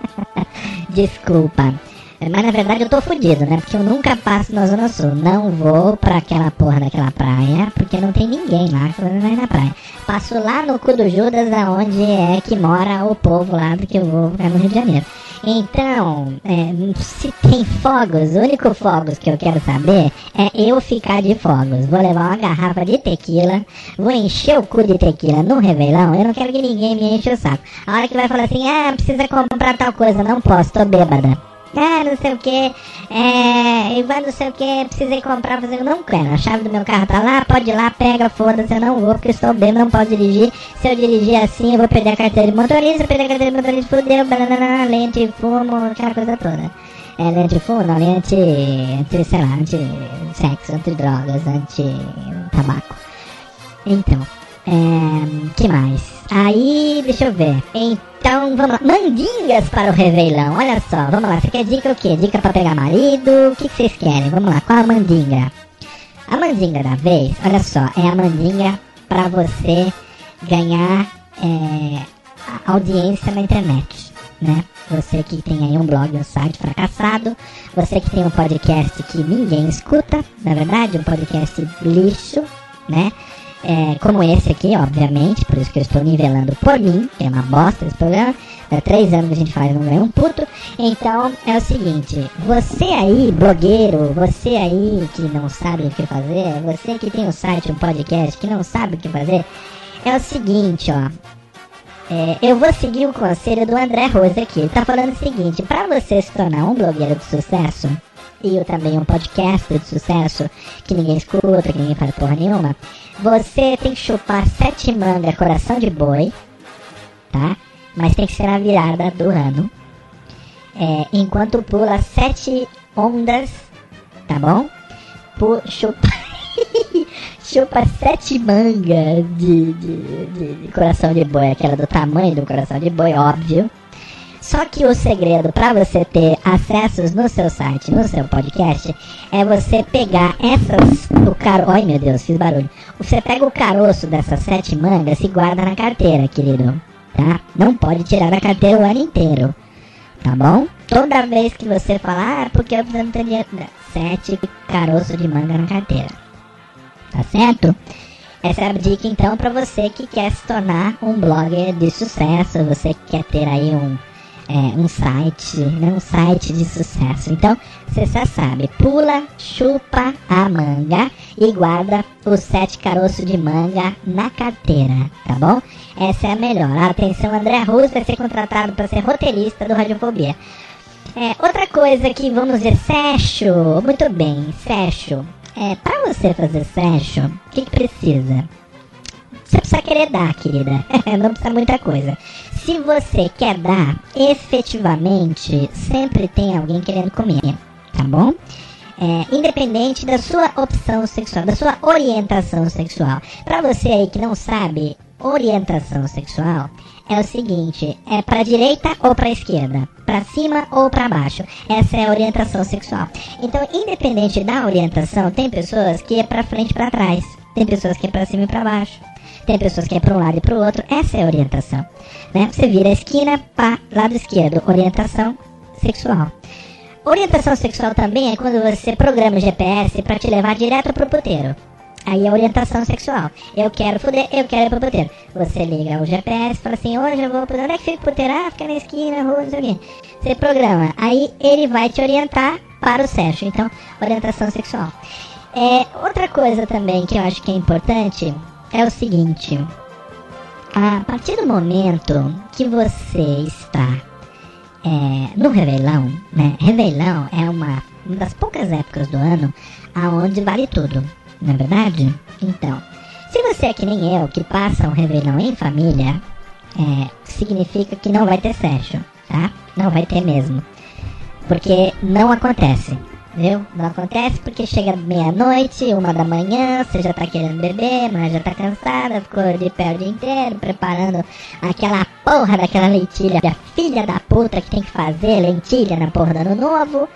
[LAUGHS] Desculpa. Mas na verdade eu tô fudido, né? Porque eu nunca passo na Zona Sul. Não vou pra aquela porra daquela praia, porque não tem ninguém lá que vai na praia. Passo lá no cu do Judas, aonde é que mora o povo lá, porque eu vou ficar no Rio de Janeiro. Então, é, se tem fogos, o único fogos que eu quero saber é eu ficar de fogos. Vou levar uma garrafa de tequila, vou encher o cu de tequila no Reveilão. Eu não quero que ninguém me enche o saco. A hora que vai falar assim, ah, precisa comprar tal coisa, não posso, tô bêbada. Ah, não sei o que, é, vai não sei o que, precisei comprar, fazer, não quero, a chave do meu carro tá lá, pode ir lá, pega, foda-se, eu não vou, porque estou bem, não posso dirigir, se eu dirigir assim, eu vou perder a carteira de motorista, perder a carteira de motorista, fudeu, banana, lente, fumo, aquela coisa toda. É, lente fumo, não, lente, anti, sei lá, anti-sexo, anti-drogas, anti-tabaco. Então, é, que mais? Aí, deixa eu ver. Então, vamos lá. Mandingas para o Reveilão. Olha só, vamos lá. Você quer dica o quê? Dica para pegar marido? O que, que vocês querem? Vamos lá, qual a mandinga? A mandinga da vez, olha só, é a mandinga para você ganhar é, audiência na internet, né? Você que tem aí um blog, um site fracassado, você que tem um podcast que ninguém escuta, na verdade, um podcast lixo, né? É, como esse aqui, obviamente, por isso que eu estou nivelando por mim, que é uma bosta esse programa. Há três anos que a gente faz não ganha um puto. Então é o seguinte, você aí, blogueiro, você aí que não sabe o que fazer, você que tem um site, um podcast, que não sabe o que fazer, é o seguinte, ó. É, eu vou seguir o conselho do André Rose aqui. Ele tá falando o seguinte: para você se tornar um blogueiro de sucesso também um podcast de sucesso que ninguém escuta, que ninguém faz porra nenhuma, você tem que chupar sete mangas coração de boi, tá? Mas tem que ser na virada do ano. É, enquanto pula sete ondas, tá bom? Pu chupa, [LAUGHS] chupa sete mangas de, de- de coração de boi, aquela do tamanho do coração de boi, óbvio. Só que o segredo para você ter acessos no seu site, no seu podcast, é você pegar essas. O caro. Ai meu Deus, fiz barulho. Você pega o caroço dessas sete mangas e guarda na carteira, querido. Tá? Não pode tirar da carteira o ano inteiro. Tá bom? Toda vez que você falar, ah, porque eu não tenho dinheiro. Sete caroços de manga na carteira. Tá certo? Essa é a dica então para você que quer se tornar um blogger de sucesso, você que quer ter aí um, é, um site, né, um site de sucesso. Então, você já sabe, pula, chupa a manga e guarda os sete caroços de manga na carteira, tá bom? Essa é a melhor. Atenção, André Russo vai ser contratado para ser roteirista do Radiofobia. É, outra coisa que vamos ver, Sérgio, muito bem, Sérgio. É, para você fazer Sérgio, o que, que precisa? Você precisa querer dar, querida. [LAUGHS] Não precisa muita coisa. Se você quer dar, efetivamente, sempre tem alguém querendo comer, tá bom? É, independente da sua opção sexual, da sua orientação sexual. Pra você aí que não sabe, orientação sexual é o seguinte: é pra direita ou pra esquerda, pra cima ou pra baixo. Essa é a orientação sexual. Então, independente da orientação, tem pessoas que é pra frente pra trás, tem pessoas que é pra cima e pra baixo. Tem pessoas que é para um lado e para o outro. Essa é a orientação. Né? Você vira a esquina, pá, lado esquerdo. Orientação sexual. Orientação sexual também é quando você programa o GPS para te levar direto pro puteiro. Aí é orientação sexual. Eu quero fuder, eu quero ir pro puteiro. Você liga o GPS, fala assim, hoje eu vou pro... Onde é que fica o puteiro? Ah, fica na esquina, rua, não sei o quê. Você programa. Aí ele vai te orientar para o Sérgio. Então, orientação sexual. É, outra coisa também que eu acho que é importante é o seguinte. A partir do momento que você está é, no Réveillon, né? Réveillon é uma, uma das poucas épocas do ano aonde vale tudo, não é verdade? Então, se você é que nem eu, que passa um Réveillon em família, é, significa que não vai ter sexo, tá? Não vai ter mesmo. Porque não acontece. Viu? Não acontece porque chega meia-noite, uma da manhã, você já tá querendo beber, mas já tá cansada, ficou de pé o dia inteiro, preparando aquela porra daquela lentilha, a filha da puta que tem que fazer lentilha na porra do ano novo.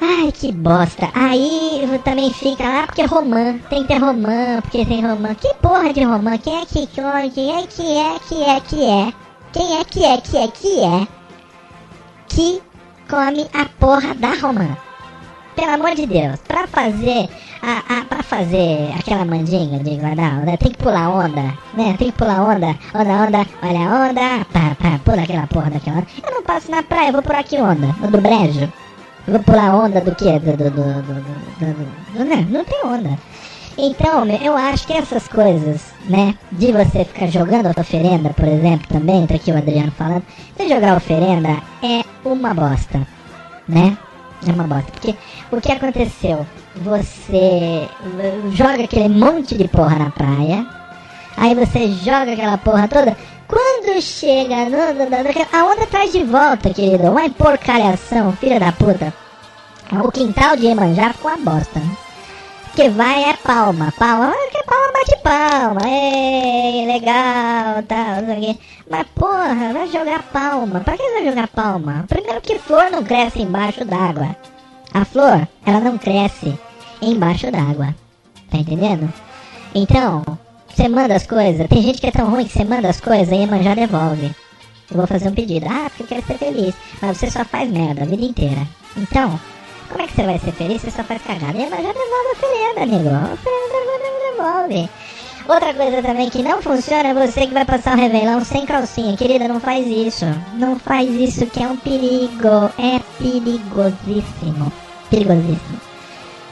Ai, que bosta. Aí também fica lá porque é romã, tem que ter romã, porque tem romã. Que porra de romã? Quem é que? Quem é que é que é que é? Quem é que é que é que é? Que come a porra da romã? Pelo amor de Deus, pra fazer a, a, pra fazer aquela mandinga de guardar tem que pular onda, né? Tem que pular onda, onda, onda, olha a onda, pá, pá, pula aquela porra daquela onda. Eu não passo na praia, eu vou por aqui onda, do brejo. Vou pular onda do que? Do, do, do, do, do, do- do- não, não tem onda. Então, eu acho que essas coisas, né, de você ficar jogando a oferenda, por exemplo, também, tá aqui o Adriano falando, de jogar oferenda é uma bosta, né? É uma bosta. Porque o que aconteceu? Você joga aquele monte de porra na praia, aí você joga aquela porra toda. Quando chega, no, no, no- a onda traz de volta, querido. Uma porcalhação, filha da puta. O quintal de Iemanjá ficou uma bosta, né? Que vai é palma, palma, que palma bate palma, é legal, tal, não sei o quê. Mas porra, vai jogar palma, pra que vai jogar palma? Primeiro que flor não cresce embaixo d'água. A flor, ela não cresce embaixo d'água, tá entendendo? Então, você manda as coisas, tem gente que é tão ruim que você manda as coisas e Iemanjá devolve. Eu vou fazer um pedido, ah, porque eu quero ser feliz, mas você só faz merda a vida inteira. Então, como é que você vai ser feliz se você só faz cagada? E mas já devolve a oferenda, amigo. A oferenda devolve. Outra coisa também que não funciona é você que vai passar o Réveillon sem calcinha. Querida, não faz isso. Não faz isso que é um perigo. É perigosíssimo. Perigosíssimo.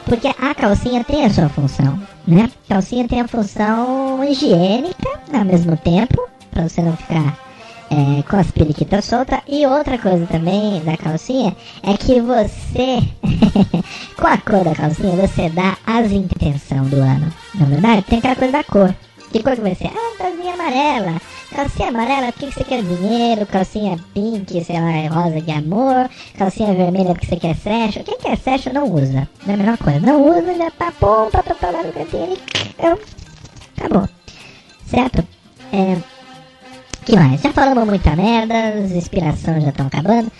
Porque a calcinha tem a sua função, né? Calcinha tem a função higiênica ao mesmo tempo, pra você não ficar é, com as periquitas soltas. E outra coisa também da calcinha é que você, com a cor da calcinha, você dá as intenções do ano. Na verdade, tem aquela coisa da cor. Que cor que vai ser? Ah, calcinha amarela. Calcinha amarela porque você quer dinheiro. Calcinha pink, sei lá, é rosa de amor. Calcinha vermelha porque você quer sexo. Quem quer sexo não usa. Não é a mesma coisa. Não usa, já tá tá pra lá no cantinho. Eu... Acabou. Certo? É que mais? Já falamos muita merda, as inspirações já estão acabando.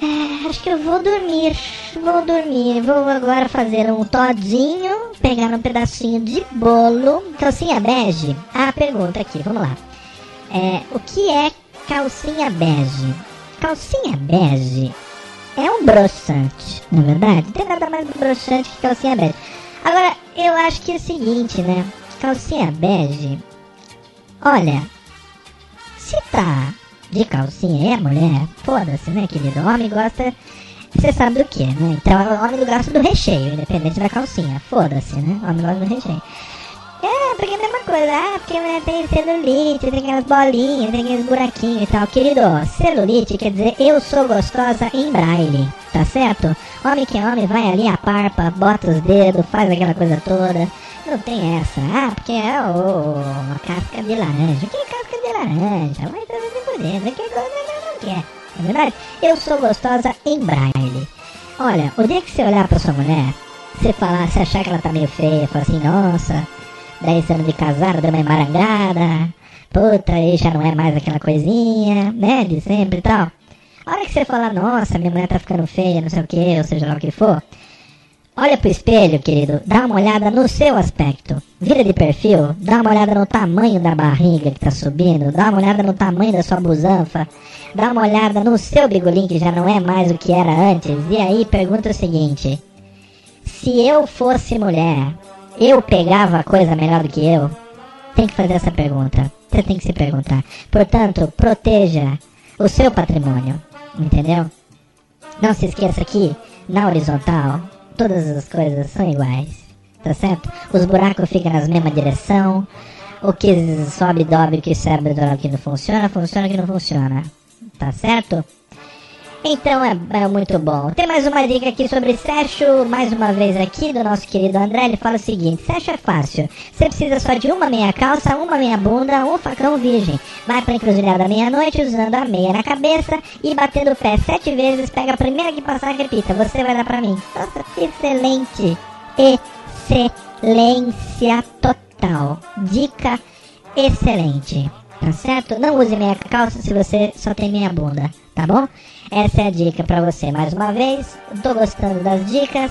É, acho que eu vou dormir. Vou dormir. Vou agora fazer um todinho, pegar um pedacinho de bolo. Calcinha bege? Ah, pergunta aqui, vamos lá. É, o que é calcinha bege? Calcinha bege é um broxante, na verdade. Não tem nada mais broxante que calcinha bege. Agora, eu acho que é o seguinte, né? Calcinha bege. Olha, se tá de calcinha é mulher, foda-se, né, querido? O homem gosta. Você sabe do que, né? Então o homem gosta do recheio, independente da calcinha. Foda-se, né? O homem gosta do recheio. É, porque é a mesma coisa. Ah, porque né, tem celulite, tem aquelas bolinhas, tem aqueles buraquinhos e tal. Querido, celulite quer dizer eu sou gostosa em braille, tá certo? Homem que é homem vai ali, aparpa, bota os dedos, faz aquela coisa toda. Não tem essa. Ah, porque é o, a casca de laranja. Que casca de laranja? Vai tudo de por dentro. Que coisa que não quer. Na verdade, eu sou gostosa em braille. Olha, o dia que você olhar pra sua mulher, você falar, você achar que ela tá meio feia, falar assim, nossa, 10 anos de casado, deu uma embarangada, puta, aí já não é mais aquela coisinha, né, de sempre e tal. A hora que você falar, nossa, minha mulher tá ficando feia, não sei o que, ou seja lá o que for, olha pro espelho, querido, dá uma olhada no seu aspecto. Vira de perfil, dá uma olhada no tamanho da barriga que tá subindo, dá uma olhada no tamanho da sua busanfa, dá uma olhada no seu bigolim que já não é mais o que era antes, e aí pergunta o seguinte: se eu fosse mulher, eu pegava coisa melhor do que eu? Tem que fazer essa pergunta. Você tem que se perguntar. Portanto, proteja o seu patrimônio, entendeu? Não se esqueça que na horizontal todas as coisas são iguais, tá certo? Os buracos ficam nas mesma direção. O que sobe, dobre, o que sobe, dobre, o que não funciona, funciona, o que não funciona, tá certo? Então é, é muito bom. Tem mais uma dica aqui sobre Sérgio, mais uma vez aqui do nosso querido André. Ele fala o seguinte: Sérgio é fácil. Você precisa só de uma meia calça, uma meia bunda, um facão virgem. Vai pra encruzilhada da meia-noite usando a meia na cabeça e batendo o pé sete vezes. Pega a primeira que passar, repita. Você vai dar pra mim. Nossa, excelente. Excelência total. Dica excelente. Tá certo? Não use meia calça se você só tem meia bunda, tá bom? Essa é a dica pra você mais uma vez. Tô gostando das dicas.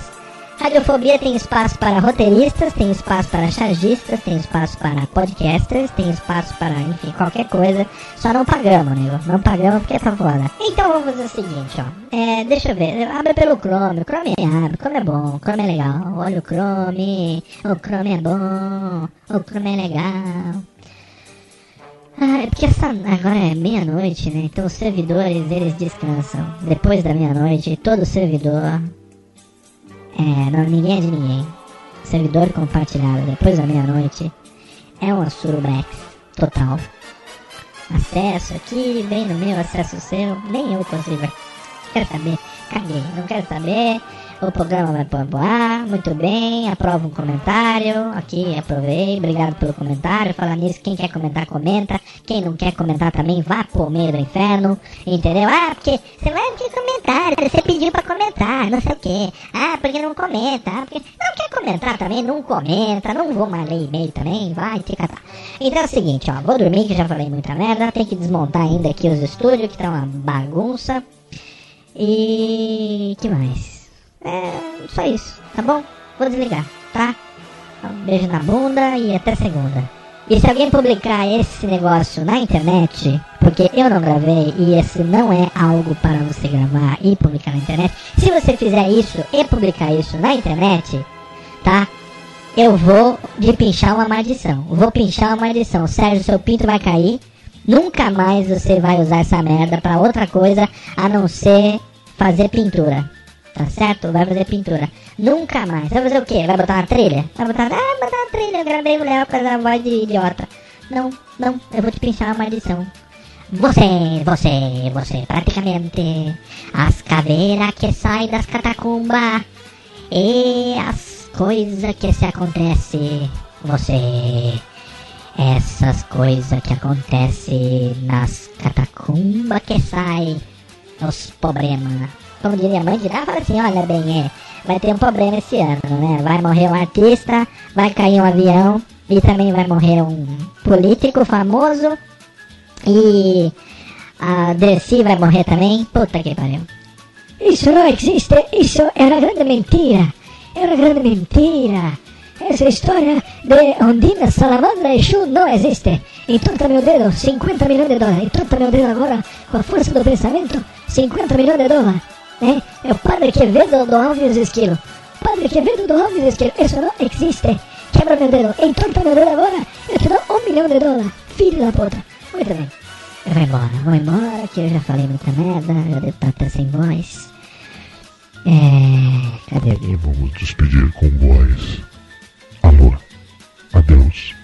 Radiofobia tem espaço para roteiristas, tem espaço para chargistas, tem espaço para podcasters, tem espaço para, enfim, qualquer coisa. Só não pagamos, nego. Não pagamos porque tá foda. Então vamos fazer o seguinte, ó. É, deixa eu ver. Abre pelo Chrome. O Chrome abre. O Chrome é bom. O Chrome é legal. Olha o Chrome. O Chrome é bom. O Chrome é legal. Ah, é porque essa, agora é meia-noite, né? Então os servidores eles descansam. Depois da meia-noite, todo servidor. É, não, ninguém é de ninguém. Servidor compartilhado depois da meia-noite é uma surubex total. Acesso aqui, vem no meu, acesso seu, nem eu consigo. Quero saber, caguei, não quero saber. O programa vai pro ar, muito bem, aprova um comentário, aqui aprovei, obrigado pelo comentário, falar nisso, quem quer comentar, comenta, quem não quer comentar também, vá pro meio do inferno, entendeu? Ah, porque você vai ter comentário, você pediu pra comentar, não sei o que, ah, porque não comenta, ah, porque não quer comentar também, não comenta, não vou mais ler e-mail também, vai te catar. Então é o seguinte, ó, vou dormir que já falei muita merda, tem que desmontar ainda aqui os estúdios, que tá uma bagunça, e... que mais? É, só isso, tá bom? Vou desligar, tá? Um beijo na bunda e até segunda. E se alguém publicar esse negócio na internet, porque eu não gravei e esse não é algo para você gravar e publicar na internet, se você fizer isso e publicar isso na internet, tá? Eu vou de pinchar uma maldição. Vou pinchar uma maldição. Sérgio, seu pinto vai cair. Nunca mais você vai usar essa merda pra outra coisa a não ser fazer pintura tá certo? Vai fazer pintura. Nunca mais. Vai fazer o quê? Vai botar uma trilha? Vai botar, ah, botar uma trilha. Eu gravei o Léo com a voz de idiota. Não, não, eu vou te pinchar uma maldição. Você, você, você, praticamente as caveiras que saem das catacumbas e as coisas que se acontecem. Você, essas coisas que acontecem nas catacumbas que saem, os problemas como diria a mãe fala assim, olha bem, é, vai ter um problema esse ano, né? Vai morrer um artista, vai cair um avião e também vai morrer um político famoso e a Dercy vai morrer também. Puta que pariu. Isso não existe, isso é uma grande mentira. É uma grande mentira. Essa história de Ondina, Salamandra e Exu não existe. Entorta meu dedo, 50 milhões de dólares. Entorta meu dedo agora, com a força do pensamento, 50 milhões de dólares. É, é o Padre Quevedo do Alves Esquilo. Padre Quevedo do Alves Esquilo. Isso não existe. Quebra meu dedo. Entorta meu dedo agora. Eu te dou um milhão de dólares. Filho da puta. Muito bem. Eu vou embora. Vou embora que eu já falei muita merda. Já devo estar até sem voz. É... Cadê E vamos despedir com voz. Alô. Adeus.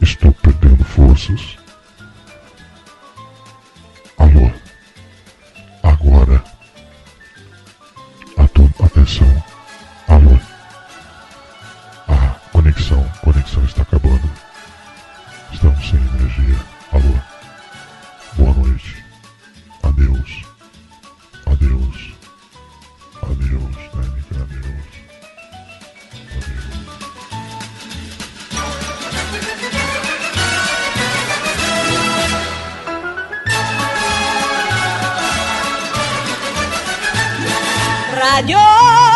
Estou perdendo forças. Alô. Agora. Atenção. Alô. A conexão. Conexão está acabando. Estamos sem energia. Alô. Boa noite. Adeus. radio.